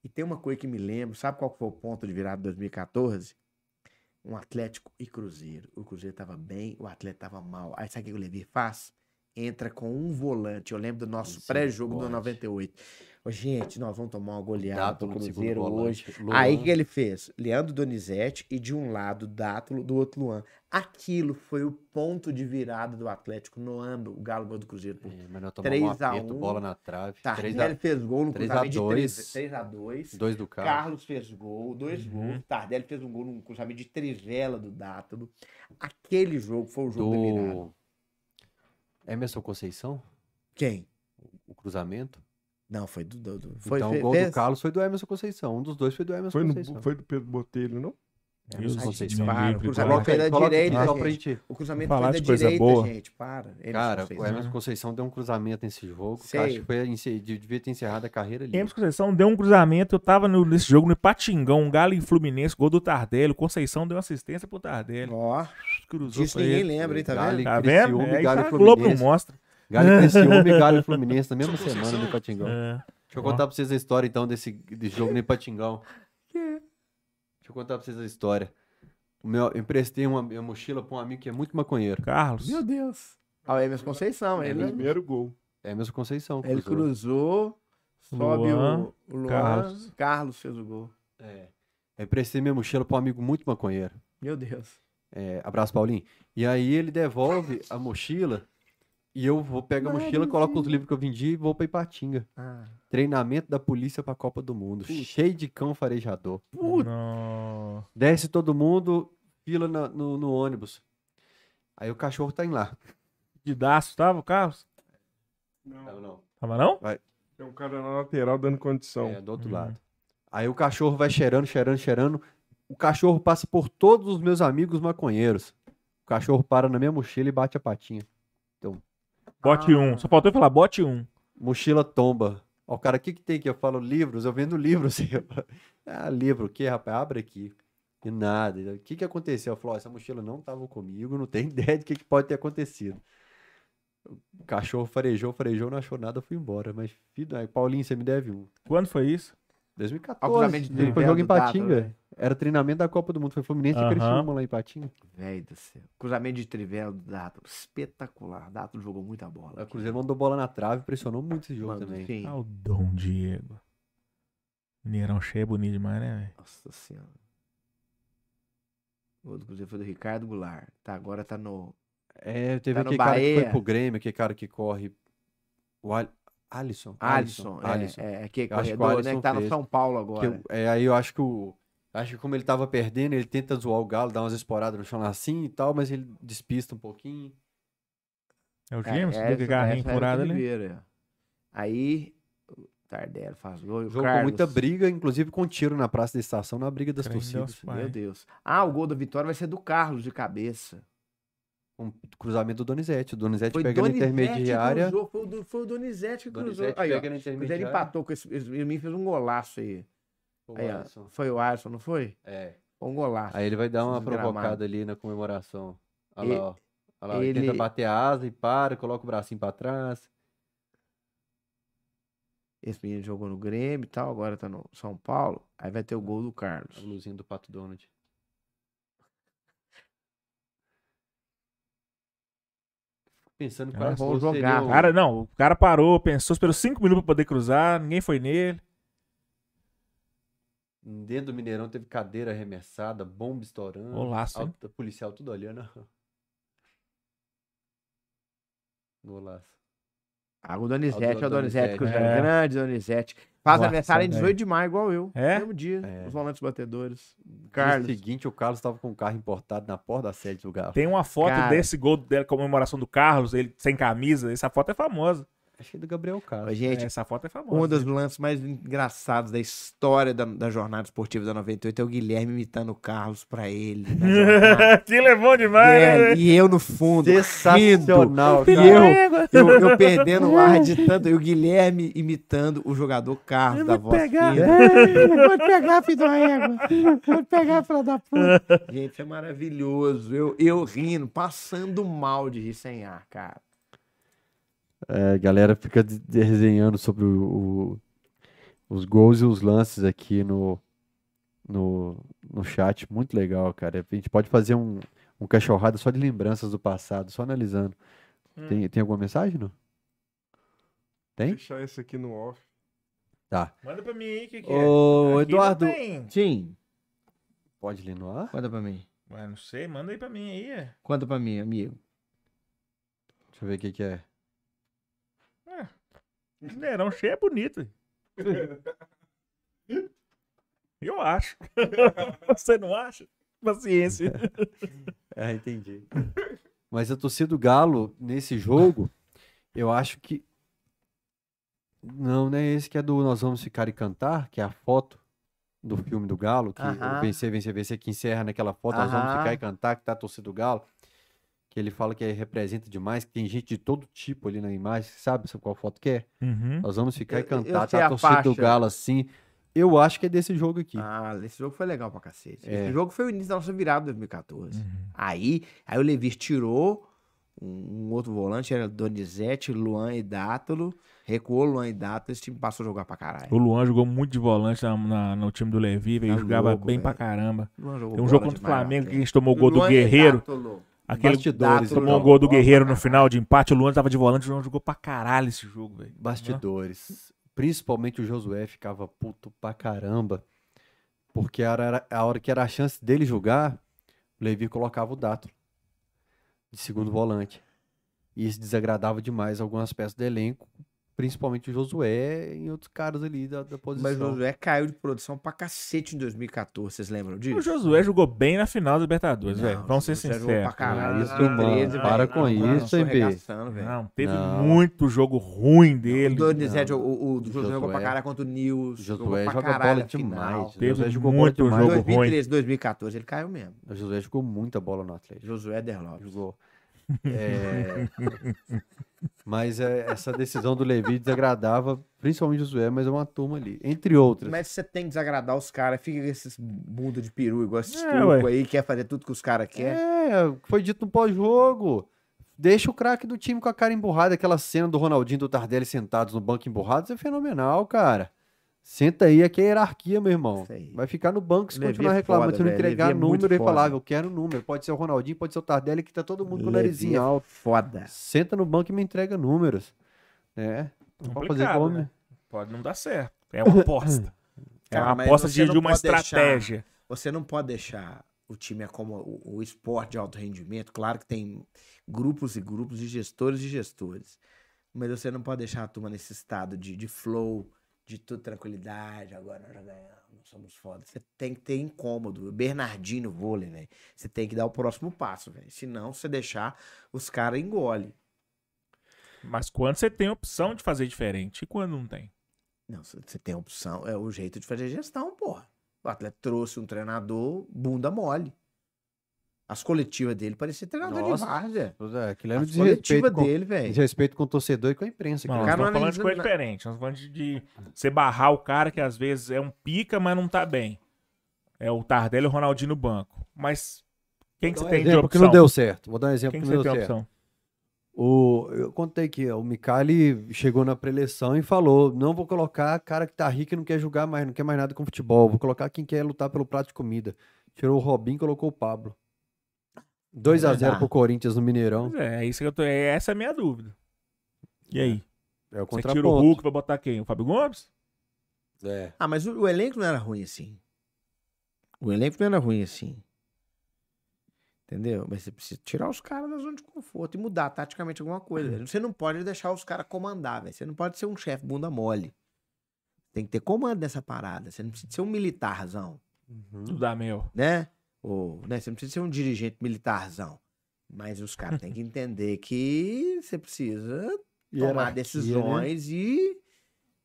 E tem uma coisa que me lembro, sabe qual foi o ponto de virada de 2014? Um Atlético e Cruzeiro. O Cruzeiro estava bem, o Atlético estava mal. Aí sabe o que o Levir faz? Entra com um volante. Eu lembro do nosso pré-jogo do Misericórdia. 98. Ô, gente, nós vamos tomar uma goleada do Cruzeiro hoje. Luan. Aí o que ele fez? Leandro Donizete e de um lado Dátulo, do outro Luan. Aquilo foi o ponto de virada do Atlético no ano, o Galo ganhou do Cruzeiro. por É, mas nós tomamos um 3 a aperto, 1. bola na trave. Tardelli 3 a, fez gol no 3 cruzamento de 2. 3x2. 2 do carro. Carlos fez gol, dois Uhum. gols. Tardelli fez um gol num cruzamento de trivela do Dátulo. Aquele jogo foi o jogo da virada. do Emerson Conceição, Quem? o cruzamento. Não, foi do. do, do- foi, então o gol fez? do Carlos foi do Emerson Conceição. Um dos dois foi do Emerson Foi, Conceição. no, foi do Pedro Botelho, não? Emerson Deus Conceição. me Para, o cruzamento foi da direita, gente. gente- O cruzamento Falar foi da de coisa direita, boa. gente. Para. Emerson Cara, o Emerson Conceição deu um cruzamento nesse jogo. Sei. acho que foi, devia ter encerrado a carreira ali. Emerson Conceição deu um cruzamento, eu tava no- nesse jogo no Patingão, um Galo e Fluminense, gol do Tardelli, o Conceição deu assistência pro Tardelli. Ó, Cruzou disso pra ninguém ele. lembra, hein? Tá vendo? Tá vendo? e É, Galo isso a Globo não Fluminense. mostra. Galo e Criciúma e Galo e Fluminense na mesma semana no Patingão. É. Deixa eu contar pra vocês a história, então, desse, desse jogo no Ipatingão. Deixa eu contar pra vocês a história. O meu, eu emprestei uma, minha mochila pra um amigo que é muito maconheiro. Carlos. Meu Deus. Ah, o Emerson Conceição, É ele, Primeiro gol. É a mesma Conceição. ele cruzou. cruzou, sobe Luan, o, o Luan, Carlos. Carlos. fez o gol. É. Eu emprestei minha mochila pra um amigo muito maconheiro. Meu Deus. É, abraço, Paulinho. E aí ele devolve a mochila e eu vou pegar a mochila, coloco os livros que eu vendi e vou pra Ipatinga. Ah. Treinamento da polícia pra Copa do Mundo. Cheio de cão farejador. Não. Desce todo mundo, fila na- no, no ônibus. Aí o cachorro tá em lá. De daço tava o Carlos? Não, não. Tava não? Tem um cara na lateral dando condição. É, do outro Uhum. lado. Aí o cachorro vai cheirando, cheirando, cheirando. O cachorro passa por todos os meus amigos maconheiros. O cachorro para na minha mochila e bate a patinha. Bote Ah. um. Só faltou eu falar, bote um. Mochila tomba. Ó, o cara, o que que tem aqui? Eu falo, livros, eu vendo livros. ah, livro, o que, rapaz? Abre aqui. E nada. O que que aconteceu? Eu falo, ó, essa mochila não tava comigo, não tem ideia de que, que pode ter acontecido. O cachorro farejou, farejou, não achou nada, fui embora. Mas, filho, aí, Paulinho, você me deve um. Quando foi isso? 2014. cruzamento de Foi trivela jogo em do Patinga. Era treinamento da Copa do Mundo. Foi Fluminense e Aham. Criciúma lá em Patinga. Velho do céu. Cruzamento de trivela do Dátulo. Espetacular. Dátulo jogou muita bola. O Cruzeiro mandou bola na trave, pressionou muito esse jogo Mano, também. sim. Ah, o Dom Diego. Mineirão cheio é bonito demais, né, velho? Nossa senhora. O outro Cruzeiro foi do Ricardo Goulart. Tá, agora tá no. É, teve Tá aquele cara que foi pro Grêmio, aquele cara que corre. O Al... Alisson. Alisson. é, Alisson. É, é, que Eu acho que o corredor, né? Alisson Que tá no. São Paulo agora. eu- é, aí eu acho que o. Acho que como ele tava perdendo, ele tenta zoar o Galo, dar umas esporadas no chão assim e tal, mas ele despista um pouquinho. É o É, James? essa era furado de ali. Oliveira. Aí, o Tardelli faz gol. jogo com Carlos, muita briga, inclusive com tiro na praça da estação, na briga das torcidas. Deus. Meu Deus. Ah, o gol da vitória vai ser do Carlos de cabeça. Um cruzamento do Donizete. O Donizete Foi pega na Donizete que intermediária. cruzou, Foi o, Do- foi o Donizete que cruzou. Donizete Aí, ó, na intermediária. empatou com esse. mim fez um golaço aí. O Aí, ó, foi o Alisson, não foi? É. Foi um golaço. Aí ele vai dar uma Desgramado. provocada ali na comemoração. Olha E- lá, ó. Olha lá, ele ele- tenta bater a asa e para, coloca o bracinho pra trás. Esse menino jogou no Grêmio e tal, agora tá no São Paulo. Aí vai ter o gol do Carlos. A luzinha do Pato Donald. Pensando Ah, quais vou gols jogar, seriam- Cara, não, o cara parou, pensou, esperou cinco minutos pra poder cruzar, ninguém foi nele. Dentro do Mineirão teve cadeira arremessada, bomba estourando. Golaço, hein? alta- policial tudo olhando. Golaço. Ah, o Donizete, é o Donizete, Donizete, Cruzeiro. é. Grande Donizete. Faz Nossa, aniversário em velho. 18 de maio, igual eu. É? Mesmo dia. É. Os volantes batedores. No Carlos. seguinte, o Carlos tava com um carro importado na porta da sede do Galo. Tem uma foto Cara. desse gol da comemoração do Carlos, ele sem camisa. Essa foto é famosa. Achei do Gabriel Carlos. Gente, essa foto é famosa. um dos lances mais engraçados da história da, da jornada esportiva da 98 é o Guilherme imitando o Carlos pra ele. é bom demais, É, né? e eu no fundo, rindo. Sensacional, E cara. eu, eu, eu perdendo o ar de tanto. E o Guilherme imitando o jogador Carlos da voz pegar. fina. Pode pegar, filho da égua. Pode pegar, filho da puta. Gente, é maravilhoso. Eu, eu rindo, passando mal de rir sem ar, cara. É, a galera fica de- desenhando sobre o- o- os gols e os lances aqui no, no, no chat. Muito legal, cara. A gente pode fazer um, um cachorrada só de lembranças do passado, só analisando. Hum. Tem, tem alguma mensagem, não? Tem? Deixar esse aqui no off. Tá. Manda pra mim aí o que, que Ô, é. Eduardo. Sim, Pode ler no ar? conta pra mim. Ué, não sei, manda aí pra mim aí. é. Conta pra mim, amigo. Deixa eu ver o que, que é. Mineirão cheio é bonito. Eu acho. Você não acha? Paciência. Ah, entendi. Mas a torcida do Galo, nesse jogo, eu acho que. Não, não é esse que é do Nós Vamos Ficar e Cantar, que é a foto do filme do Galo, que Aham. o Vencer, Vencer, Vencer, que encerra naquela foto, Nós Vamos. Ficar e Cantar, que tá a torcida do Galo. Que ele fala que representa demais, que tem gente de todo tipo ali na imagem, sabe sabe qual foto que é? Uhum. Nós vamos ficar Eu- e sei tá a torcida do. Galo assim. Eu acho que é desse jogo aqui. Ah, esse jogo foi legal pra cacete. É. Esse jogo foi o início da nossa virada de 2014. Uhum. Aí, aí o Levis tirou um, um outro volante, era Donizete, Luan e Dátolo. Recuou Luan e Dátolo, esse time passou a jogar pra caralho. O Luan jogou muito de volante na- na- no time do Levi, velho. Tá jogava louco, bem velho. pra caramba. Luan jogou Tem um jogo contra o Flamengo que a gente tomou o gol do Luan e Guerreiro. Dátolo. Aquele Bastidores, tomou um então. gol do Guerreiro no final de empate. O Luan tava de volante, o Luan jogou pra caralho esse jogo, velho. Bastidores. Principalmente o Josué ficava puto pra caramba. Porque era, era a hora que era a chance dele jogar, o Levi colocava o Dato de segundo volante. E isso desagradava demais algumas peças do elenco, principalmente o Josué e outros caras ali da, da posição. Mas o Josué caiu de produção pra cacete em 2014, vocês lembram disso? O Josué jogou bem na final da Libertadores, velho. Vamos ser Josué jogou sinceros. pra caralho. Ah, Isso, mano, 13, para com isso, hein, B? Não, teve Não. muito jogo ruim dele. O o, o, o O Josué jogou pra caralho contra o Nils. O jogou Josué pra joga caralho demais. Teve Josué jogou muito jogo ruim. 2013, 2014, ele caiu mesmo. O Josué jogou muita bola no Atlético. Josué Derlopes. Jogou. É, Mas é, essa decisão do Levi desagradava, principalmente o Josué, mas é uma turma ali. Entre outras. Mas você tem que desagradar os caras, fica com esses bunda de peru, igual esses É, turcos ué. aí, quer fazer tudo que os caras querem. É, foi dito no pós-jogo. Deixa o craque do time com a cara emburrada. Aquela cena do Ronaldinho e do Tardelli sentados no banco emburrados é fenomenal, cara. Senta aí, aqui é hierarquia, meu irmão. Isso aí. Vai ficar no banco se Levi continuar é reclamando, foda, se não velho. entregar Levi é número e falar, eu quero número. Pode ser o Ronaldinho, pode ser o Tardelli, que tá todo mundo com o narizinho é. Foda. Senta no banco e me entrega números. É. Não pode fazer como, né? Pode não dar certo. É uma aposta. É uma aposta de, de uma pode deixar- estratégia. Você não pode deixar o time é como o, o esporte de alto rendimento. Claro que tem grupos e grupos de gestores e gestores. Mas você não pode deixar a turma nesse estado de, de flow, de tudo tranquilidade. Agora nós já ganhamos, nós somos foda. Você tem que ter incômodo. Bernardino vôlei, velho. Você tem que dar o próximo passo, velho. Senão, você deixar, os caras engole. Mas quando você tem opção de fazer diferente e quando não tem? Não, você tem opção. É o jeito de fazer gestão, porra. O atleta trouxe um treinador, bunda mole. As coletivas dele parecia treinador Nossa. de várzea. É, aquilo era um As desrespeito com, dele, velho. desrespeito com o torcedor e com a imprensa. Não, cara. nós estamos falando de coisa analisa diferente. Nós falando de, de você barrar o cara que às vezes é um pica, mas não tá bem. É o Tardelli e o Ronaldinho no banco. Mas quem que você um tem de exemplo que opção? não deu certo. Vou dar um exemplo Quem que, que não você deu tem certo. opção? O, eu contei que o Micali chegou na preleção e falou: não vou colocar cara que tá rico e não quer jogar mais, não quer mais nada com futebol. Vou colocar quem quer lutar pelo prato de comida. Tirou o Robinho e colocou o Pablo. 2 a 0 verdade. pro Corinthians no Mineirão. Pois É, é isso que eu tô, é essa é a minha dúvida. E aí? É o Você tira o. Hulk pra botar quem? O Fábio Gomes? É. Ah, mas o, o elenco não era ruim assim. O elenco não era ruim assim. Entendeu? Mas você precisa tirar os caras da zona de conforto e mudar taticamente alguma coisa. velho. Você não pode deixar os caras comandar, velho. Você não pode ser um chefe bunda mole. Tem que ter comando nessa parada. Você não precisa ser um militarzão, Uhum. Tudo dá meu. né? Ou, né? Você não precisa ser um dirigente militarzão. Mas os caras têm que entender que você precisa tomar né? decisões e,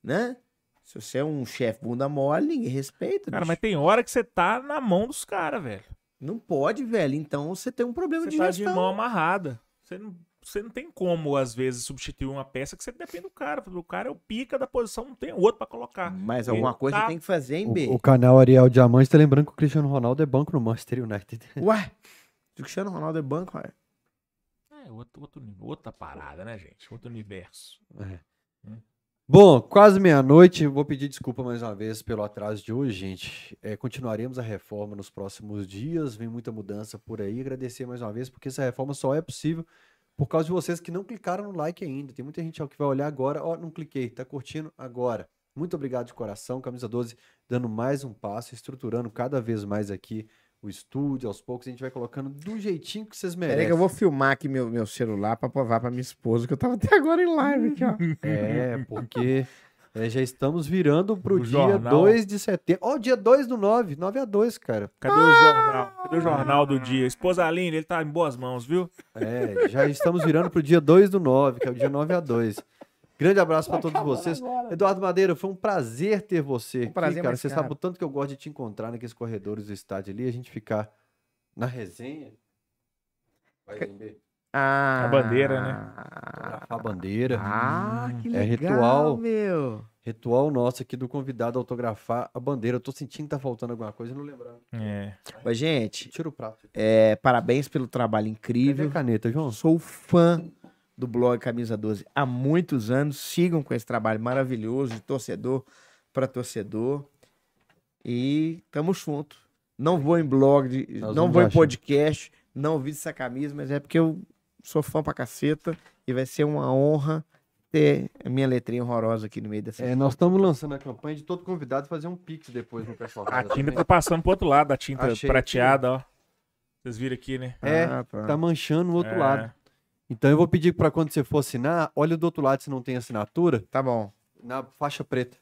né? Se você é um chefe bunda mole, ninguém respeita. Cara, bicho. mas tem hora que você tá na mão dos caras, velho. Não pode, velho. Então você tem um problema Você de tá de gestão. mão amarrada. Você não, você não tem como, às vezes, substituir uma peça que você depende do cara. O cara é o pica da posição, não tem outro pra colocar. Mas alguma coisa tá- tem que fazer, hein, B? O, o canal Ariel Diamante tá lembrando que o Cristiano Ronaldo é banco no Manchester United. Ué, o Cristiano Ronaldo é banco, ué. É, outro, outro, outra parada, né, gente? Outro universo. Bom, quase meia-noite. Vou pedir desculpa mais uma vez pelo atraso de hoje, gente. É, continuaremos a reforma nos próximos dias. Vem muita mudança por aí. Agradecer mais uma vez, porque essa reforma só é possível por causa de vocês que não clicaram no like ainda. Tem muita gente que vai olhar agora. Ó, não cliquei. Tá curtindo agora. Muito obrigado de coração. Camisa 12 dando mais um passo, estruturando cada vez mais aqui o estúdio. Aos poucos a gente vai colocando do jeitinho que vocês merecem. Peraí que eu vou filmar aqui meu, meu celular pra provar pra minha esposa que eu tava até agora em live aqui, ó. É, porque é, já estamos virando pro O dia jornal. 2 de setembro. Ó, dia 2 do 9, 9 a 2, cara. Cadê o jornal? Cadê o jornal do dia? Esposa Aline, ele tá em boas mãos, viu? É, já estamos virando pro dia 2 do 9, que é o dia 9 a 2. Grande abraço para todos vocês. Eduardo Madeira, foi um prazer ter você aqui, prazer, cara. Você cara. sabe o tanto que eu gosto de te encontrar naqueles corredores do estádio ali, a gente ficar na resenha. Vai, Zembe, Ah, A bandeira, né? a bandeira. Ah, que É legal, ritual. meu. Ritual nosso aqui do convidado a autografar a bandeira. Eu tô sentindo que tá faltando alguma coisa, eu não lembrando. É. Mas, gente, Tira o prato. é, parabéns pelo trabalho Cadê incrível. a caneta, João? Sou fã do blog Camisa 12 há muitos anos. Sigam com esse trabalho maravilhoso de torcedor para torcedor. E tamo junto. Não vou em blog, de- não vou em podcast, não vi essa camisa, mas é porque eu sou fã pra caceta e vai ser uma honra ter a minha letrinha horrorosa aqui no meio dessa. É, nós estamos lançando a campanha de todo convidado fazer um pix depois no pessoal. A tinta tá passando pro outro lado, a tinta Achei prateada, ó. Vocês viram aqui, né? É, Ah, tá. tá manchando o outro É. lado. Então eu vou pedir para quando você for assinar, olha do outro lado se não tem assinatura, Tá bom. na faixa preta.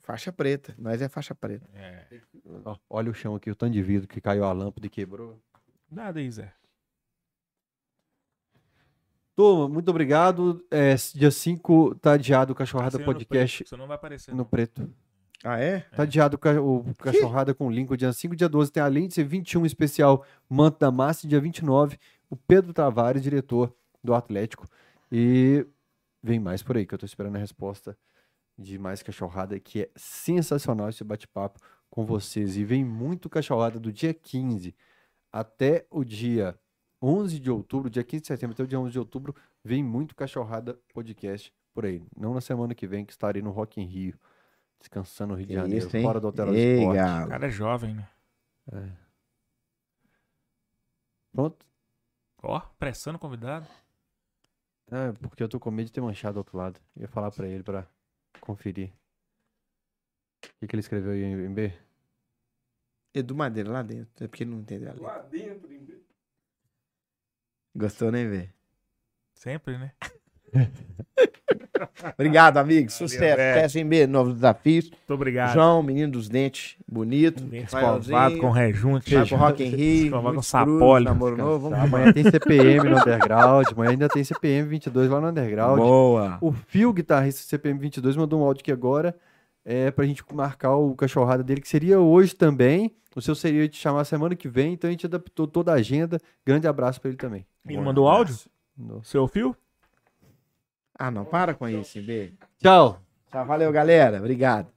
Faixa preta. Nós é faixa preta. É. Ó, olha o chão aqui, o tanto de vidro que caiu a lâmpada e quebrou. Nada aí, Zé. Turma, muito obrigado. É, dia 5 tá adiado o Cachorrada Podcast preto, Você não vai aparecer. no não. preto. Ah, é? Tá adiado o ca- o Cachorrada com link. Dia 5 dia 12 tem além de ser 21 especial Manto da Massa. e Dia 29, o Pedro Tavares, diretor do Atlético. E vem mais por aí, que eu tô esperando a resposta de mais Cachorrada, que é sensacional esse bate-papo com vocês. E vem muito Cachorrada do dia 15 até o dia 11 de outubro, dia 15 de setembro até o dia 11 de outubro, vem muito Cachorrada Podcast por aí. Não na semana que vem, que estarei no Rock in Rio, descansando no Rio de Que Janeiro, isso, fora do Hotel do Ei, Esporte. O cara é jovem, né? Pronto? Ó, pressando o convidado. É, porque eu tô com medo de ter manchado do outro lado. Ia falar pra ele pra conferir. O que, que ele escreveu aí em B? Edu Madeira lá dentro. É porque ele não entendeu a letra. Lá dentro, em vez- Gostou, né, velho? Sempre, né? Obrigado, amigo. Sucesso. velho. Sucesso em B, novos desafios. Muito obrigado. João, menino dos dentes, bonito. Dente Rafaelzinho, escovado com rejunte. Vai pro Rock in Rio. Com sapólio. cruzes, Namoro novo. Vamos Amanhã tem CPM no Underground. Amanhã ainda tem CPM 22 lá no Underground. Boa. O Fio, guitarrista do CPM 22, mandou um áudio aqui agora. É, pra gente marcar o cachorrada dele, que seria hoje também. O seu seria te chamar semana que vem, então a gente adaptou toda a agenda. Grande abraço pra ele também. Ele mandou áudio? Seu fio? Ah, não, para com isso, B. Tchau! Tchau, valeu, galera. Obrigado.